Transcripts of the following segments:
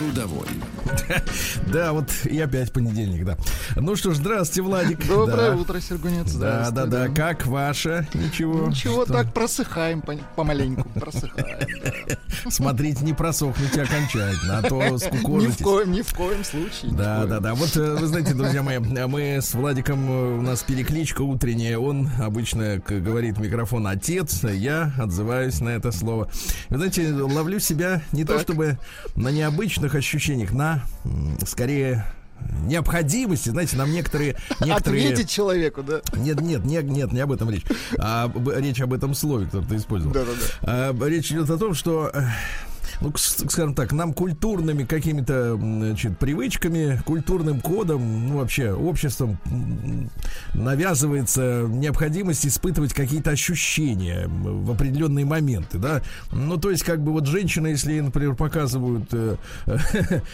Трудовой. Да, вот и опять понедельник, да. Ну что ж, здравствуйте, Владик. Доброе Да. утро, Сергунец. Да, да, да. Как ваша? Ничего. Ничего, Что? так просыхаем по- помаленьку, просыхаем. Смотрите, не просохните окончательно, а то Ни в скукожитесь. коем, ни в коем случае. Да, коем. да, да. Вот э, вы знаете, друзья мои, мы с Владиком, э, у нас перекличка утренняя. Он обычно говорит микрофон отец, а я отзываюсь на это слово. Вы знаете, ловлю себя не то чтобы на необычных ощущениях, на скорее необходимости, знаете, нам некоторые, некоторые... Ответить человеку, да? Нет, нет, нет, нет, не об этом речь. А речь об этом слове, которое ты использовал. Да-да-да. А, речь идет о том, что э, ну, скажем так, нам культурными какими-то значит, привычками, культурным кодом, ну, вообще, обществом навязывается необходимость испытывать какие-то ощущения в определенные моменты, да. Ну, то есть, как бы вот женщины, если, например, показывают... э,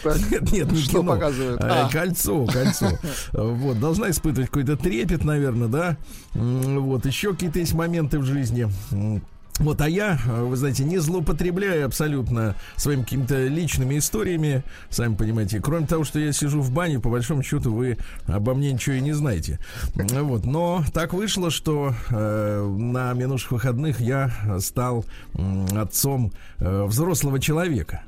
Так. Нет, нет, не Что кино, показывают? а, А. Кольцо, кольцо. Вот, должна испытывать какой-то трепет, наверное, да. Вот, еще какие-то есть моменты в жизни. Вот, а я, э, вы знаете, не злоупотребляю абсолютно своими какими-то личными историями, сами понимаете. Кроме того, что я сижу в бане, по большому счету вы обо мне ничего и не знаете. Вот, но так вышло, что э, на минувших выходных я стал м, отцом э, взрослого человека.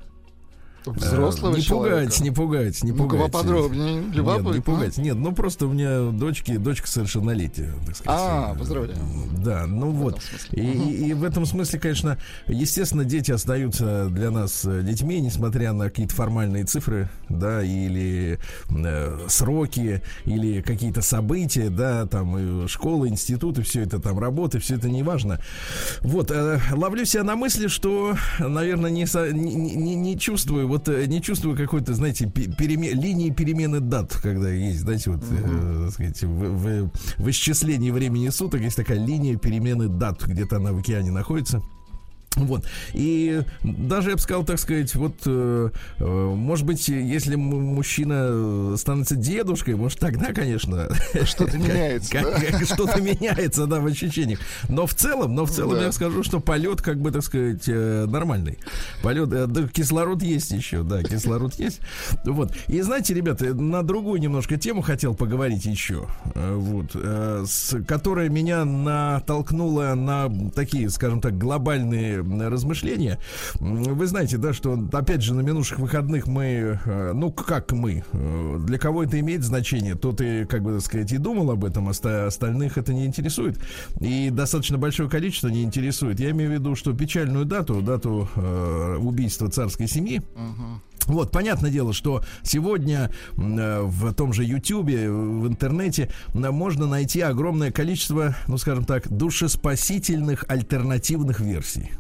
Взрослого не человека. пугать, не пугать, не Ну-ка пугать. поподробнее. Нет, Любопытно. не пугать. Нет, ну просто у меня дочки, дочка совершеннолетия, так сказать. А, Э, поздравляю. Да, ну В вот. И, и- и в этом смысле, конечно, естественно, дети остаются для нас э, детьми, несмотря на какие-то формальные цифры, да, или э, сроки, или какие-то события, да, там и школы, институты, все это там работы, все это не важно. Вот, э, ловлю себя на мысли, что, наверное, не, не- не чувствую, вот э, не чувствую какой-то, знаете, пе- переме- линии перемены дат, когда есть, знаете, вот, э, так сказать, в, в- в исчислении времени суток есть такая линия перемены дат, где-то она в океане находится. Вот. И даже, я бы сказал, так сказать, вот, э, э, может быть, если мужчина становится дедушкой, может, тогда, конечно, Что-то меняется, да? что-то меняется, да, в ощущениях. Но в целом, но в целом Да. я скажу, что полет, как бы, так сказать, э, нормальный. Полет, э, да, кислород есть еще, да, кислород есть. Вот. И знаете, ребята, на другую немножко тему хотел поговорить еще, вот, с, которая меня натолкнула на такие, скажем так, глобальные размышления. М, Вы знаете, да, что, опять же, на минувших выходных мы, э, ну, как мы, э, для кого это имеет значение, тот и, как бы, так сказать, и думал об этом, оста- остальных это не интересует. И достаточно большое количество не интересует. Я имею в виду, что печальную дату, дату э, убийства царской семьи, вот, понятное дело, что сегодня э, в том же Ютьюбе, в интернете можно найти огромное количество, ну, скажем так, душеспасительных альтернативных версий.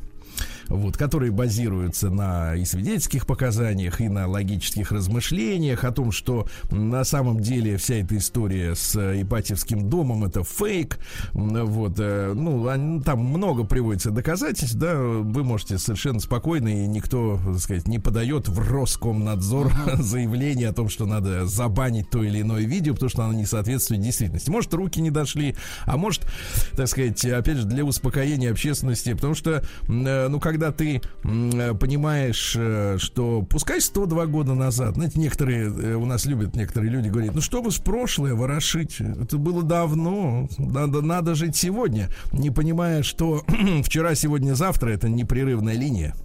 Вот, которые базируются на и свидетельских показаниях, и на логических размышлениях о том, что на самом деле вся эта история с э, Ипатьевским домом это фейк. Вот, э, ну, они- там много приводится доказательств, да, вы можете совершенно спокойно, и никто, так сказать, не подает в Роскомнадзор заявление о том, что надо забанить то или иное видео, потому что оно не соответствует действительности. Может, руки не дошли, а может, так сказать, опять же, для успокоения общественности, потому что, э, ну, когда ты м, э, понимаешь, э, что пускай 102 года назад, знаете, некоторые э, у нас любят, некоторые люди говорят, ну что вы с прошлое ворошить, это было давно, надо, надо жить сегодня, не понимая, что вчера, сегодня, завтра это непрерывная линия.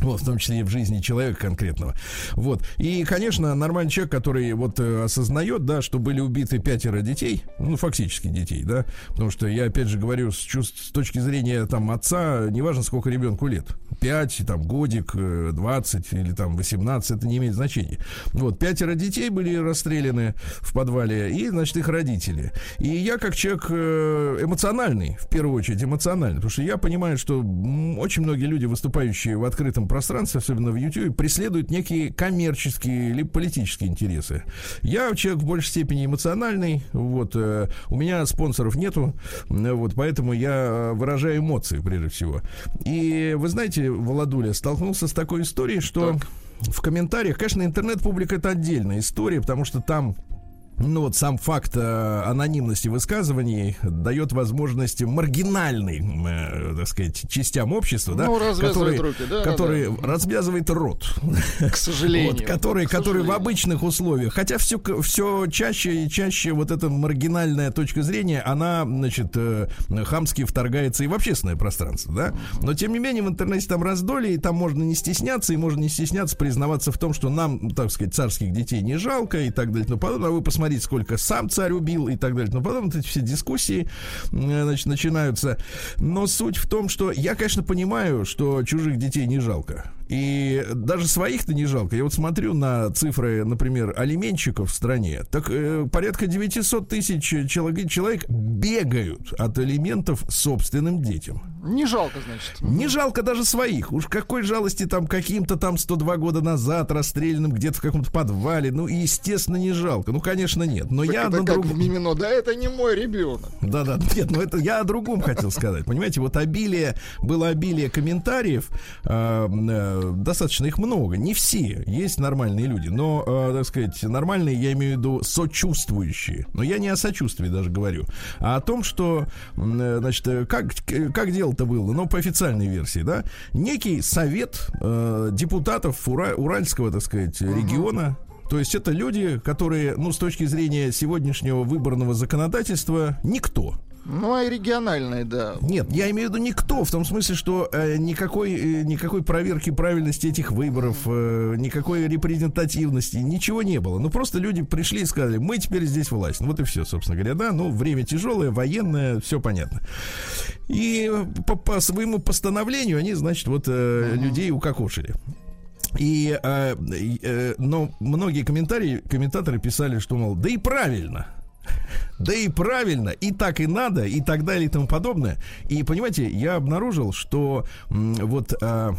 Вот, в том числе и в жизни человека конкретного. Вот. И, конечно, нормальный человек, который вот э, осознает, да, что были убиты пятеро детей, ну, фактически детей, да, потому что я, опять же, говорю, с, чувств, с точки зрения там отца, неважно, сколько ребенку лет. 5, там, годик, 20 или там 18, это не имеет значения. Вот, пятеро детей были расстреляны в подвале, и, значит, их родители. И я, как человек эмоциональный, в первую очередь эмоциональный, потому что я понимаю, что очень многие люди, выступающие в открытом пространстве, особенно в YouTube, преследуют некие коммерческие или политические интересы. Я человек в большей степени эмоциональный, вот, э, у меня спонсоров нету, вот, поэтому я выражаю эмоции, прежде всего. И вы знаете, Володуля, столкнулся с такой историей, что... Так. в комментариях, конечно, интернет-публика это отдельная история, потому что там ну вот сам факт э, анонимности высказываний дает возможность маргинальной, э, так сказать, частям общества, ну, да, которые, руки, да, которые да, да. развязывает рот, к сожалению, вот, которые, к которые в обычных условиях, хотя все все чаще и чаще вот эта маргинальная точка зрения, она, значит, э, хамски вторгается и в общественное пространство, да, но тем не менее в интернете там раздолье, и там можно не стесняться, и можно не стесняться признаваться в том, что нам, так сказать, царских детей не жалко и так далее, но потом а вы посмотрите смотреть, сколько сам царь убил и так далее. Но потом вот эти все дискуссии значит, начинаются. Но суть в том, что я, конечно, понимаю, что чужих детей не жалко. И даже своих-то не жалко. Я вот смотрю на цифры, например, алименщиков в стране. Так э, порядка 900 тысяч человек, человек бегают от алиментов собственным детям. Не жалко, значит. Не жалко даже своих. Уж какой жалости там каким-то там 102 года назад расстрелянным где-то в каком-то подвале. Ну, естественно, не жалко. Ну, конечно, нет. Но так я это на как другом... Мимино, да, это не мой ребенок. Да-да, нет, но это я о другом хотел сказать. Понимаете, вот обилие, было обилие комментариев, э, э, достаточно их много. Не все, есть нормальные люди, но, э, так сказать, нормальные, я имею в виду сочувствующие. Но я не о сочувствии даже говорю, а о том, что, э, значит, как, как дело-то было, ну, по официальной версии, да, некий совет э, депутатов Ура, Уральского, так сказать, региона, то есть это люди, которые, ну, с точки зрения сегодняшнего выборного законодательства, никто. Ну, а и региональные, да. Нет, я имею в виду никто, в том смысле, что э, никакой, э, никакой проверки правильности этих выборов, э, никакой репрезентативности, ничего не было. Ну, просто люди пришли и сказали, мы теперь здесь власть. Ну, вот и все, собственно говоря, да. Ну, время тяжелое, военное, все понятно. И по, по своему постановлению они, значит, вот э, uh-huh. людей укокошили. И, э, э, но многие комментарии, комментаторы писали, что, мол, да и правильно, да и правильно, и так и надо, и так далее, и тому подобное. И понимаете, я обнаружил, что вот а,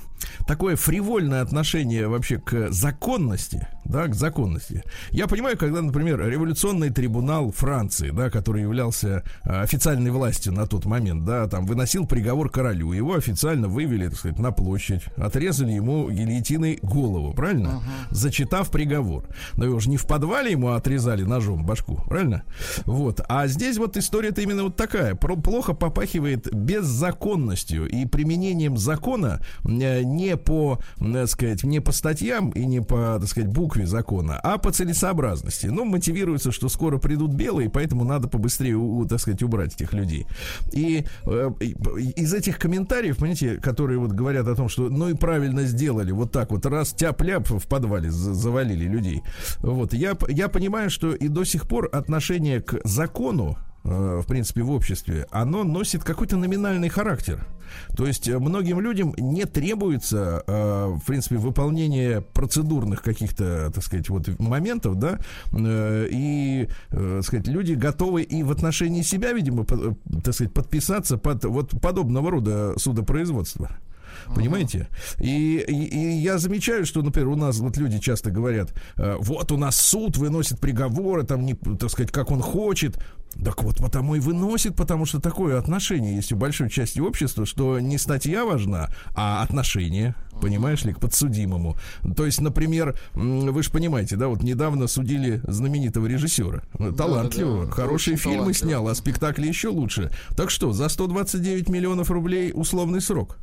такое фривольное отношение вообще к законности, да, к законности. Я понимаю, когда, например, революционный трибунал Франции, да, который являлся а, официальной властью на тот момент, да, там выносил приговор королю, его официально вывели, так сказать, на площадь, отрезали ему гильотиной голову, правильно? Uh-huh. Зачитав приговор. Но его же не в подвале ему отрезали ножом башку, правильно? Вот. А здесь вот история-то именно вот такая. Плохо попахивает беззаконностью и применением закона э, не по, так сказать, не по статьям и не по, так сказать, букве закона, а по целесообразности. Ну, мотивируется, что скоро придут белые, поэтому надо побыстрее, так сказать, убрать этих людей. И э, из этих комментариев, понимаете, которые вот говорят о том, что ну и правильно сделали, вот так вот раз тяп-ляп в подвале завалили людей. Вот, я, я понимаю, что и до сих пор отношение к закону э, в принципе, в обществе, оно носит какой-то номинальный характер. То есть э, многим людям не требуется, э, в принципе, выполнение процедурных каких-то, так сказать, вот моментов, да, и, так сказать, люди готовы и в отношении себя, видимо, так сказать, подписаться под вот подобного рода судопроизводства. Понимаете? И, и, и я замечаю, что, например, у нас вот люди часто говорят, э, вот у нас суд выносит приговоры, там, не, так сказать, как он хочет. Так вот, потому и выносит, потому что такое отношение есть у большой части общества, что не статья важна, а отношение, понимаешь ли, к подсудимому. То есть, например, вы же понимаете, да, вот недавно судили знаменитого режиссера, талантливого, да, да, хорошие фильмы снял, а спектакли еще лучше. Так что, за 129 миллионов рублей условный срок.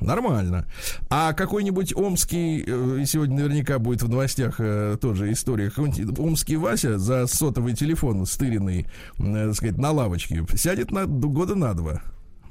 Нормально. А какой-нибудь омский, э, сегодня наверняка будет в новостях э, тоже история, какой-нибудь омский Вася за сотовый телефон стыренный, э, так сказать, на лавочке, сядет на года на два.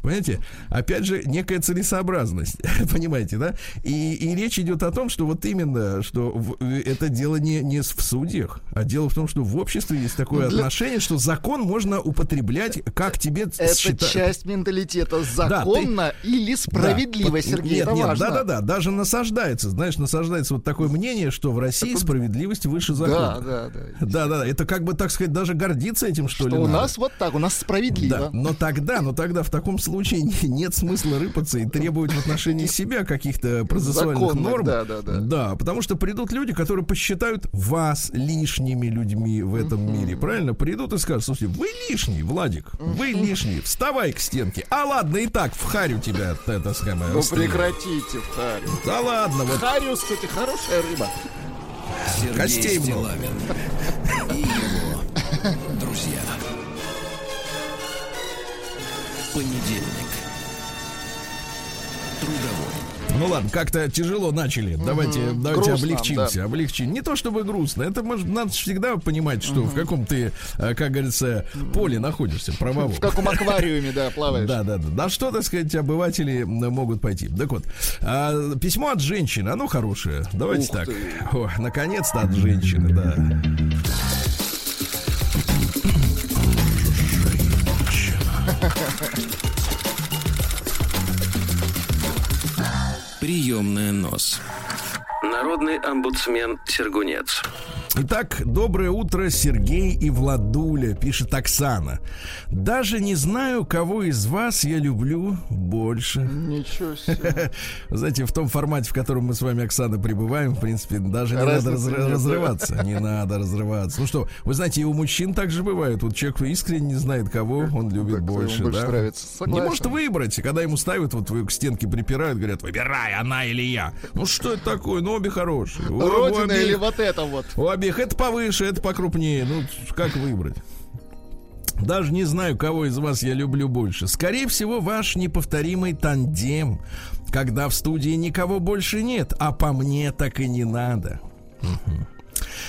Понимаете? Опять же, некая целесообразность. Понимаете, да? И, и речь идет о том, что вот именно, что в- это дело не, не в судьях, а дело в том, что в обществе есть такое Ну, для- отношение, что закон можно употреблять, как тебе Это счита- часть менталитета. Да, ты- Законно или справедливо, Да, Сергей, нет, это нет, важно. да, да, да, даже насаждается, знаешь, насаждается вот такое мнение, что в России Это- справедливость выше Да, закона. да, да. Да, да, это как бы, так сказать, даже гордиться этим, что, Что ли, у надо. нас вот так, у нас Да, справедливо. но тогда, но тогда в таком случае не- нет смысла рыпаться и требовать в отношении себя каких-то процессуальных Законных, норм. да, да, да. Да, потому что придут люди, которые посчитают вас лишними людьми в этом мире, правильно? Придут и скажут, слушайте, вы лишний, Владик, вы лишний, вставай к стенке. А ладно, и так, в харю тебя, это самое. Ну прекратите, Харю. Да ладно, вот Хариус, кстати, хорошая рыба. Сергей Костей. Стилавин и его друзья. Понедельник. Трудовой. Ну ладно, как-то тяжело начали. Давайте, давайте Грустно, облегчимся, облегчим. Не то чтобы грустно, это может, надо всегда понимать, что в каком ты, э, как говорится, поле находишься, правовом. В каком аквариуме, да, плаваешь. Да, да, да. На что, так сказать, обыватели могут пойти. Так вот, а, письмо от женщины, оно хорошее. Давайте так. наконец-то от женщины, да. Приемная нос. Народный омбудсмен Сергунец. Итак, доброе утро, Сергей и Владуля, пишет Оксана. Даже не знаю, кого из вас я люблю больше. Ничего себе. Знаете, в том формате, в котором мы с вами, Оксана, пребываем, в принципе, даже не надо да. разрываться. Не надо разрываться. Ну что, вы знаете, и у мужчин также бывает. Вот человек искренне не знает, кого он любит Так, больше. больше да? нравится. Не может выбрать, когда ему ставят, вот к стенке припирают, говорят, выбирай, она или я. Ну что это такое? Ну обе хорошие. Родина или вот это вот. у обеих это повыше, это покрупнее. Ну, как выбрать? Даже не знаю, кого из вас я люблю больше. Скорее всего, ваш неповторимый тандем, когда в студии никого больше нет, а по мне так и не надо. Мгм.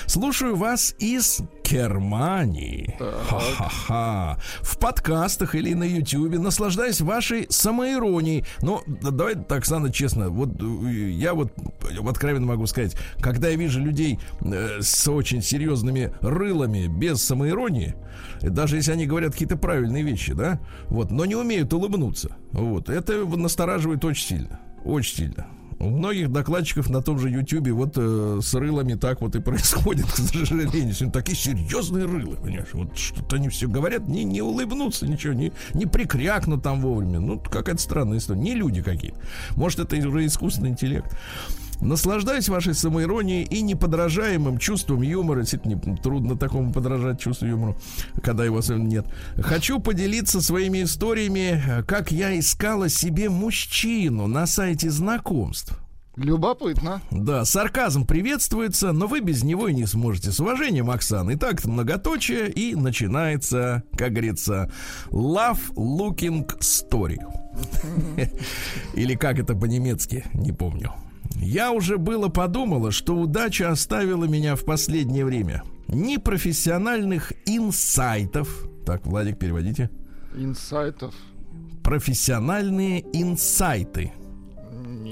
Слушаю вас из Германии. Ха-ха-ха. В подкастах или на Ютьюбе наслаждаюсь вашей самоиронией. Но да, давай, так, Оксана, честно, вот э, я вот э, откровенно могу сказать, когда я вижу людей э, с очень серьезными рылами без самоиронии, даже если они говорят какие-то правильные вещи, да, вот, но не умеют улыбнуться, вот, это настораживает очень сильно, очень сильно. У многих докладчиков на том же Ютьюбе вот э, с рылами так вот и происходит, к сожалению. Такие серьезные рылы, понимаешь? Вот что-то они все говорят, не, не улыбнутся, ничего, не, не прикрякнут там вовремя. Ну, какая-то странная история. Не люди какие-то. Может, это уже искусственный интеллект. Наслаждаюсь вашей самоиронией и неподражаемым чувством юмора. Действительно, не- трудно такому подражать чувству юмора, когда его особенно нет. Хочу поделиться своими историями, как я искала себе мужчину на сайте знакомств. Любопытно. Да, сарказм приветствуется, но вы без него и не сможете. С уважением, Оксана. Итак, многоточие, и начинается, как говорится, love looking story. Или как это по-немецки, не помню. Я уже было подумала, что удача оставила меня в последнее время. Ни профессиональных инсайтов. Так, Владик, переводите. Инсайтов. Профессиональные инсайты.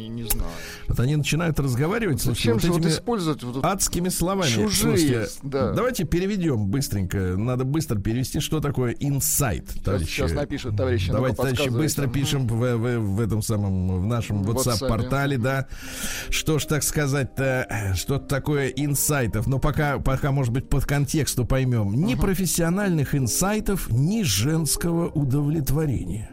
Не, не знаю. Вот они начинают разговаривать, слушайте, вот же вот этими использовать вот адскими словами. Чужие, Слушайте, да. Давайте переведем быстренько. Надо быстро перевести, что такое инсайт, товарищи. сейчас напишут, товарищи, Давайте, товарищи, быстро пишем в, в- в этом самом, в нашем WhatsApp-портале, да. Что ж так сказать-то, что такое инсайтов? Но пока, пока, может быть, под контексту поймем. Ни профессиональных инсайтов, ни женского удовлетворения.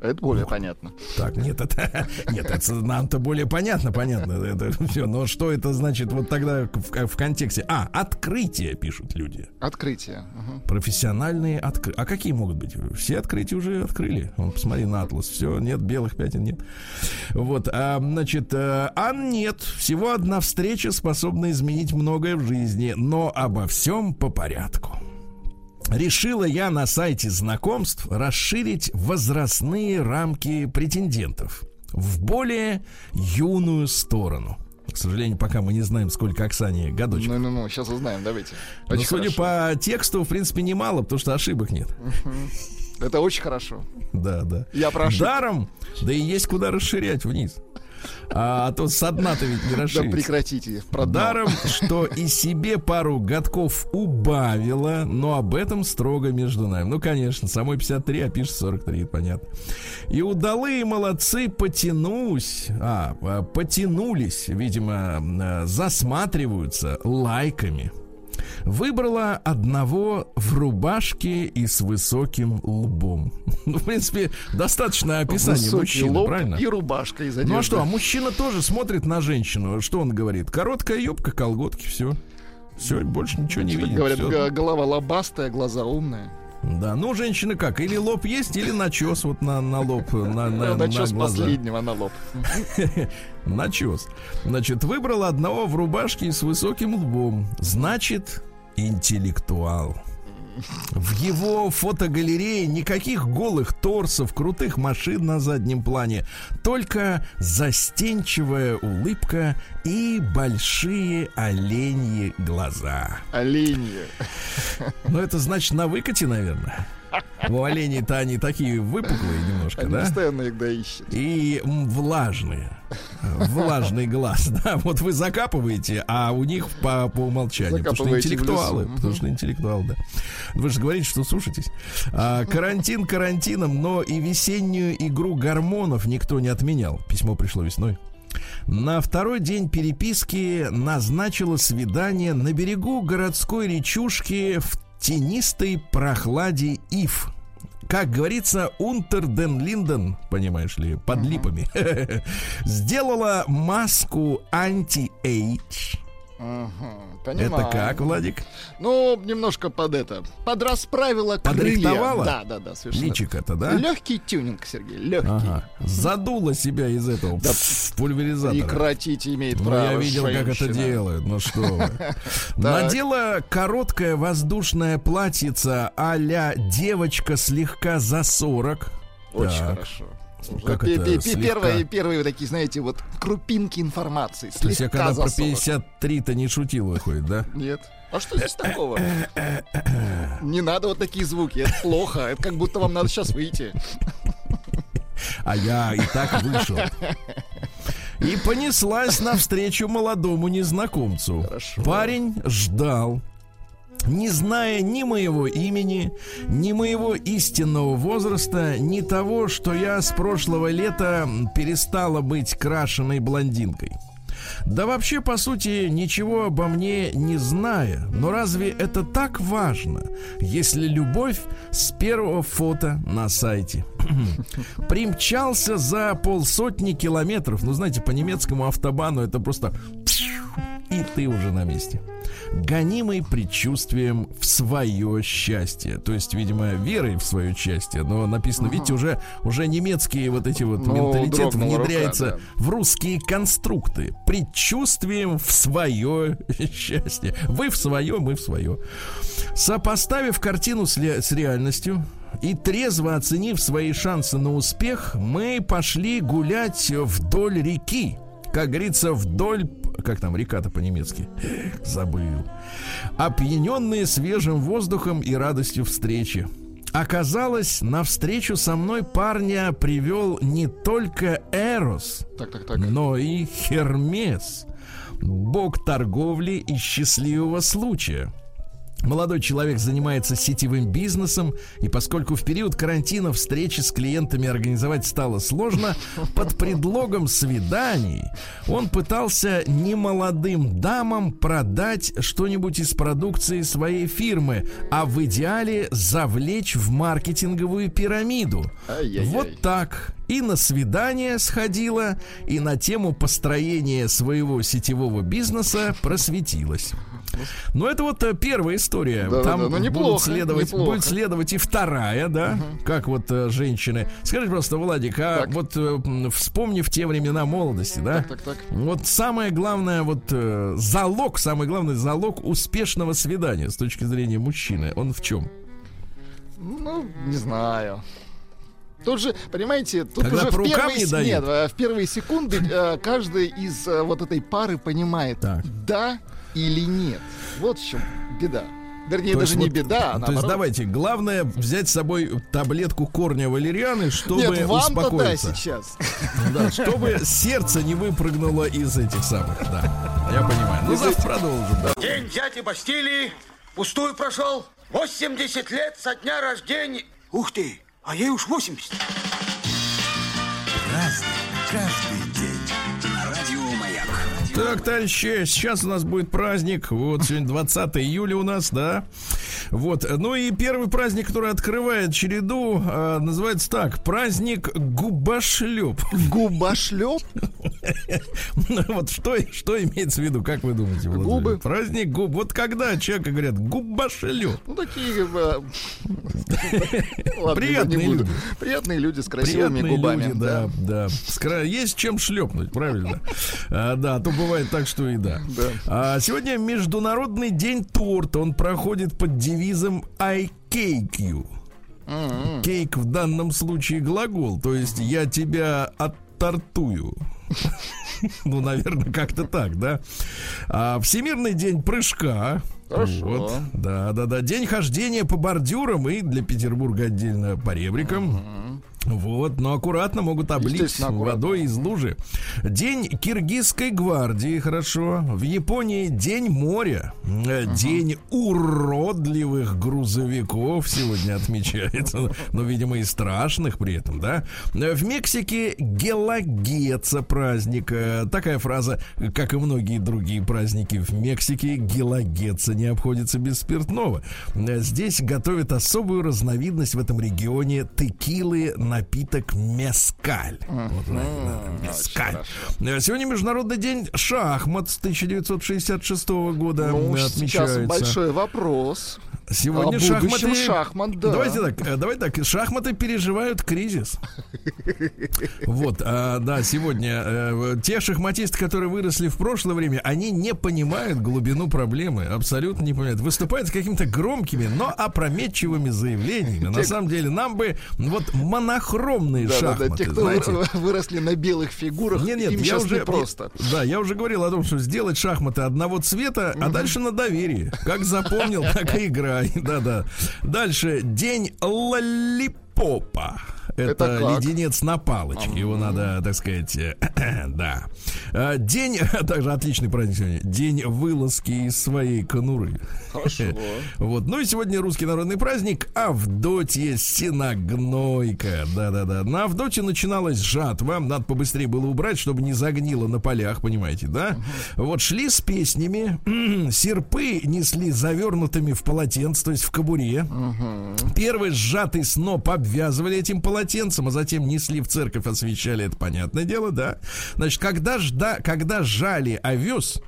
Это более понятно. Так, нет, это, нет, это нам-то более понятно, понятно, это все. Но что это значит вот тогда в, в контексте? А, открытие пишут люди. Открытие. Ага. Профессиональные открытия. А какие могут быть? Все открытия уже открыли. Вон, посмотри на атлас. Все, нет, белых пятен нет. Вот, а, значит, э, а нет. Всего одна встреча способна изменить многое в жизни, но обо всем по порядку. Решила я на сайте знакомств расширить возрастные рамки претендентов в более юную сторону. К сожалению, пока мы не знаем, сколько Оксане годочек. Ну-ну-ну, сейчас узнаем, давайте. Но Очень судя хорошо. по тексту, в принципе, немало, потому что ошибок нет. Это очень хорошо. Да, да. Я прошу. Даром, да и есть куда расширять вниз. А, а то со дна-то ведь не Да расширится. прекратите. про дно. Даром, что и себе пару годков убавила, но об этом строго между нами. Ну, конечно, самой 53, а пишет 43, понятно. И удалые молодцы потянусь, а, а, потянулись, видимо, а, засматриваются лайками. Выбрала одного в рубашке и с высоким лбом. Ну, в принципе, достаточно описания Высокий мужчины, лоб правильно? и рубашка из одежды. Ну а что, а мужчина тоже смотрит на женщину. Что он говорит? Короткая юбка, колготки, все. Все, больше ничего не видит. Говорят, всё. г- голова лобастая, глаза умные. Да, ну, женщины как? Или лоб есть, или начес вот на, на лоб, на, на, Ну, на начес глаза. последнего на лоб. Начес. Значит, выбрала одного в рубашке с высоким лбом. Значит, интеллектуал. В его фотогалерее никаких голых торсов, крутых машин на заднем плане, только застенчивая улыбка и большие оленьи глаза. Оленьи. Ну, это значит на выкате, наверное. У оленей-то они такие выпуклые немножко, Они да? постоянно их да ищут. И влажные. Влажный глаз, да. Вот вы закапываете, а у них по, по умолчанию. Потому что интеллектуалы. Потому что интеллектуал, да. Вы же говорите, что сушитесь. А, карантин карантином, но и весеннюю игру гормонов никто не отменял. Письмо пришло весной. На второй день переписки назначила свидание на берегу городской речушки в тенистой прохладе Ив. Как говорится, Унтер ден Линден, понимаешь ли, под липами, сделала маску anti-age. Мгм, Понимаю. Это как, Владик? Ну, немножко под это. Подрасправила крылья. Да, да, да, совершенно. Личико-то, да? Легкий тюнинг, Сергей, легкий. Ага. Задула себя из этого Да пульверизатора. Прекратите, имеет Ну, право. я видел, как это женщина. делают. Ну что вы. Надела короткое воздушное платьице а-ля девочка слегка за 40. Очень Так. хорошо. Как это пе- слегка? Первые, первые такие, знаете, вот крупинки информации. То есть я когда за про 40. 53-то не шутил, выходит, да? Нет. А что здесь такого? Не надо вот такие звуки, это плохо. Это как будто вам надо сейчас выйти. А я и так вышел. И понеслась навстречу молодому незнакомцу. Хорошо. Парень ждал, не зная ни моего имени, ни моего истинного возраста, ни того, что я с прошлого лета перестала быть крашеной блондинкой. Да вообще, по сути, ничего обо мне не зная. Но разве это так важно, если любовь с первого фото на сайте? Примчался за полсотни километров. Ну, знаете, по немецкому автобану это просто... И ты уже на месте. Гонимый предчувствием в свое счастье. То есть, видимо, верой в свое счастье. Но написано, видите, уже, уже немецкие вот эти вот Ну, менталитет дрогнула рука, внедряется да. в русские конструкты. Предчувствием в свое счастье. Вы в свое, мы в свое. Сопоставив картину с, с реальностью и трезво оценив свои шансы на успех, мы пошли гулять вдоль реки. Как говорится, вдоль... Как там река-то по-немецки? Забыл. Опьяненные свежим воздухом и радостью встречи. Оказалось, на встречу со мной парня привел не только Эрос, Так, так, так. но и Хермес, бог торговли и счастливого случая. Молодой человек занимается сетевым бизнесом, и поскольку в период карантина встречи с клиентами организовать стало сложно, под предлогом свиданий он пытался немолодым дамам продать что-нибудь из продукции своей фирмы, а в идеале завлечь в маркетинговую пирамиду. Ай-яй-яй. Вот так. И на свидание сходила, и на тему построения своего сетевого бизнеса просветилась. Но это вот э, первая история. Да-да-да, Там ну, будут неплохо, следовать, неплохо. будет следовать и вторая, да, как вот э, женщины. Скажи просто, Владик, а Так. вот э, м, вспомни в те времена молодости, да? Так, так, так. Вот самое главное, вот залог, самый главный залог успешного свидания с точки зрения мужчины, он в чем? Ну, не знаю. Тут же, понимаете, тут Когда уже по в рукам первые, не дают. нет, в первые секунды каждый из вот этой пары понимает, Так. да или нет. Вот в чем беда. Вернее, даже не беда, а То есть давайте, главное взять с собой таблетку корня валерианы, чтобы Нет, вам да успокоиться. сейчас. Да, чтобы сердце не выпрыгнуло из этих самых, да. Я понимаю. Ну, завтра продолжим, да. День дяди Бастилии пустую прошел. 80 лет со дня рождения. Ух ты, а ей уж 80. Разный, каждый Так, товарищи, сейчас у нас будет праздник. Вот сегодня 20 июля у нас, да. Вот. Ну и первый праздник, который открывает череду, а, называется так. Праздник губошлеп. Губошлеп? Ну, Вот что, что имеется в виду, как вы думаете? Губы. Праздник губ. Вот когда человека говорят губошлеп. Ну, такие... э, Приятные люди. Приятные люди с красивыми губами. да, да. Есть чем шлепнуть, правильно? А, да, а то бывает так, что и да. Да. А, сегодня Международный день торта. Он проходит под девизом I cake you. Кейк в данном случае глагол, то есть я тебя оттортую. Ну, наверное, как-то так, да. А, Всемирный день прыжка. Хорошо. Вот. Да, да, да. День хождения по бордюрам и для Петербурга отдельно по ребрикам. Вот, но аккуратно могут облить водой из лужи. День киргизской гвардии, хорошо. В Японии день моря. Э, День уродливых грузовиков сегодня отмечается. Но, видимо, и страшных при этом, да. Э, В Мексике Гелагеца праздник. Э, Такая фраза, как и многие другие праздники в Мексике, Гелагеца не обходится без спиртного. Э, Здесь готовят особую разновидность в этом регионе текилы напиток мескаль. Вот, да, мескаль. Э, Сегодня Международный день шахмат с 1966 года Ну, э, сейчас отмечается. большой вопрос. Сегодня О шахматы... шахмат, да. Давайте так, э, давайте так. Шахматы переживают кризис. Вот, а, да, сегодня э, те шахматисты, которые выросли в прошлое время, они не понимают глубину проблемы, абсолютно не понимают. Выступают с какими-то громкими, но опрометчивыми заявлениями. На самом деле, нам бы вот монохромные Да-да-да, шахматы, те, кто знаете. вы- выросли на белых фигурах, Нет, нет, им я уже непросто. Да, я уже говорил о том, что сделать шахматы одного цвета, а дальше на доверие. Как запомнил, так и играй. Да-да. Дальше день лолипопа. Это, Это леденец на палочке. Его надо, так сказать, да. А, День, также отличный праздник сегодня. День вылазки из своей конуры. Хорошо. Вот. Ну и сегодня русский народный праздник Авдотья Синогнойка. Да-да-да. На Авдотье начиналась жатва. Надо побыстрее было убрать, чтобы не загнило на полях, понимаете, да? Вот шли с песнями. Серпы несли завернутыми в полотенце, то есть в кобуре. Первый сжатый сноп обвязывали этим полотенцем, а затем несли в церковь, освещали. Это понятное дело, да? Значит, когда, жда, когда жали овес,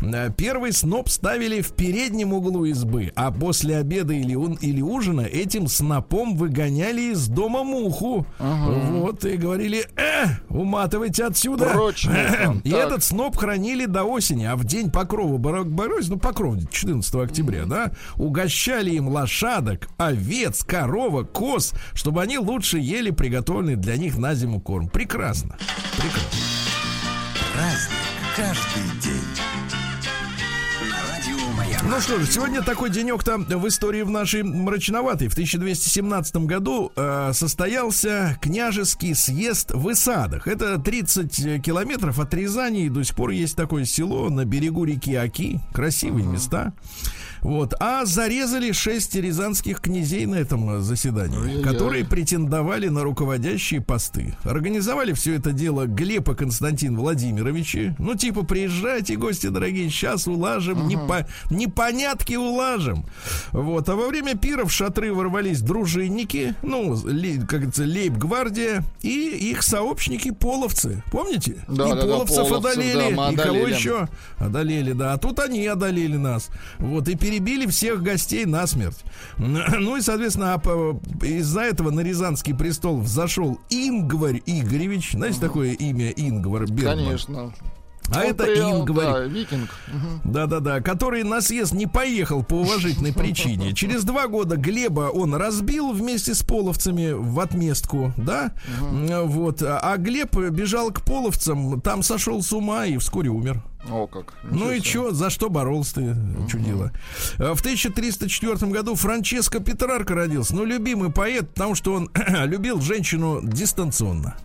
э, первый сноп ставили в переднем углу избы, а после обеда или, ун- или ужина этим снопом выгоняли из дома муху. Вот, и говорили, э, уматывайте отсюда. Муха. И Так. этот сноп хранили до осени, а в день Покрова Барак Борис, ну, Покров, 14 октября, да, угощали им лошадок, овец, корова, коз, чтобы они лучше ели приготовленный для них на зиму корм. Прекрасно. Прекрасно. Праздник каждый день. Ну что ж, сегодня такой денек-то в истории в нашей мрачноватой. В 1217 году э, состоялся княжеский съезд в Исадах. Это 30 километров от Рязани, и до сих пор есть такое село на берегу реки Аки. Красивые места. Вот. А зарезали шесть рязанских князей на этом э, заседании, Ой-ой-ой. которые претендовали на руководящие посты. Организовали все это дело Глеб и Константин Владимировичи. Ну, типа, приезжайте, гости дорогие, сейчас улажим, непо- непонятки улажим. Вот. А во время пира в шатры ворвались дружинники, ну, ле- как говорится, лейб-гвардия и их сообщники половцы. Помните? Да, и да, да, половцев половцев, одолели, да, и кого одолели. еще? Одолели, да. А тут они одолели нас. Вот, и перебили всех гостей насмерть. Ну и, соответственно, а из-за этого на Рязанский престол взошел Ингварь Игоревич. Знаете такое имя Ингвар Бергман? Конечно. А это при- Ин да, говорит. викинг. Да-да-да, который на съезд не поехал по уважительной причине. Через два года Глеба он разбил вместе с половцами в отместку, да? Вот. А Глеб бежал к половцам, там сошел с ума и вскоре умер. О, как. Ну и что, за что боролся ты, чудило? А В 1304 году Франческо Петрарко родился. Ну, любимый поэт, потому что он любил женщину дистанционно.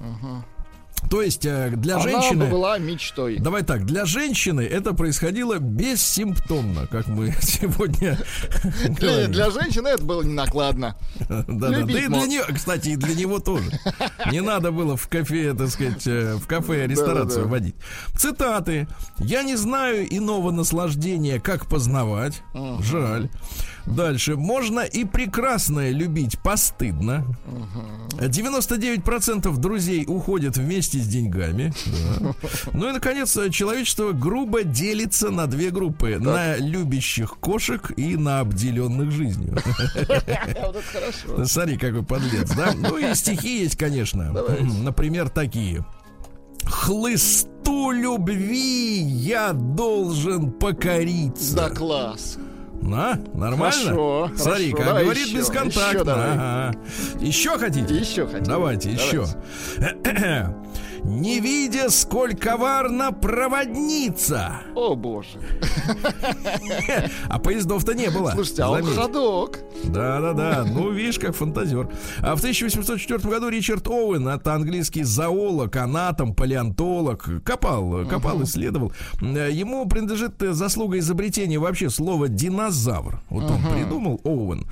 То есть э, для Она женщины... бы была мечтой. Давай так, для женщины это происходило бессимптомно, как мы сегодня Для, для женщины это было накладно. Да, да, да и для нее, кстати, и для него тоже. Не надо было в кафе, так сказать, э, в кафе ресторацию Да-да-да. водить. Цитаты. Я не знаю иного наслаждения, как познавать. Жаль. Дальше. Можно и прекрасное любить постыдно. 99% друзей уходят вместе с деньгами. Да. Ну и, наконец, человечество грубо делится на две группы. На любящих кошек и на обделенных жизнью. Смотри, какой подлец, да? Ну и стихи есть, конечно. Например, такие. Хлысту любви я должен покориться. Да, класс. На, нормально? Хорошо, Смотри, хорошо. как Давай говорит еще, бесконтактно. еще давай. Ага. Еще хотите? Еще хотим. Давайте, еще. Не видя, сколь коварна проводница. О, боже. А поездов-то не было. Слушайте, а он ходок. Да, да, да. Ну, видишь, как фантазер. А в 1804 году Ричард Оуэн, это английский зоолог, анатом, палеонтолог, копал, копал, исследовал. Ему принадлежит э, заслуга изобретения вообще слова динозавр. Вот он придумал Оуэн.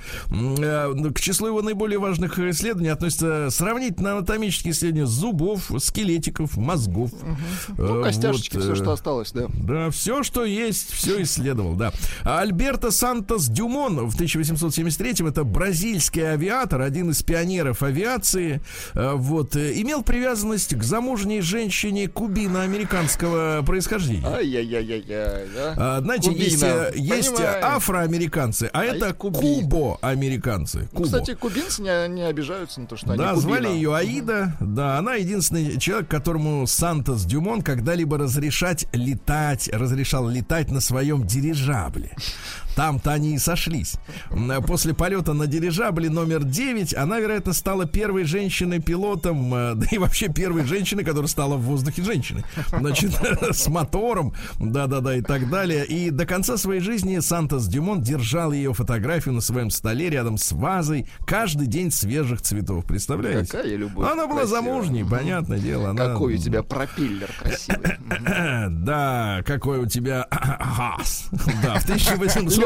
Э, К числу его наиболее важных исследований относятся сравнительно анатомические исследования зубов, скелетиков, мозгов. Ну, Э, костяшечки, вот, все, э, что осталось, да. да, все, что есть, все исследовал, да. А Альберто Сантос Дюмон в 1873-м, это бразильский авиатор, один из пионеров авиации, э, вот, имел привязанность к замужней женщине кубино-американского происхождения. Ай-яй-яй-яй-яй, да. А, знаете, Кубина. есть, есть афроамериканцы, а, это есть куби. кубо-американцы. Ну, Кубо. Кстати, кубинцы не, не обижаются на то, что Да, они звали кубина. ее Аида. Да, она единственный человек, которому Сантос Дюмон когда-либо разрешать летать, разрешал летать на своем дирижабле. Там-то они и сошлись. М, После полета на дирижабле номер 9 она, вероятно, стала первой женщиной-пилотом, э, да и вообще первой женщиной, которая стала в воздухе женщиной. Значит, с мотором, да-да-да, и так далее. И до конца своей жизни Сантос Дюмон держал ее фотографию на своем столе рядом с вазой каждый день свежих цветов. Представляете? Какая любовь Она была красивая. замужней, понятное дело. Она... Какой у тебя пропиллер красивый. Да, какой у тебя газ. Да, в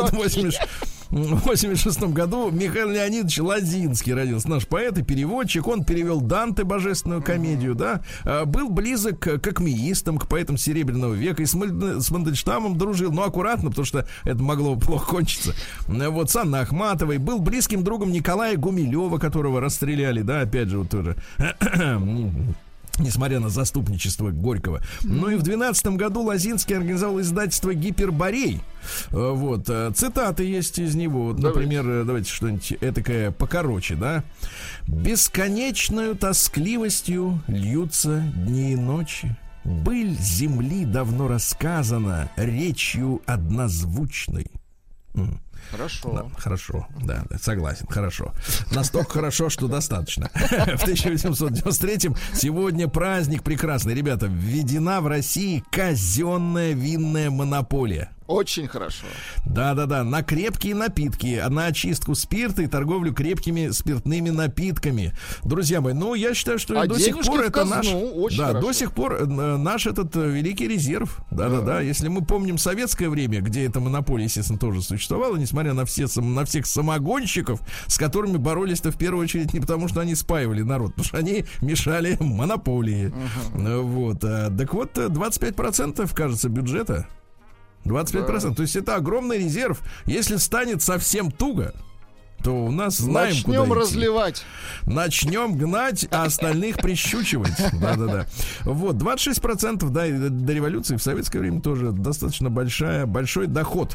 1886 году Михаил Леонидович Ладинский родился. Наш поэт и переводчик. Он перевел Данте, божественную комедию, да. А, Был близок к акмеистам, к поэтам Серебряного века. И с Мандельштамом дружил. Но аккуратно, потому что это могло плохо кончиться. Вот с Анной Ахматовой. Был близким другом Николая Гумилева, которого расстреляли, да, опять же, вот тоже несмотря на заступничество Горького. Ну и в 12 году Лозинский организовал издательство «Гиперборей». Э, Вот, э, цитаты есть из него. Вот, Давайте. например, э, давайте что-нибудь этакое покороче, да? «Бесконечную тоскливостью льются дни и ночи. Быль земли давно рассказана речью однозвучной». М. Да, Хорошо. хорошо, да, согласен, хорошо. Настолько хорошо, что достаточно. В 1893 сегодня праздник прекрасный. Ребята, введена в России казенная винная монополия. Очень хорошо. Да-да-да, на крепкие напитки, на очистку спирта и торговлю крепкими спиртными напитками. Друзья мои, ну, я считаю, что А до сих пор это казну, наш... очень да, хорошо. до сих пор э, наш этот э, великий резерв. Да-да-да, если мы помним советское время, где эта монополия, естественно, тоже существовала, несмотря на, все, на всех самогонщиков, с которыми боролись-то в первую очередь не потому, что они спаивали народ, потому что они мешали монополии. Э, Вот. Так вот, э, 25% кажется бюджета 25%. То есть это огромный резерв. Если станет совсем туго, то у нас знаем, Начнем куда идти. разливать. Начнем гнать, а остальных прищучивать. Да-да-да. Вот, 26%, да, и до революции в советское время тоже достаточно большая, большой доход.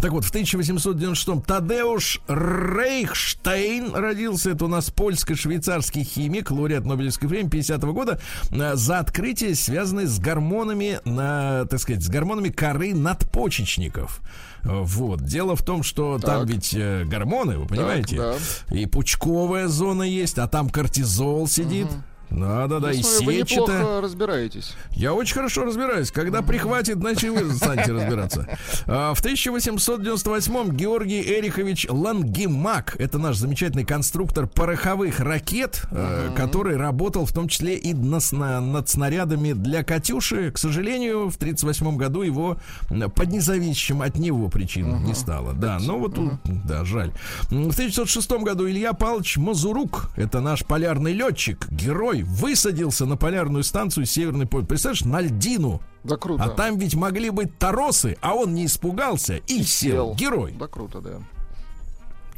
Так вот, в 1896-м Тадеуш Рейхштейн родился. Это у нас польско-швейцарский химик, лауреат Нобелевской премии 50 года э, за открытие, связанное с гормонами, на, так сказать, с гормонами коры надпочечников. Вот. Дело в том, что там Так. ведь э, гормоны, вы понимаете? да. И пучковая зона есть, а там кортизол сидит. Да, да, да, и Я смотрю, вы разбираетесь. Я очень хорошо разбираюсь. Когда прихватит, значит, вы станете разбираться. А, В 1898-м Георгий Эрихович Лангемак, это наш замечательный конструктор пороховых ракет, э, который работал в том числе и над снарядами для «Катюши». К сожалению, в 1938 году его под независимым от него причин не стало. Да, но вот, тут, да, жаль. В 1906 году Илья Павлович Мазурук, это наш полярный летчик, герой, высадился на полярную станцию Северный полюс. Представляешь, на льдину. Да круто. А там ведь могли быть торосы, а он не испугался и, сел. Герой. Да круто, да.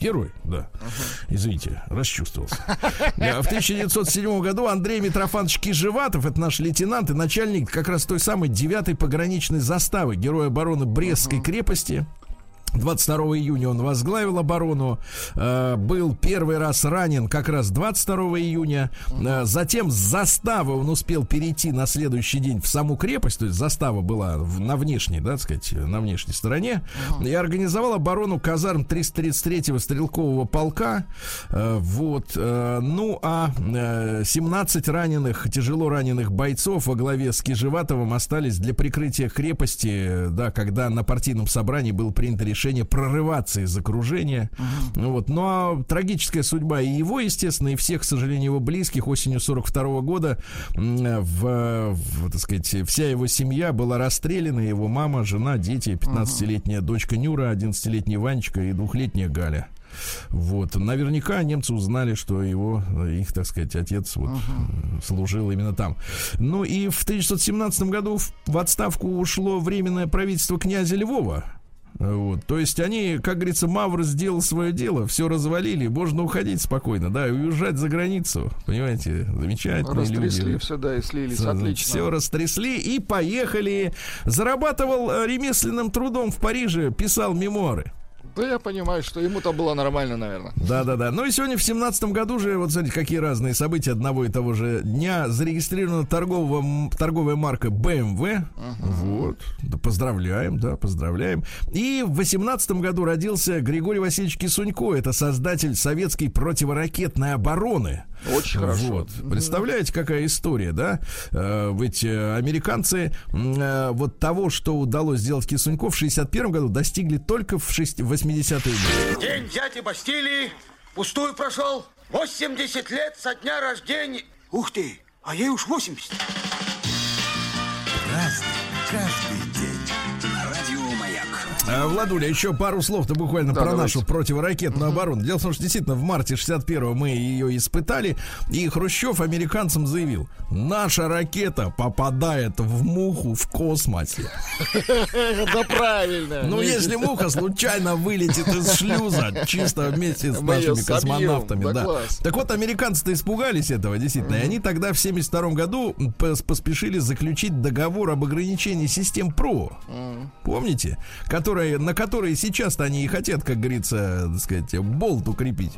Герой, да. Извините, расчувствовался. А В 1907 году Андрей Митрофанович Кижеватов, это наш лейтенант и начальник как раз той самой 9-й пограничной заставы, герой обороны Брестской крепости. 22 июня он возглавил оборону, э, был первый раз ранен как раз 22 июня, Э, затем с заставы он успел перейти на следующий день в саму крепость, то есть застава была в- на внешней, да, так сказать, на внешней стороне, и организовал оборону казарм 333-го стрелкового полка, Э, вот, э, ну а э, 17 раненых, тяжело раненых бойцов во главе с Кижеватовым остались для прикрытия крепости, э, да, когда на партийном собрании было принято решение прорываться из окружения. Ну Вот. Ну а трагическая судьба и его, естественно, и всех, к сожалению, его близких осенью 42 года м, в, в, так сказать, вся его семья была расстреляна, его мама, жена, дети, 15-летняя дочка Нюра, 11-летний Ванечка и двухлетняя Галя. Вот. Наверняка немцы узнали, что его, э, их, так сказать, отец вот, э, служил именно там. Ну и в 1917 году в отставку ушло временное правительство князя Львова. Вот. То есть они, как говорится, Мавр сделал свое дело, все развалили, можно уходить спокойно, да, и уезжать за границу. Понимаете, замечательные Растрясли люди. все, да, и слились. Все Отлично. растрясли и поехали. Зарабатывал э, ремесленным трудом в Париже, писал мемуары. Да я понимаю, что ему-то было нормально, наверное. Да, да, да. Ну и сегодня в семнадцатом году же, вот смотрите, какие разные события одного и того же дня. Зарегистрирована торговая, торговая марка BMW. Вот. Да, поздравляем, да, поздравляем. И в восемнадцатом году родился Григорий Васильевич Кисунько. Это создатель советской противоракетной обороны. Очень хорошо. Вот. Представляете, какая история, да? Э, Ведь э, американцы э, вот того, что удалось сделать Кисунько в 61 году, достигли только в, шесть- в 80-е годы. День дяди Бастилии пустую прошел. 80 лет со дня рождения. Ух ты, а ей уж 80. Разный, каждый А, Владуля, еще пару слов-то буквально Да, про давайте. нашу противоракетную оборону. Дело в том, что действительно в марте 61-го мы ее испытали, и Хрущев американцам заявил, наша ракета попадает в муху в космосе. Да правильно. Ну, если муха случайно вылетит из шлюза, чисто вместе с нашими космонавтами, Да. Так вот, американцы-то испугались этого, действительно. И они тогда в 72 году пос- поспешили заключить договор об ограничении систем ПРО. Помните? Которые, на которые сейчас-то они и хотят, как говорится, так сказать, болт укрепить.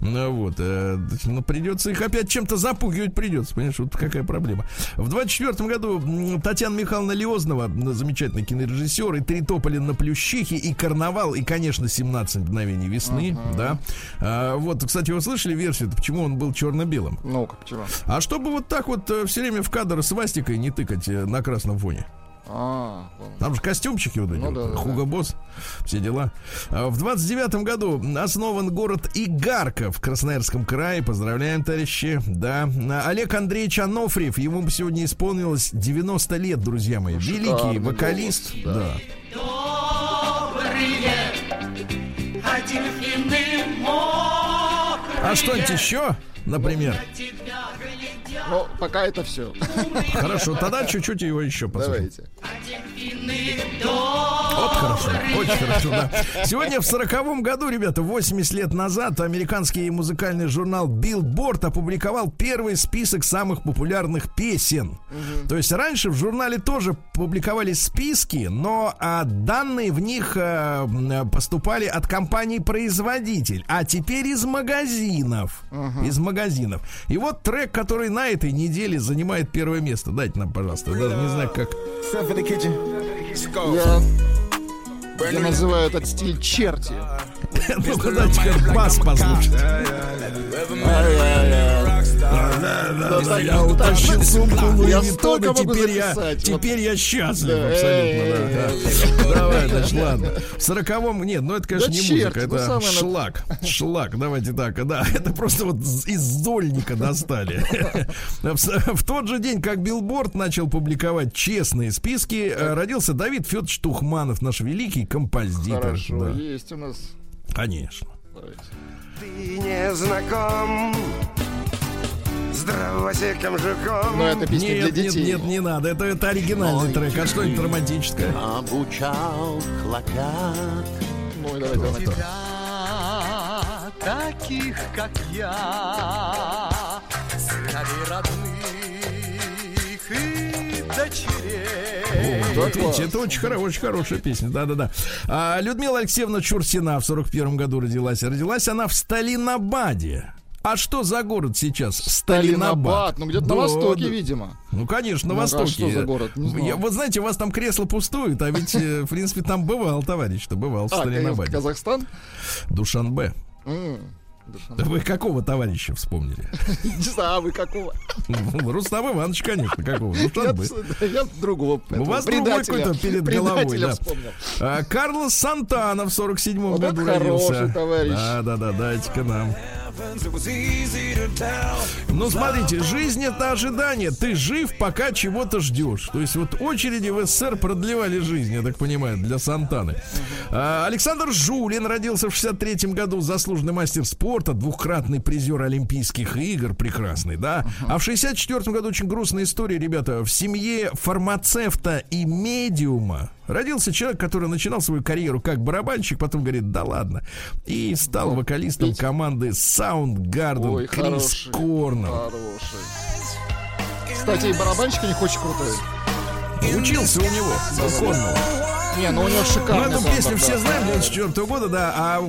Ну вот. э, ну, придется их опять чем-то запугивать придется. Понимаешь, вот какая проблема. В 24 году Татьяна Михайловна Леознова, замечательный кинорежиссер, и «Три тополя на Плющихе», и «Карнавал», и, конечно, «17 мгновений весны», да. А, вот, кстати, вы слышали версию, почему он был черно-белым? Ну-ка, почему? А чтобы вот так вот все время в кадр свастикой не тыкать э, на красном фоне. А. Там же костюмчики вот эти, Ну вот, да, да, Хуго Босс, все дела. А В 29 году основан город Игарка в Красноярском крае. Поздравляем, товарищи. Да. А Олег Андреевич Анофриев, ему бы сегодня исполнилось 90 лет, друзья мои. Великий шикарный вокалист. голос, да. А что-нибудь еще, например? Ну, пока это все. Хорошо, тогда чуть-чуть его еще послушаем. Давайте. Вот хорошо, очень хорошо, да. Сегодня в сороковом году, ребята, 80 лет назад американский музыкальный журнал Billboard опубликовал первый список самых популярных песен. То есть раньше в журнале тоже публиковались списки, но а, данные в них а, поступали от компаний-производитель, а теперь из магазинов. Из магазинов. И вот трек, который на этой неделе занимает первое место. Дайте нам, пожалуйста. Я даже не знаю, как. Я называю этот стиль черти. Ну-ка, дайте-ка бас послушать. Я утащил сумку Луи Я столько могу теперь я, записать. теперь я счастлив абсолютно. да, да. Давай, значит, ладно. В сороковом, нет, ну это, конечно, не музыка, ну это шлак. Шлак, давайте так, да, это просто вот из зольника достали. В тот же день, как Билборд начал публиковать честные списки, э, родился Давид Федорович Тухманов, наш великий композитор. Хорошо, есть у нас. Конечно. Ты не знаком с дровосеком жуком. Ну, это песня Нет, для нет, детей. нет, не надо. Это, это оригинальный трек. А что-нибудь романтическое? обучал хлопят. Ну, давайте, давайте. Тебя, таких как я, сыновей родных дочерей. Вот видите, это очень хорошая, очень хорошая песня. Да-да-да. А, Людмила Алексеевна Чурсина в 41 году родилась. Родилась она в Сталинабаде. А что за город сейчас? Сталинабад. Сталинабад. Ну, где-то Да, на востоке, да. видимо. Ну, конечно, на Ну, а востоке. что за город? Не знал. Я- вот знаете, у вас там кресло пустует, а ведь, э, в принципе, там бывал, товарищ-то, бывал в А, Сталинабаде. Казахстан? Душанбе. Душан. Вы какого товарища вспомнили? Не знаю, а вы какого? Ну, Рустам Иванович, конечно, какого? Я, Душанбе. я другого У вас другой какой-то перед головой, да. А, Карлос Сантана в 47-м Вот году родился. товарищ. Да, да, да, дайте-ка нам. Ну, смотрите, жизнь это ожидание. Ты жив, пока чего-то ждешь. То есть вот очереди в СССР продлевали жизнь, я так понимаю, для Сантаны. А, Александр Жулин родился в 63-м году, заслуженный мастер спорта, двухкратный призер Олимпийских игр, прекрасный, да. А в 64-м году очень грустная история, ребята. В семье фармацевта и медиума родился человек, который начинал свою карьеру как барабанщик, потом говорит, да ладно, и стал вокалистом команды Ой, Крис. Хороший. Кстати, и барабанщик у них очень крутой. Учился у него, у Корнелла. Не, ну у него Ну, шикарный эту песню саундтрек, все да. знаем, 94 года, да. А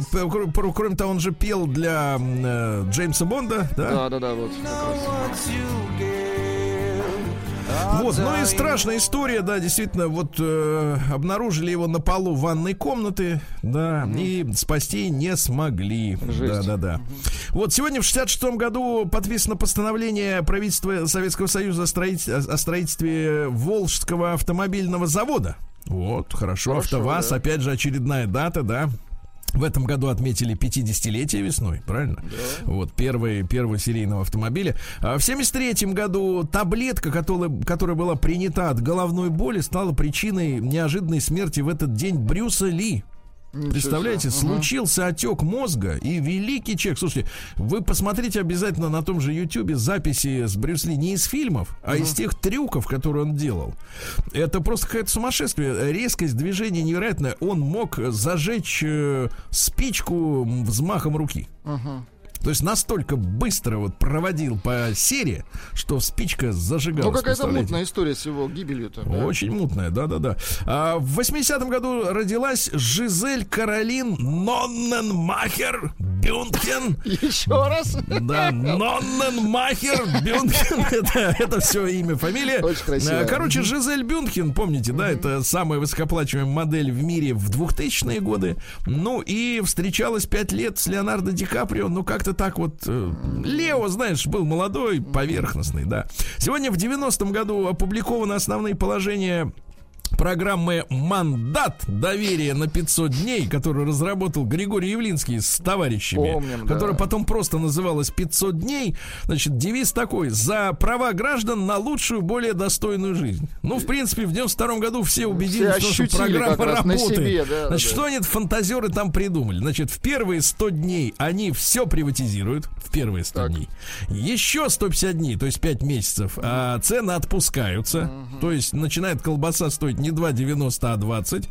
кроме того, он же пел для э, Джеймса Бонда, да? Да, да, да, вот. как раз. Вот, ну и страшная история, да, действительно, вот э, обнаружили его на полу ванной комнаты, да, и спасти не смогли. Жесть. Да, да, да. Вот сегодня в 66 году подписано постановление правительства Советского Союза о, строить- о строительстве Волжского автомобильного завода. Вот, хорошо, Хорошо, АвтоВАЗ, да. опять же, очередная дата, да. В этом году отметили 50-летие весной, правильно? Вот, первый, первого серийного автомобиля. А в 73 году таблетка, которая, которая была принята от головной боли, стала причиной неожиданной смерти в этот день Брюса Ли. Представляете, случился отек мозга, и великий человек. Слушайте, вы посмотрите обязательно на том же Ютубе записи с Брюс Ли не из фильмов, а из тех трюков, которые он делал. Это просто какое-то сумасшествие. Резкость движения невероятная. Он мог зажечь э, спичку взмахом руки. То есть настолько быстро вот проводил по серии, что спичка зажигалась. Ну, какая-то мутная история с его гибелью-то. да? Очень мутная, да-да-да. А, в 80-м году родилась Жизель Каролин Нонненмахер Бюнтген. Еще раз. Да, Нонненмахер Бюнтген. Это, это все имя, фамилия. Очень красиво. А, Короче, Жизель Бюнтген, помните, да, это самая высокооплачиваемая модель в мире в 2000-е годы. Ну и встречалась 5 лет с Леонардо Ди Каприо. Ну, как-то так вот. э, Лео, знаешь, был молодой, поверхностный, да. Сегодня в 90-м году опубликованы основные положения программы «Мандат. Доверие на 500 дней», которую разработал Григорий Явлинский с товарищами, Помним, да. которая потом просто называлась «500 дней». Значит, девиз такой «За права граждан на лучшую, более достойную жизнь». Ну, в принципе, в 92 году все убедились, Все что программа работает. себе, да, Значит, да. что они фантазеры там придумали? Значит, в первые 100 дней они все приватизируют. В первые 100 Так. дней. Еще 150 дней, то есть 5 месяцев, а цены отпускаются. То есть начинает колбаса стоить не 2,90, а 20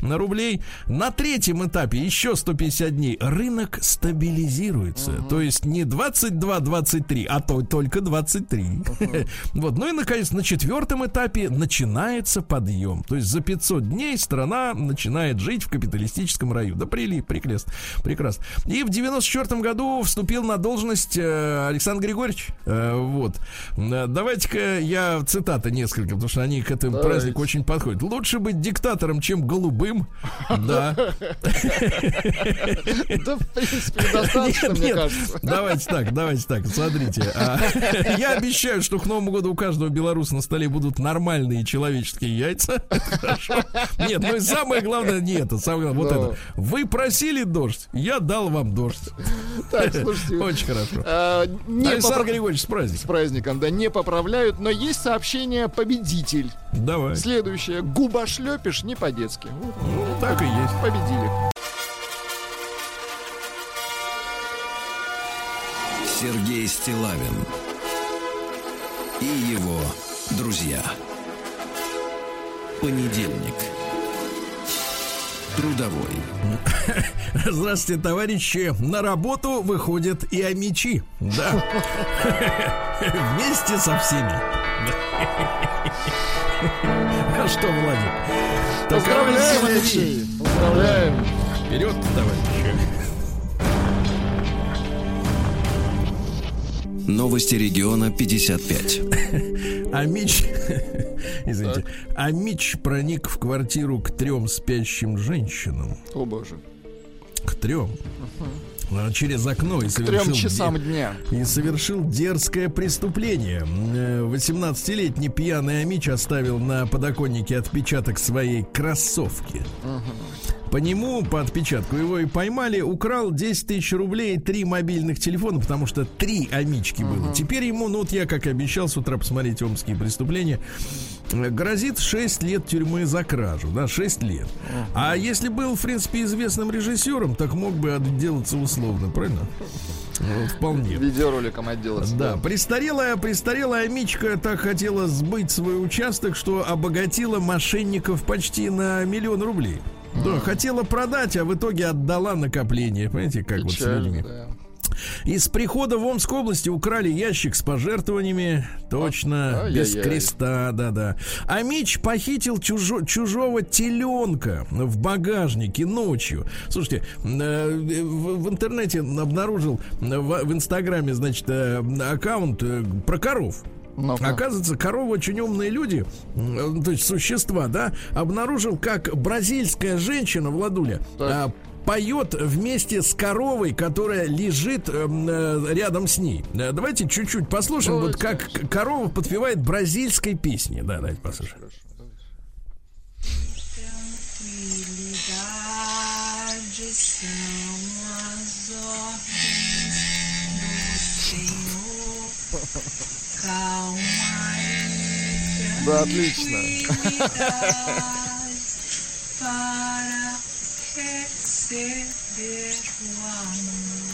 на рублей. На третьем этапе еще 150 дней рынок стабилизируется. То есть не 22-23, а то только 23. Вот. Ну и, наконец, на четвертом этапе начинается подъем. То есть за 500 дней страна начинает жить в капиталистическом раю. Да прили, прекрасно. прекрасно. И в 94 году вступил на должность э, Александр Григорьевич. Э, вот. Э, Давайте-ка я цитаты несколько, потому что они к этому Давайте. празднику очень подходят. Лучше быть диктатором, чем голубым. Да. Да, в принципе, достаточно, мне кажется. Давайте так, давайте так, смотрите. А, Я обещаю, что к Новому году у каждого белоруса на столе будут нормальные человеческие яйца. Хорошо. Нет, ну и самое главное не это. Самое главное, вот Да. это. Вы просили дождь, я дал вам дождь. Так, слушайте. Очень хорошо. а, Александр Григорьевич, с С праздником. праздником, да, не поправляют, но есть сообщение «Победитель». Давай. Следующее. Губошлепишь не по-детски. Ну, так и есть. победили. Сергей Стилавин и его друзья. Понедельник. Трудовой. Здравствуйте, товарищи. На работу выходят и амичи. Да. Вместе со всеми. А что, Владик? Поздравляем, Алексей. Поздравляем. Вперед, товарищи. Новости региона 55. А Мич, извините, а Мич проник в квартиру к трем спящим женщинам. О боже. К трем. А, Через окно и совершил... Трем часам дня. И совершил дерзкое преступление. Э, 18-летний пьяный Амич оставил на подоконнике отпечаток своей кроссовки. По нему, по отпечатку, его и поймали, украл 10 тысяч рублей три мобильных телефона, потому что три амички было. Теперь ему, ну вот я, как и обещал, с утра посмотреть омские преступления, грозит 6 лет тюрьмы за кражу, да, 6 лет. А если был, в принципе, известным режиссером, так мог бы отделаться условно, правильно? Вот, вполне. Видеороликом отделаться. Да, престарелая, престарелая Мичка так хотела сбыть свой участок, что обогатила мошенников почти на миллион рублей. Да, хотела продать, а в итоге отдала накопление. Понимаете, как вот с Печально, людьми. да. Из прихода в Омской области украли ящик с пожертвованиями. Точно, А- без ай-яй-яй. креста, да-да. А Мич похитил чужо- чужого теленка в багажнике ночью. Слушайте, э, в, интернете обнаружил в, в Инстаграме, значит, э, аккаунт э, про коров. Ну-ка. Оказывается, коровы очень умные люди, то есть существа, да, обнаружил, как бразильская женщина, Владуля, Так. а, поет вместе с коровой, которая лежит эм, э, рядом с ней. Э, Давайте чуть-чуть послушаем, вот как к- корова подпевает бразильской песни. Да, давайте послушаем. Tranquilidade são as ordens do Senhor. Calma e Да, отлично. tranquilidade para receber o amor.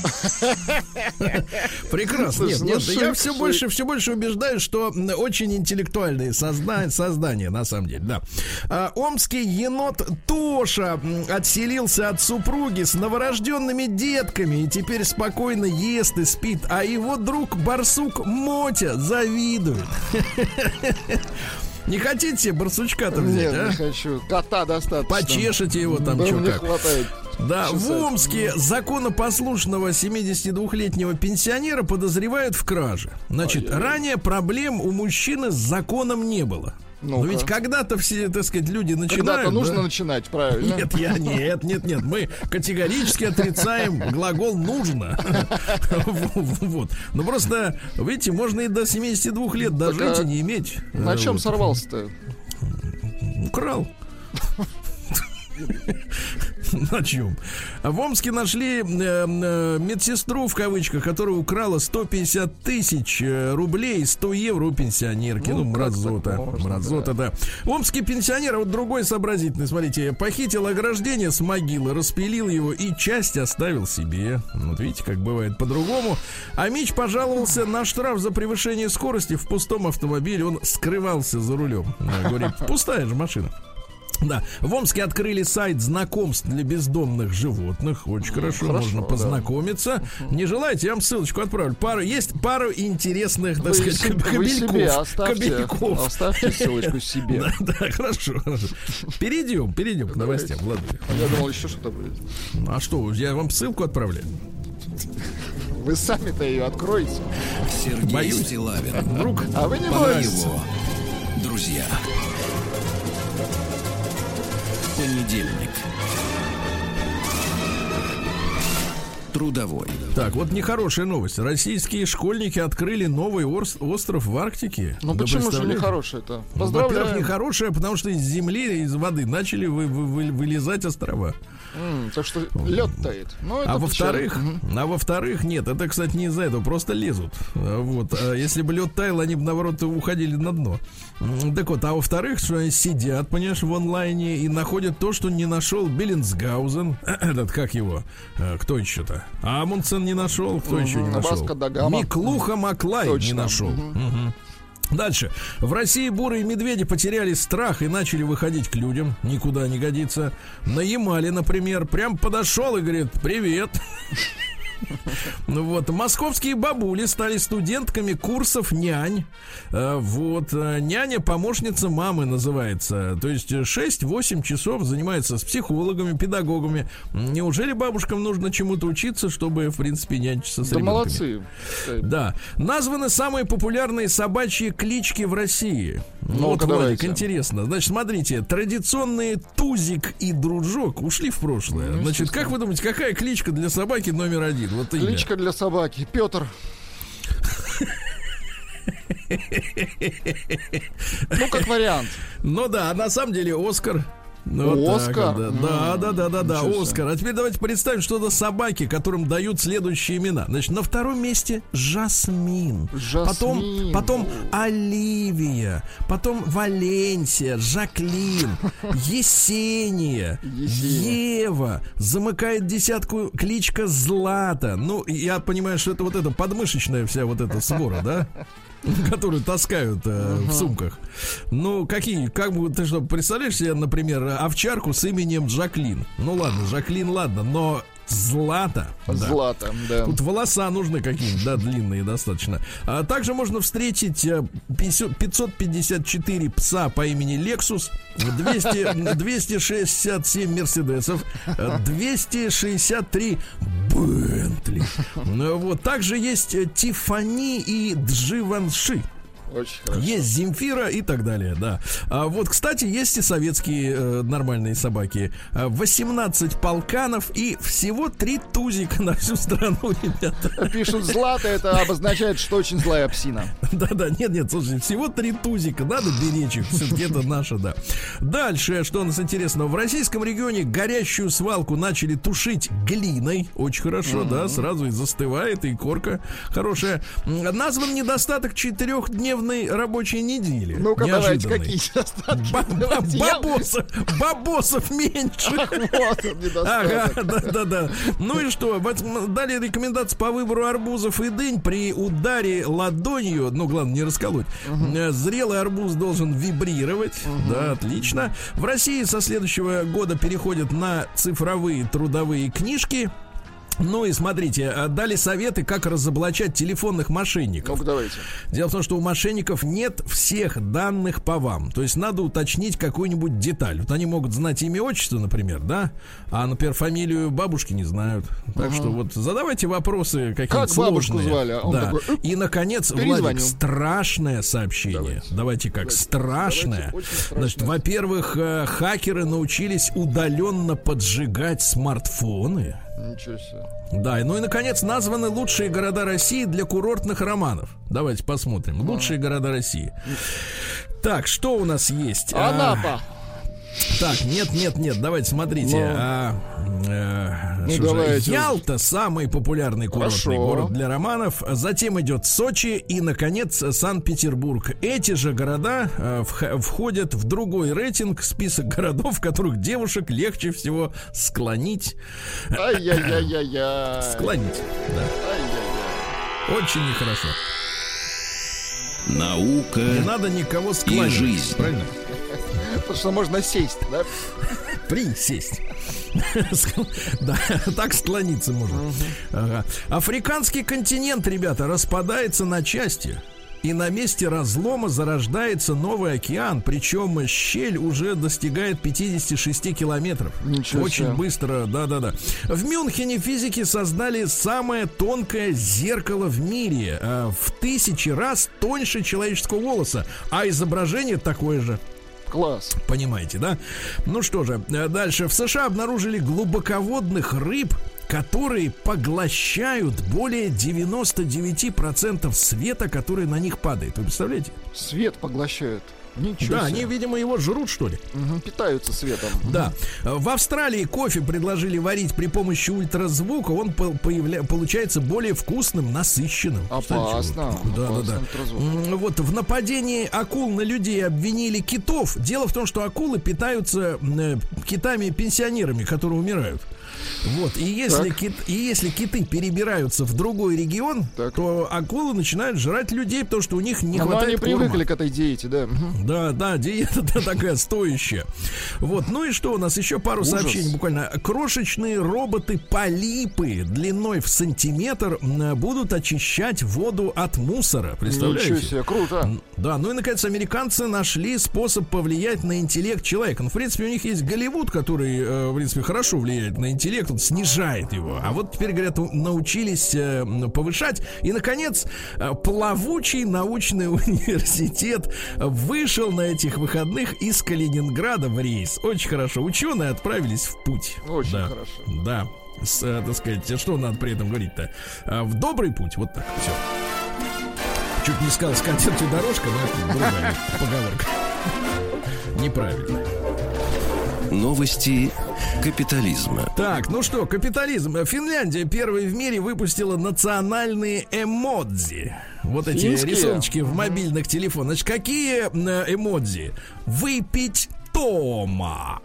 Прекрасно. Нет, ну нет, я все больше, все больше убеждаюсь, что очень интеллектуальные созда- создания, на самом деле, да. А, омский енот Тоша отселился от супруги с новорожденными детками и теперь спокойно ест и спит, а его друг барсук Мотя завидует. Не хотите себе барсучка-то взять, Нет, а? не хочу. Кота достаточно. Почешете его там, Да, чё мне как. хватает. Да, в. Омске законопослушного 72-летнего пенсионера подозревают в краже. Значит, ранее проблем у мужчины с законом не было. Но Ну-ка. ведь когда-то все, так сказать, люди начинают... Когда-то нужно да? начинать, правильно? Нет, я нет, нет, нет. Мы категорически отрицаем глагол нужно. Вот. Ну просто, видите, можно и до 72 лет дожить а и не иметь. На Э, чем сорвался-то? Украл. На чем? В Омске нашли э, э, медсестру, в кавычках, которая украла 150 тысяч э, рублей, 100 евро у пенсионерки. Ну, Ну, мразота. Мразота, да. Омский пенсионер, а вот другой сообразительный, смотрите, похитил ограждение с могилы, распилил его и часть оставил себе. Вот видите, как бывает по-другому. А Мич пожаловался на штраф за превышение скорости в пустом автомобиле. Он скрывался за рулем. Говорит, пустая же машина. Да, в Омске открыли сайт знакомств для бездомных животных. Очень хорошо, хорошо, можно да. познакомиться. Не желаете, я вам ссылочку отправлю. Пару, есть пару интересных, так Вы, сказать, себе- вы себе оставьте, кобельков. оставьте ссылочку себе. Да, да, хорошо, хорошо. Перейдем, перейдем к новостям, Владимир. Я думал, еще что-то будет. А что, я вам ссылку отправляю? Вы сами-то ее откроете. Сергей Боюсь. Стилавин Вдруг А вы не боитесь. его друзья. Понедельник. Трудовой. Так, вот нехорошая новость. Российские школьники открыли новый остров в Арктике. Ну Вы почему же представляете? нехорошее-то? Ну, Во-первых, Поздравляю. нехорошая, потому что из земли, из воды начали вы- вы- вы- вылезать острова. М, Так что лед тает. Ну, А во-вторых. Мгм. а во-вторых, нет, это, кстати, не из-за этого, просто лезут. А Вот. А если бы лед таял, они бы, наоборот, уходили на дно. Так вот, а во-вторых, что они сидят, понимаешь, в онлайне и находят то, что не нашел Беллинсгаузен. Этот, как его? Э, Кто еще-то? Амундсен не нашел, кто еще не нашел? Гама. Миклуха Маклай не нашел. Мгм. Дальше. В России бурые медведи потеряли страх и начали выходить к людям. Никуда не годится. На Ямале, например, прям подошел и говорит, привет. Ну вот, московские бабули стали студентками курсов нянь. Э, Вот, э, няня-помощница мамы называется. То есть э, 6-8 часов занимается с психологами, педагогами. Неужели бабушкам нужно чему-то учиться, чтобы, в принципе, нянчиться с Да молодцы. Да. Названы самые популярные собачьи клички в России. Ну-ка, вот, Владик, интересно. Значит, смотрите, традиционные Тузик и Дружок ушли в прошлое. Ну, Значит, как вы думаете, какая кличка для собаки номер один? Вот имя. Кличка для собаки. Петр. Ну, как вариант. Ну да, на самом деле Оскар. Ну, вот так Оскар? вот, да. да, да, да, да, да, себе. Оскар. А теперь давайте представим, что это собаки, которым дают следующие имена. Значит, на втором месте Жасмин. Жасмин. Потом, потом Оливия. Потом Валенсия, Жаклин, Есения, Есения. Ева. Замыкает десятку кличка Злата. Ну, я понимаю, что это вот эта подмышечная вся вот эта свора, да? Которую таскают э, в сумках. Ну, какие, как бы, ты что, представляешь себе, например, овчарку с именем Жаклин? Ну ладно, Жаклин, ладно, но Злата. да. Злата, да. Тут волоса нужны какие-нибудь, да, длинные достаточно. А также можно встретить э, 50 554 пса по имени Lexus, 200, 267 Мерседесов, э, 263 Бентли. Ну, Вот. Также есть э, Тифани и Дживанши. Очень хорошо. Есть Земфира и так далее, да. А вот, кстати, есть и советские э, нормальные собаки. А, 18 полканов и всего 3 тузика на всю страну, ребята. Пишут Злата, это обозначает, что очень злая псина. Да-да, нет-нет, слушай, всего 3 тузика, надо беречь их, все-таки это наше, да. Дальше, что у нас интересного. В российском регионе горящую свалку начали тушить глиной. Очень хорошо, да, сразу и застывает, и корка хорошая. Назван недостаток четырехдневной рабочей недели. Ну-ка, давайте, какие я- Бабосов, бабосов меньше. Ага, да, да, да. Ну и что? Дали рекомендации по выбору арбузов и дынь при ударе ладонью. Ну, главное, не расколоть. Э, Зрелый арбуз должен вибрировать. Да, отлично. В России со следующего года переходят на цифровые трудовые книжки. Ну и смотрите, э, дали советы, как разоблачать телефонных мошенников. Ну-ка, давайте. Дело в том, что у мошенников нет всех данных по вам. То есть надо уточнить какую-нибудь деталь. Вот они могут знать имя, отчество, например, да? А, например, фамилию бабушки не знают. Так что вот задавайте вопросы какие-то Как бабушку сложные. звали? А он да. такой, «Уп, И, наконец, перезвоню». Владик, страшное сообщение. Давайте, как страшное. давайте, страшное. Значит, во-первых, э, хакеры научились удаленно поджигать смартфоны. Ничего себе. Да, ну и наконец названы лучшие города России для курортных романов. Давайте посмотрим. Лучшие города России. Так, что у нас есть? А, Анапа. Так, нет, нет, нет, давайте смотрите. Ну. А, э, Ну, давайте. Ялта самый популярный курортный Хорошо. город для романов. Затем идет Сочи и, наконец, Санкт-Петербург. Эти же города э, вх- входят в другой рейтинг, список городов, в которых девушек легче всего склонить. Ай-яй-яй-яй-яй. Склонить, да. Ай-яй-яй. Очень нехорошо. Наука Не надо никого склонить. жизнь. Правильно? Потому что можно сесть, да? Присесть. Да, так склониться можно. Ага. Африканский континент, ребята, распадается на части. И на месте разлома зарождается новый океан, причем щель уже достигает 56 километров. Ничего Очень себе. быстро, да-да-да. В Мюнхене физики создали самое тонкое зеркало в мире. э, В тысячи раз тоньше человеческого волоса, а изображение такое же. Класс. Понимаете, да? Ну что же, э, дальше. В США обнаружили глубоководных рыб, которые поглощают более 99% света, который на них падает. Вы представляете? Свет поглощают. Ничего да, себе. они, видимо, его жрут, что ли. Мгм, питаются светом. Да. В Австралии кофе предложили варить при помощи ультразвука. Он по- появля- получается более вкусным, насыщенным. Опасно. вот. Да, да, опасно, да. Вот в нападении акул на людей обвинили китов. Дело в том, что акулы питаются э, китами-пенсионерами, которые умирают. Вот, и если, Так. кит, и если киты перебираются в другой регион, Так. то акулы начинают жрать людей, потому что у них не Ну, хватает они корма. привыкли к этой диете, да. Да, да, диета такая стоящая. Вот, ну и что у нас еще пару Ужас. сообщений буквально. Крошечные роботы-полипы длиной в сантиметр будут очищать воду от мусора. Представляете? Ничего себе, круто. Да, ну и наконец американцы нашли способ повлиять на интеллект человека. Ну, в принципе, у них есть Голливуд, который, э, в принципе, хорошо влияет на интеллект, он снижает его. А вот теперь, говорят, научились э, повышать. И, наконец, э, плавучий научный университет вышел на этих выходных из Калининграда в рейс. Очень хорошо. Ученые отправились в путь. Очень Да. хорошо. Да. С, э, так сказать, что надо при этом говорить-то? А, В добрый путь. Вот так. Все. Чуть не сказал скатертью дорожка, но это другая поговорка. Неправильно. Новости капитализма. Так, ну что, капитализм. Финляндия первой в мире выпустила национальные эмодзи. Вот эти Финские? рисуночки в мобильных телефонах. Значит, какие э, эмодзи? Выпить Тома.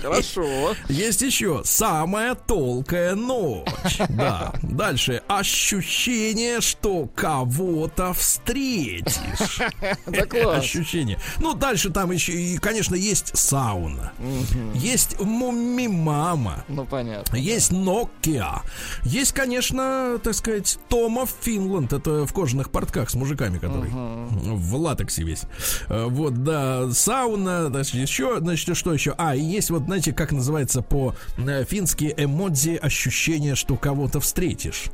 Хорошо. Есть еще самая толкая ночь. Да. Дальше. Ощущение, что кого-то встретишь. Да. Ощущение. Ну, дальше там еще, и, конечно, есть сауна. Есть муми-мама. Ну, понятно. Есть Nokia. Есть, конечно, так сказать, Томов Финланд. Это в кожаных портках с мужиками, который в латексе весь. Э, Вот, да, сауна, значит, еще, значит, что еще? А, и есть вот, знаете, как называется по-фински эмодзи ощущение, что кого-то встретишь.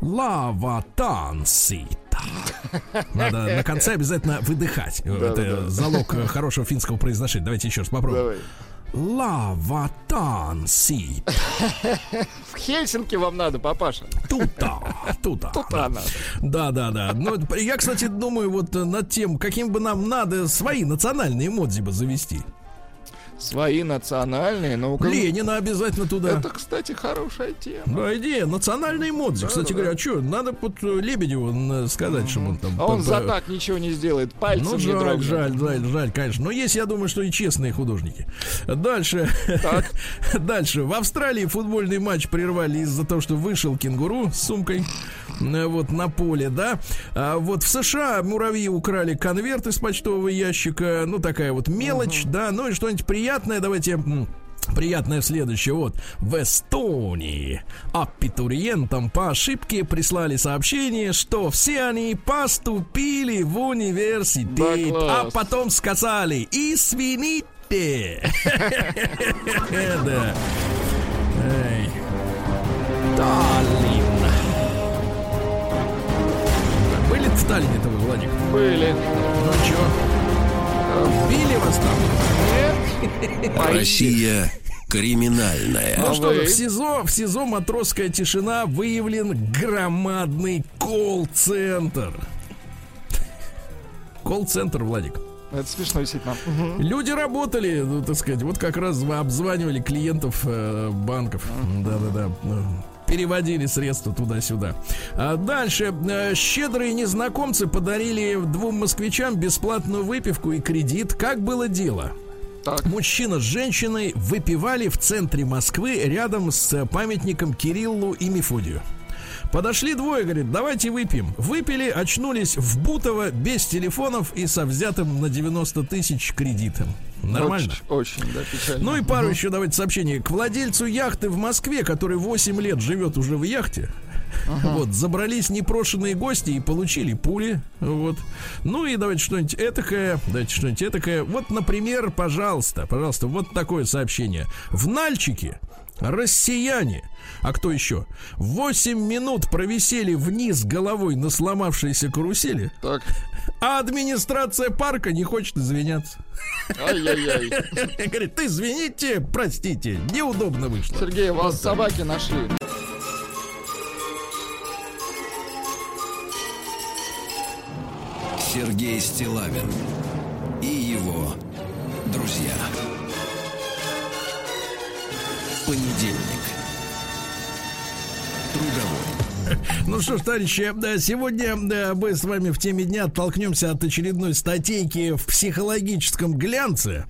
Лава тансита. Надо на конце обязательно выдыхать. Это залог э, хорошего финского произношения. Давайте еще раз попробуем. Лава тансита. В Хельсинки вам надо, папаша. Тута, тута. Тута да. надо. Да, да, да. Но я, кстати, думаю вот э, над тем, каким бы нам надо свои национальные эмодзи бы завести. Свои национальные, но у кого- Ленина обязательно туда. Это, кстати, хорошая тема. Да, идея, национальные эмодзи. Кстати говоря, а что, надо вот э, Лебедеву н- сказать, чтобы он там... А он по- за по- так ничего не сделает. Пальцем Ну, не жаль, дрогнет. жаль, жаль, жаль, конечно. Но есть, я думаю, что и честные художники. Дальше. Дальше. В Австралии футбольный матч прервали из-за того, что вышел кенгуру с сумкой. Э, Вот на поле, да. А вот в США муравьи украли конверт из почтового ящика. Ну, такая вот мелочь, да. Ну и что-нибудь приятное. Давайте Приятное следующее. Вот в Эстонии абитуриентам по ошибке прислали сообщение, что все они поступили в университет, Да, а потом сказали «Извините». Да. Эй. Таллине-то вы, Владик? Были. Ну чё? Били вас там? Россия криминальная. Ну А что же, вы? в СИЗО, в СИЗО «Матросская тишина» выявлен громадный колл-центр. Колл-центр, Владик. Это смешно, действительно. Мгм. Люди работали, ну, так сказать, вот как раз обзванивали клиентов э, банков. Да-да-да. Переводили средства туда-сюда. А дальше. э, щедрые незнакомцы подарили двум москвичам бесплатную выпивку и кредит. Как было дело? Так. Мужчина с женщиной выпивали в центре Москвы рядом с э, памятником Кириллу и Мефодию. Подошли двое, говорит, давайте выпьем. Выпили, очнулись в Бутово без телефонов и со взятым на 90 тысяч кредитом. Нормально? Очень, очень, да, печально. Ну и пару еще давайте сообщений. К владельцу яхты в Москве, который 8 лет живет уже в яхте, вот, забрались непрошенные гости и получили пули. Вот. Ну и давайте что-нибудь этакое. Давайте что-нибудь этакое. Вот, например, пожалуйста, пожалуйста, вот такое сообщение. В Нальчике россияне, а кто еще? 8 минут провисели вниз головой на сломавшейся карусели, Так, а администрация парка не хочет извиняться. ай-яй-яй. Говорит, ты извините, простите, неудобно вышло. Сергей, вас собаки нашли. Сергей Стилавин и его друзья. Понедельник. Трудовой. Ну что ж, товарищи, сегодня да, мы с вами в теме дня оттолкнемся от очередной статейки в психологическом глянце,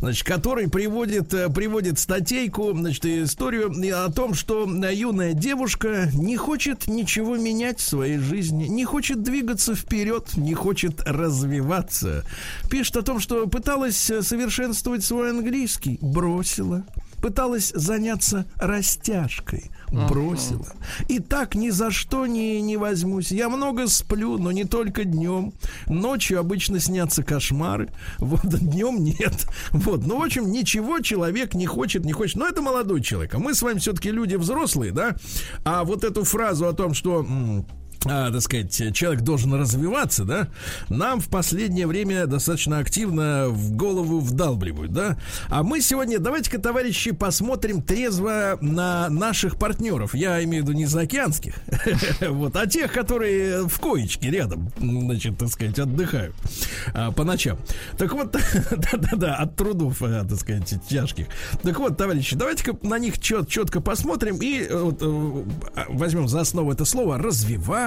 значит, который приводит, э, приводит статейку, значит, историю о том, что юная девушка не хочет ничего менять в своей жизни, не хочет двигаться вперед, не хочет развиваться. Пишет о том, что пыталась э, совершенствовать свой английский, бросила. Пыталась заняться растяжкой, бросила. И так ни за что не, не возьмусь. Я много сплю, но не только днем. Ночью обычно снятся кошмары. Вот днем нет. Вот. Ну, в общем, ничего человек не хочет, не хочет. Но это молодой человек. А мы с вами все-таки люди взрослые, да? А вот эту фразу о том, что а, так сказать, человек должен развиваться, да, нам в последнее время достаточно активно в голову вдалбливают, да. А мы сегодня, давайте-ка, товарищи, посмотрим трезво на наших партнеров. Я имею в виду не заокеанских, вот, а тех, которые в коечке рядом, значит, так сказать, отдыхают а, по ночам. Так вот, да-да-да, от трудов, а, так сказать, тяжких. Так вот, товарищи, давайте-ка на них чет, четко посмотрим и э, э, возьмем за основу это слово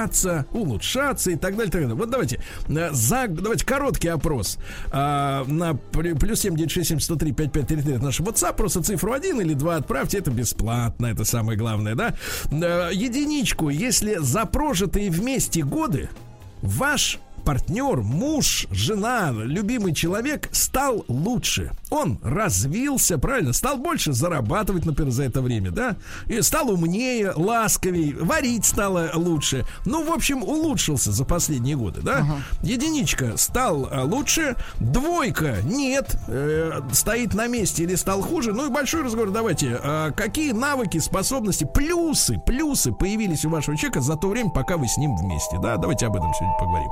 развиваться, улучшаться и так далее. так далее. Вот давайте, э, за, давайте короткий опрос а, на плю- плюс 7 967 103 5533 это наш WhatsApp, просто цифру 1 или 2 отправьте, это бесплатно, это самое главное, да. Э, Единичку, если за прожитые вместе годы ваш партнер, муж, жена, любимый человек стал лучше. Он развился, правильно, стал больше зарабатывать, например, за это время, да? И стал умнее, ласковее, варить стало лучше. Ну, в общем, улучшился за последние годы, да? Единичка стал а, лучше, двойка нет, э, стоит на месте или стал хуже. Ну и большой разговор, давайте. а, какие навыки, способности, плюсы, плюсы появились у вашего человека за то время, пока вы с ним вместе, да? Давайте об этом сегодня поговорим.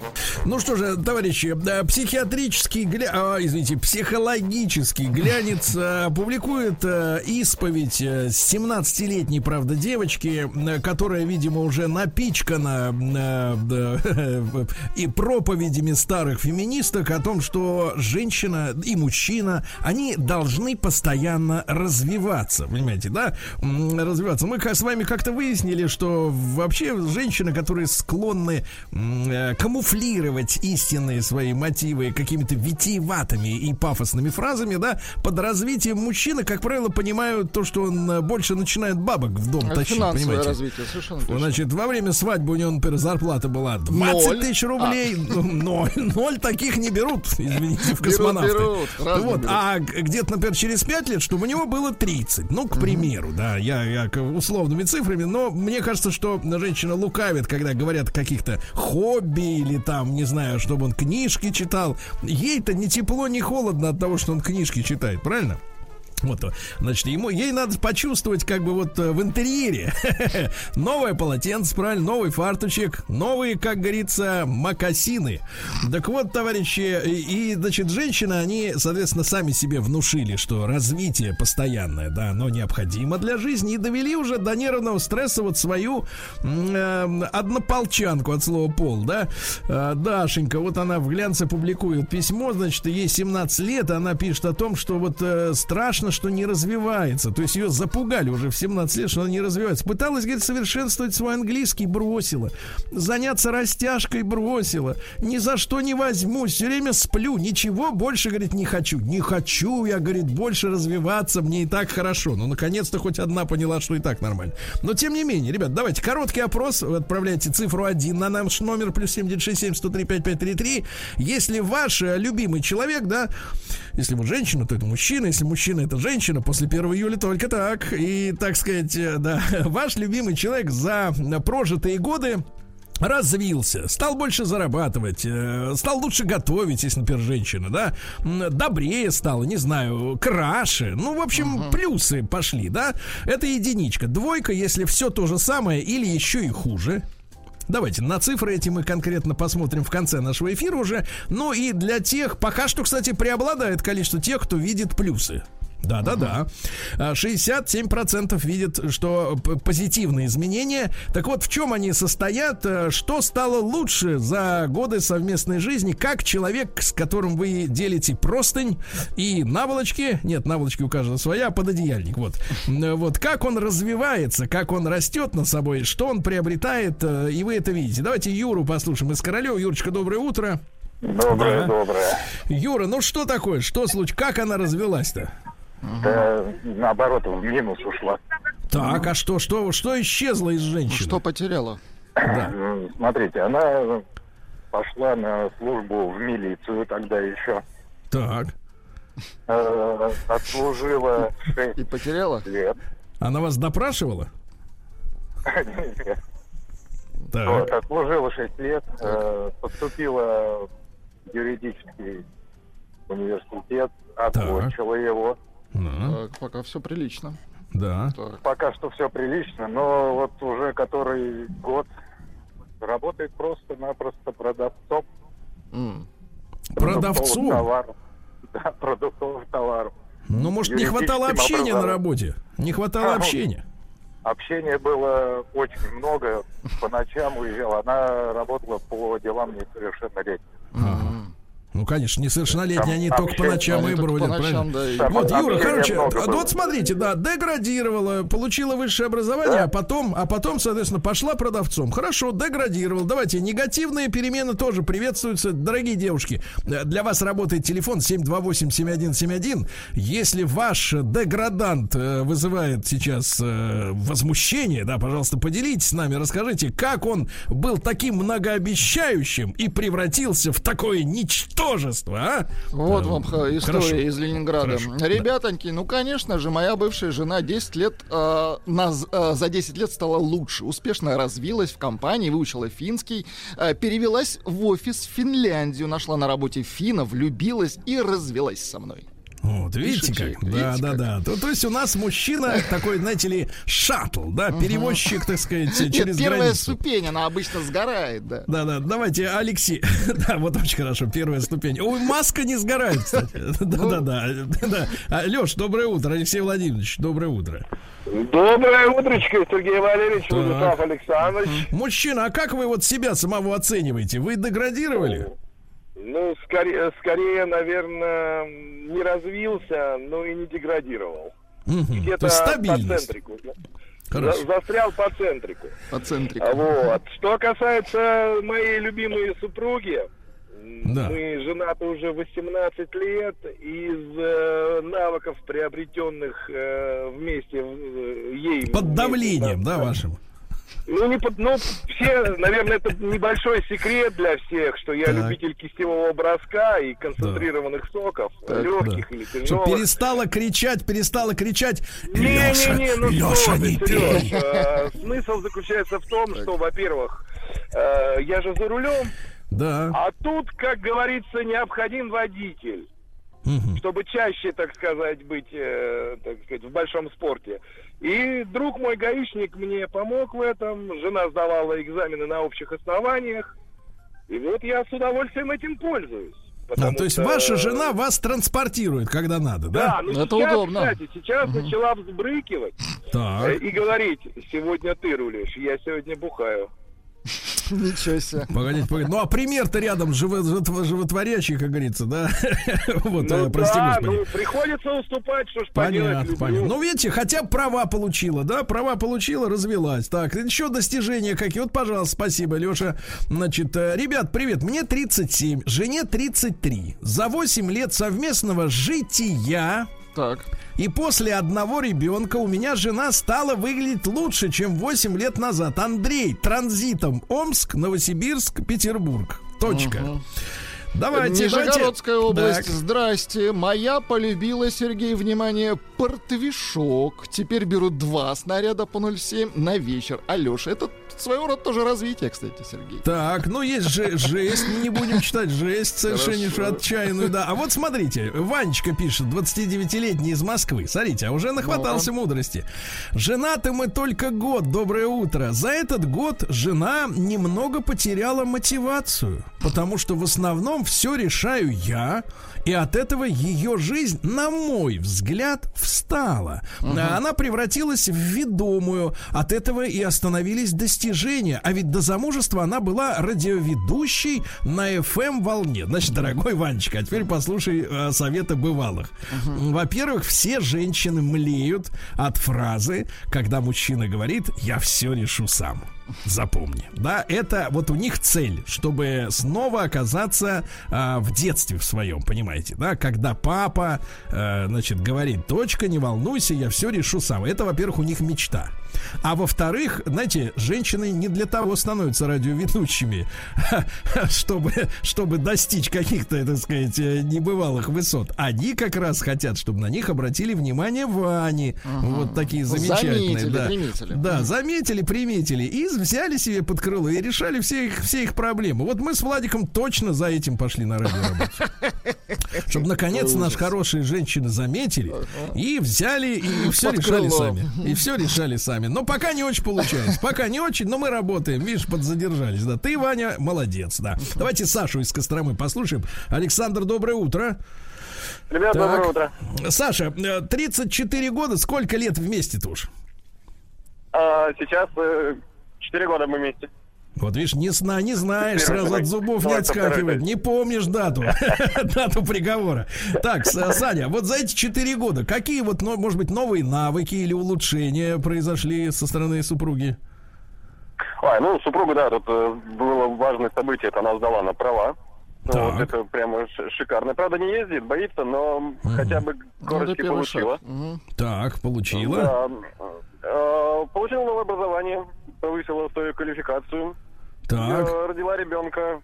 Ну что же, товарищи, да, психиатрический гля... а, извините, психологический глянец а, публикует а, исповедь а, 17-летней, правда, девочки, которая, видимо, уже напичкана и проповедями старых феминисток о том, что женщина и мужчина, они должны постоянно развиваться, понимаете, да? Развиваться. Мы с вами как-то выяснили, что вообще женщины, которые склонны м, камуфлировать истинные свои мотивы какими-то витиеватыми и пафосными фразами, да, под развитием мужчины, как правило, понимают то, что он э, больше начинает бабок в дом Это тащить, финансовое понимаете? развитие, совершенно точно. Значит, во время свадьбы у него, например, зарплата была 20 Ноль. тысяч рублей. Ну, Ноль. Ноль таких не берут, извините, в Берут, космонавты. берут, разные вот, берут. а где-то, например, через 5 лет, чтобы у него было 30. Ну, к примеру, да, я, я условными цифрами, но мне кажется, что женщина лукавит, когда говорят о каких-то хобби или там, не знаю, чтобы он книжки читал. Ей-то ни тепло, ни холодно от того, что он книжки читает, правильно? Вот, значит, ему, ей надо почувствовать, как бы вот э, в интерьере новое полотенце, правильно, новый фартучек, новые, как говорится, макасины. Так вот, товарищи, и, значит, женщины, они, соответственно, сами себе внушили, что развитие постоянное, да, оно необходимо для жизни, и довели уже до нервного стресса вот свою м, э, однополчанку от слова пол, да, Э, Дашенька, вот она в глянце публикует письмо, значит, ей 17 лет, она пишет о том, что вот э, страшно, что не развивается. То есть ее запугали уже в 17 лет, что она не развивается. Пыталась, говорит, совершенствовать свой английский, бросила. Заняться растяжкой бросила. Ни за что не возьмусь, все время сплю. Ничего больше, говорит, не хочу. Не хочу я, говорит, больше развиваться, мне и так хорошо. Ну, наконец-то хоть одна поняла, что и так нормально. Но, тем не менее, ребят, давайте короткий опрос. Вы отправляйте цифру 1 на наш номер плюс 7967 103 5533. Если ваш э, любимый человек, да, если вот женщина, то это мужчина, если мужчина, это женщина, после 1 июля только так. И, так сказать, э, да, ваш любимый человек за прожитые годы развился, стал больше зарабатывать, э, стал лучше готовить, если, например, женщина, да, добрее стала, не знаю, краше, ну, в общем, плюсы пошли, да, это единичка. Двойка, если все то же самое или еще и хуже. Давайте на цифры эти мы конкретно посмотрим в конце нашего эфира уже. Ну и для тех, пока что, кстати, преобладает количество тех, кто видит плюсы. Да, да, да. А, 67% видят, что позитивные изменения. Так вот, в чем они состоят? Э, Что стало лучше за годы совместной жизни? Как человек, с которым вы делите простынь и наволочки, нет, наволочки у каждого своя, а пододеяльник, вот. М, Вот, как он развивается, как он растет над собой, что он приобретает, э, и вы это видите. Давайте Юру послушаем из Королева. Юрочка, доброе утро. Доброе, доброе. Юра, ну что такое? Что случилось? Как она развелась-то? Да, наоборот, в минус ушла. Так, а что, что, что исчезло из женщины? Что потеряла? Да. М, Смотрите, она пошла на службу в милицию тогда еще. Так. Э, Отслужила 6 И потеряла? лет. Она вас допрашивала? Так. Вот, отслужила 6 лет, э, поступила в юридический университет, окончила его. Так, пока все прилично. да. Так. Пока что все прилично, но вот уже который год работает просто-напросто продавцом. Продуктовых Продавцом? товаров. Да, продуктовых товаров. Ну, может, не хватало общения на работе? Не хватало Ага. общения? Общения было очень много. По ночам уезжала. Она работала по делам несовершеннолетних. М. Ну, конечно, несовершеннолетние, они Там только по ночам и Они бродят, по ночам, правильно? да, и- Там Вот, Юра, короче, много а было. вот смотрите, да, деградировала, получила высшее образование, Да. а потом, а потом, соответственно, пошла продавцом. Хорошо, деградировал. Давайте, негативные перемены тоже приветствуются. Дорогие девушки, для вас работает телефон 728-7171. Если ваш деградант э, вызывает сейчас э, возмущение, да, пожалуйста, поделитесь с нами, расскажите, как он был таким многообещающим и превратился в такое ничтожество, а? Вот Э, вам ха, история хорошо. из Ленинграда. Хорошо. Ребятоньки, ну, конечно же, моя бывшая жена 10 лет, э, наз- э, за 10 лет стала лучше. Успешно развилась в компании, выучила финский, э, перевелась в офис в Финляндию, нашла на работе финна, влюбилась и развелась со мной. Вот, видите Пишите, как? Да, видите да, как? да. То, то есть у нас мужчина такой, знаете ли, шаттл, да, перевозчик, так сказать, Нет, через первая границу. ступень, она обычно сгорает, да. Да, да, давайте, Алексей. да, вот очень хорошо, первая ступень. Ой, маска не сгорает, кстати. Да, да, да. да. А, Леш, доброе утро, Алексей Владимирович, доброе утро. Доброе утречко, Сергей Валерьевич, Так. Владислав Александрович. Мужчина, а как вы вот себя самого оцениваете? Вы деградировали? Ну, скорее, скорее, наверное, не развился, но и не деградировал. Мгм, Где-то по центрику. Хорошо. За- застрял по центрику. По центрику. Вот. Что касается моей любимой супруги, Да. мы женаты уже 18 лет. Из э, навыков, приобретенных э, вместе э, ей... Под вместе, давлением, да, вашим? Ну, не под, ну, все, наверное, это небольшой секрет для всех, что я Так. любитель кистевого броска и концентрированных соков, Так, легких Да. или Что тяжелых. перестала кричать, перестала кричать. Не-не-не, ну Леша, что ты, не Серёж, пей. э, Смысл заключается в том, что, во-первых, э, я же за рулем, Да. а тут, как говорится, необходим водитель. Мгм. чтобы чаще, так сказать, быть, э, так сказать, в большом спорте. И друг мой гаишник мне помог в этом. Жена сдавала экзамены на общих основаниях. И вот я с удовольствием этим пользуюсь. А, то есть что- ваша жена вас транспортирует, когда надо, Да, да? ну Это сейчас, удобно. кстати, сейчас начала взбрыкивать э, Так. и говорить, сегодня ты рулишь, я сегодня бухаю. Ничего себе. Погодите, погодите. Ну, а пример-то рядом живо- живо- животворящий, как говорится, да? Вот, Ну э, прости да, господи. ну приходится уступать, что ж поделать, Понятно, люблю. понятно. Ну, видите, хотя права получила, да? Права получила, развелась. Так, еще достижения какие. Вот, пожалуйста, спасибо, Леша. Значит, э, ребят, привет. Мне 37, жене 33. За 8 лет совместного жития Так. и после одного ребенка у меня жена стала выглядеть лучше, чем 8 лет назад. Андрей, транзитом Омск, Новосибирск, Петербург. Точка. Давайте, Нижегородская давайте. область. Так. Здрасте. Моя полюбила, Сергей, внимание, портвишок. Теперь беру два снаряда по 0,7 на вечер. Алеша, это своего рода тоже развитие, кстати, Сергей. Так, ну есть же жесть, не будем читать жесть совершеннейшую Хорошо. отчаянную, да. А вот смотрите, Ванечка пишет, 29-летний из Москвы. Смотрите, а уже нахватался мудрости. Женаты мы только год, доброе утро. За этот год жена немного потеряла мотивацию, потому что в основном все решаю я, и от этого ее жизнь, на мой взгляд, встала. А Она превратилась в ведомую. От этого и остановились достижения. А ведь до замужества она была радиоведущей на FM волне. Значит, дорогой Ванечка, а теперь послушай э, советы бывалых. Во-первых, все женщины млеют от фразы, когда мужчина говорит: "Я все решу сам". Запомни, да, это вот у них цель, чтобы снова оказаться а, в детстве в своем, понимаете, да, когда папа, э, значит, говорит, дочка, не волнуйся, я все решу сам. Это, во-первых, у них мечта. А во-вторых, знаете, женщины не для того становятся радиоведущими, чтобы, чтобы достичь каких-то, так сказать, э, небывалых высот. Они как раз хотят, чтобы на них обратили внимание Вани. Вот такие замечательные. Заметили, да. приметили. Да, заметили, приметили и взяли себе под крыло и решали все их, все их проблемы. Вот мы с Владиком точно за этим пошли на радио работать. Чтобы наконец наши хорошие женщины заметили и взяли и все Под решали крыло. сами. И все решали сами. Но пока не очень получается. Пока не очень, но мы работаем. Видишь, подзадержались. Да, ты, Ваня, молодец, да. Давайте Сашу из Костромы послушаем. Александр, доброе утро. Ребят, Так. доброе утро. Саша, э, 34 года, сколько лет вместе-то уж? А, сейчас 4 года мы вместе. Вот видишь, не, сна, не знаешь, сразу от зубов не отскакивает, не помнишь дату, дату приговора. Так, Саня, вот за эти четыре года какие вот, может быть, новые навыки или улучшения произошли со стороны супруги? Ой, ну, супруга, да, тут э, было важное событие, это она сдала на права. Ну, Так. Вот это прямо шикарно. Правда, не ездит, боится, но хотя бы Ну, шаг. получила. Так, получила. Да. Э, Получила новое образование, повысила свою квалификацию, Так, э, родила ребенка.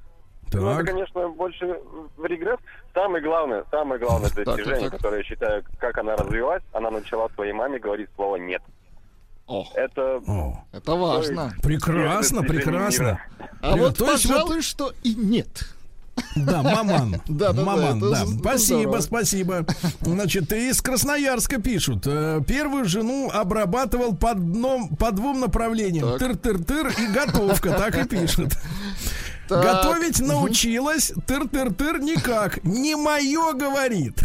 Ну, это, так. конечно, больше в регресс. Самое главное, самое главное так, достижение, так. которое я считаю, как она развилась, она начала своей маме говорить слово «нет». О, Это О, это важно. прекрасно, прекрасно. мира. А вот, То есть вот- пожалуй, что и нет. Да, маман. Да, да, да, маман, это да. з- Спасибо, здорово. спасибо. Значит, из Красноярска пишут. э, Первую жену обрабатывал по, дном, по двум направлениям. Тыр-тыр-тыр и готовка. Так и пишут. Так. Готовить научилась, тыр-тыр-тыр никак. Не мое, говорит.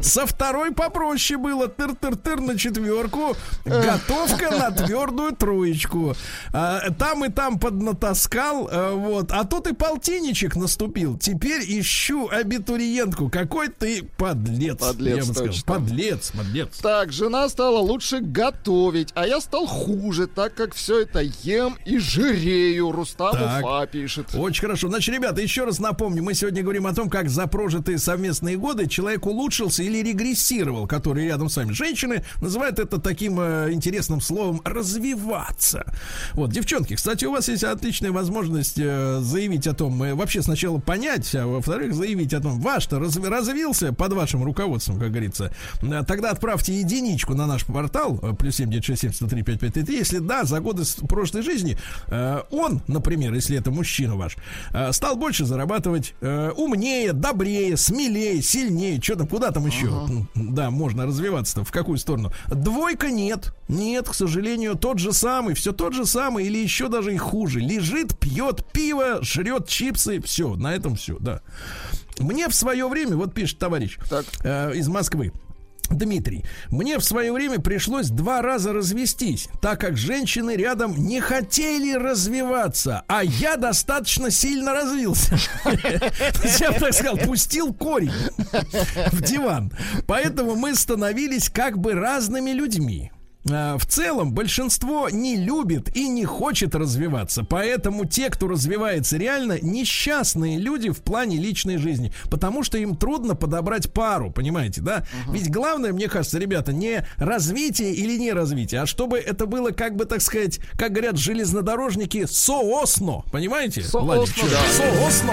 Со второй попроще было. Тыр-тыр-тыр на четверку. Готовка на твердую троечку. А, Там и там поднатаскал. а, Вот. А тут и полтинничек наступил. Теперь ищу абитуриентку. Какой ты подлец. Подлец, я бы сказал. точно. Подлец, подлец. Так, жена стала лучше готовить, а я стал хуже, так как все это ем и жирею. Рустам Так. Пишет. Очень хорошо. Значит, ребята, еще раз напомню, мы сегодня говорим о том, как за прожитые совместные годы человек улучшился или регрессировал, который рядом с вами. Женщины называют это таким э, интересным словом развиваться. Вот, девчонки, кстати, у вас есть отличная возможность э, заявить о том, э, вообще сначала понять, а во-вторых, заявить о том, ваш-то разви- развился под вашим руководством, как говорится. Э, Тогда отправьте единичку на наш портал, э, плюс 7967 103 5533. Если да, за годы прошлой жизни э, он, например, если это мужчина, мужчина ваш, э, стал больше зарабатывать, э, умнее, добрее, смелее, сильнее, что там, куда там еще, м, да, можно развиваться-то, в какую сторону. Двойка нет, нет, к сожалению, тот же самый, все тот же самый, или еще даже и хуже. Лежит, пьет пиво, жрет чипсы, все, на этом все, да. Мне в свое время, вот пишет товарищ э, из Москвы, Дмитрий, мне в свое время пришлось два раза развестись, так как женщины рядом не хотели развиваться, а я достаточно сильно развился. Я так сказал, пустил корень в диван. Поэтому мы становились как бы разными людьми. А, В целом большинство не любит и не хочет развиваться, поэтому те, кто развивается реально, несчастные люди в плане личной жизни, потому что им трудно подобрать пару, понимаете, да? Ведь главное, мне кажется, ребята, не развитие или не развитие, а чтобы это было, как бы, так сказать, как говорят железнодорожники, соосно, понимаете? Соосно, Владик, да. Соосно.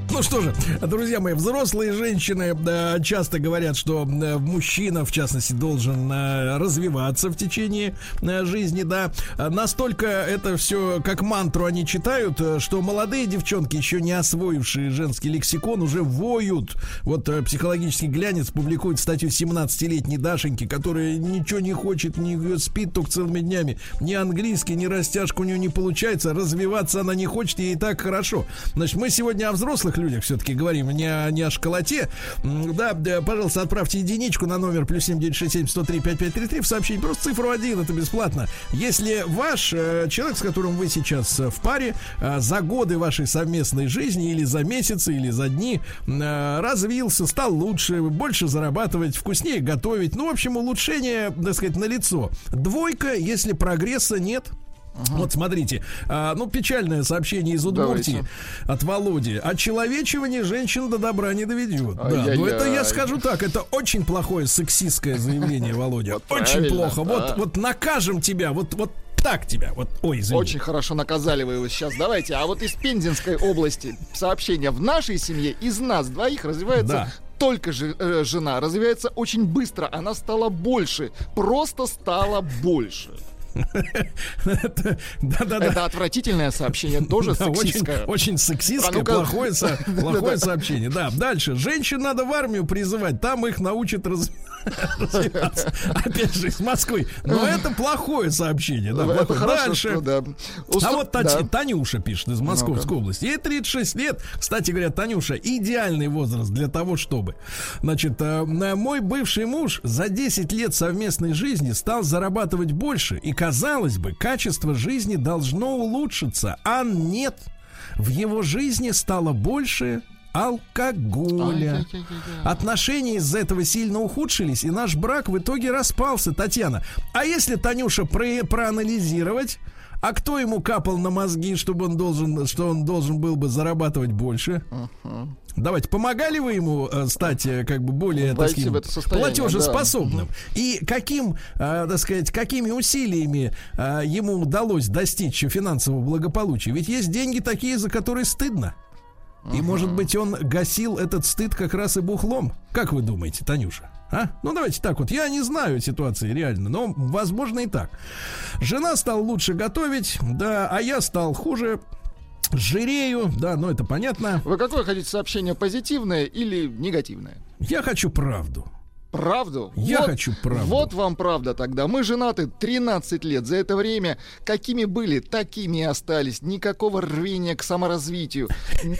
Ну что же, друзья мои, взрослые женщины часто говорят, что э, мужчина, в частности, должен э, развиваться в течение э, жизни, да. Настолько это все как мантру они читают, что молодые девчонки, еще не освоившие женский лексикон, уже воют. Вот психологический глянец публикует статью 17-летней Дашеньки, которая ничего не хочет, не спит только целыми днями. Ни английский, ни растяжка у нее не получается, развиваться она не хочет, ей и так хорошо. Значит, мы сегодня о взрослых людях все-таки говорим, не о, не о школоте. Да, да, пожалуйста, отправьте единичку на номер плюс 7967 103 5533 в сообщении. Просто цифру один, это бесплатно. Если ваш э, человек, с которым вы сейчас э, в паре, э, за годы вашей совместной жизни или за месяцы, или за дни э, развился, стал лучше, больше зарабатывать, вкуснее готовить. Ну, в общем, улучшение, так сказать, на лицо. Двойка, если прогресса нет, Вот смотрите, а, ну печальное сообщение из Удмуртии Давайте. от Володи. Очеловечивание женщин до добра не доведет. Да, Ай-яй-яй. но это я скажу так, это очень плохое сексистское заявление, Володя. Очень правильно, плохо. да. Вот, вот накажем тебя, вот, вот так тебя. Вот, ой, извини. Очень хорошо наказали вы его сейчас. Давайте. А вот из Пензенской области сообщение. В нашей семье из нас двоих развивается Да. только же, э, жена. Развивается очень быстро. Она стала больше. Просто стала больше. Это- отвратительное сообщение, тоже Да, сексистское. очень сексистское, А плохое, со- плохое сообщение. Да, дальше. Женщин надо в армию призывать, там их научат раз- развиваться. Опять же, из Москвы. Но это плохое сообщение. Да, Это хорошо, Дальше. что, да. А Устро- вот Тати- да. Танюша пишет из Московской области. Ей 36 лет. Кстати говоря, Танюша, идеальный возраст для того, чтобы. Значит, э, мой бывший муж за 10 лет совместной жизни стал зарабатывать больше. И, казалось бы, качество жизни должно улучшиться. А нет. В его жизни стало больше алкоголя. Отношения из-за этого сильно ухудшились, и наш брак в итоге распался, Татьяна. А если Танюша про- проанализировать, а кто ему капал на мозги, чтобы он должен, что он должен был бы зарабатывать больше? Давайте, помогали вы ему э, стать э, как бы более Войти состояние, платежеспособным? И каким, э, так сказать, какими усилиями э, ему удалось достичь финансового благополучия? Ведь есть деньги такие, за которые стыдно. И, может быть, он гасил этот стыд как раз и бухлом. Как вы думаете, Танюша? А? Ну, давайте так вот. Я не знаю ситуации реально, но, возможно, и так. Жена стала лучше готовить, да, а я стал хуже. Жирею, да, ну это понятно. Вы какое хотите сообщение, позитивное или негативное? Я хочу правду. Правду? Я Вот- хочу правду. Вот вам правда тогда. Мы женаты 13 лет. За это время какими были, такими и остались. Никакого рвения к саморазвитию.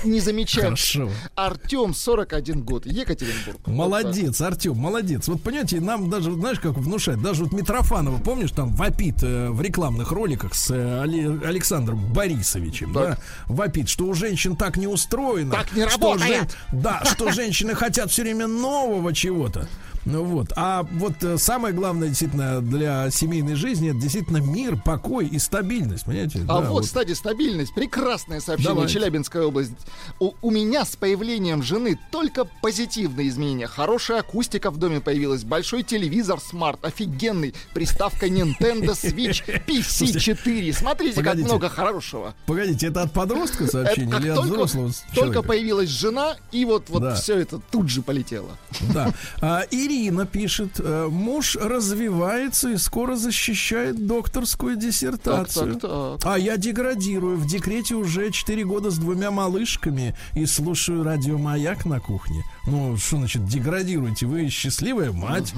Не замечаем. Хорошо. Артем, 41 год, Екатеринбург. Молодец, Артем, молодец. Вот понимаете, нам даже, знаешь, как внушать, даже вот Митрофанова, помнишь, там вопит э, в рекламных роликах с э, Александром Борисовичем, Так. да, вопит, что у женщин так не устроено. Так не что работает. жен- да, что женщины хотят все время нового чего-то. Ну вот. А вот э, самое главное действительно для семейной жизни это действительно мир, покой и стабильность. Понимаете? А Да, вот, кстати, стабильность. Прекрасное сообщение. Давайте. Челябинская область. У, у меня с появлением жены только позитивные изменения. Хорошая акустика в доме появилась. Большой телевизор смарт. Офигенный. Приставка Nintendo Switch PC4. Смотрите, Погодите. как много хорошего. Погодите, это от подростка сообщение или от взрослого только появилась жена, и вот, вот все это тут же полетело. Да. А, Ирина пишет, э, муж развивается и скоро защищает докторскую диссертацию. Так, так, так. А я деградирую. В декрете уже 4 года с двумя малышками и слушаю радио Маяк на кухне. Ну, что значит деградируете? Вы счастливая мать.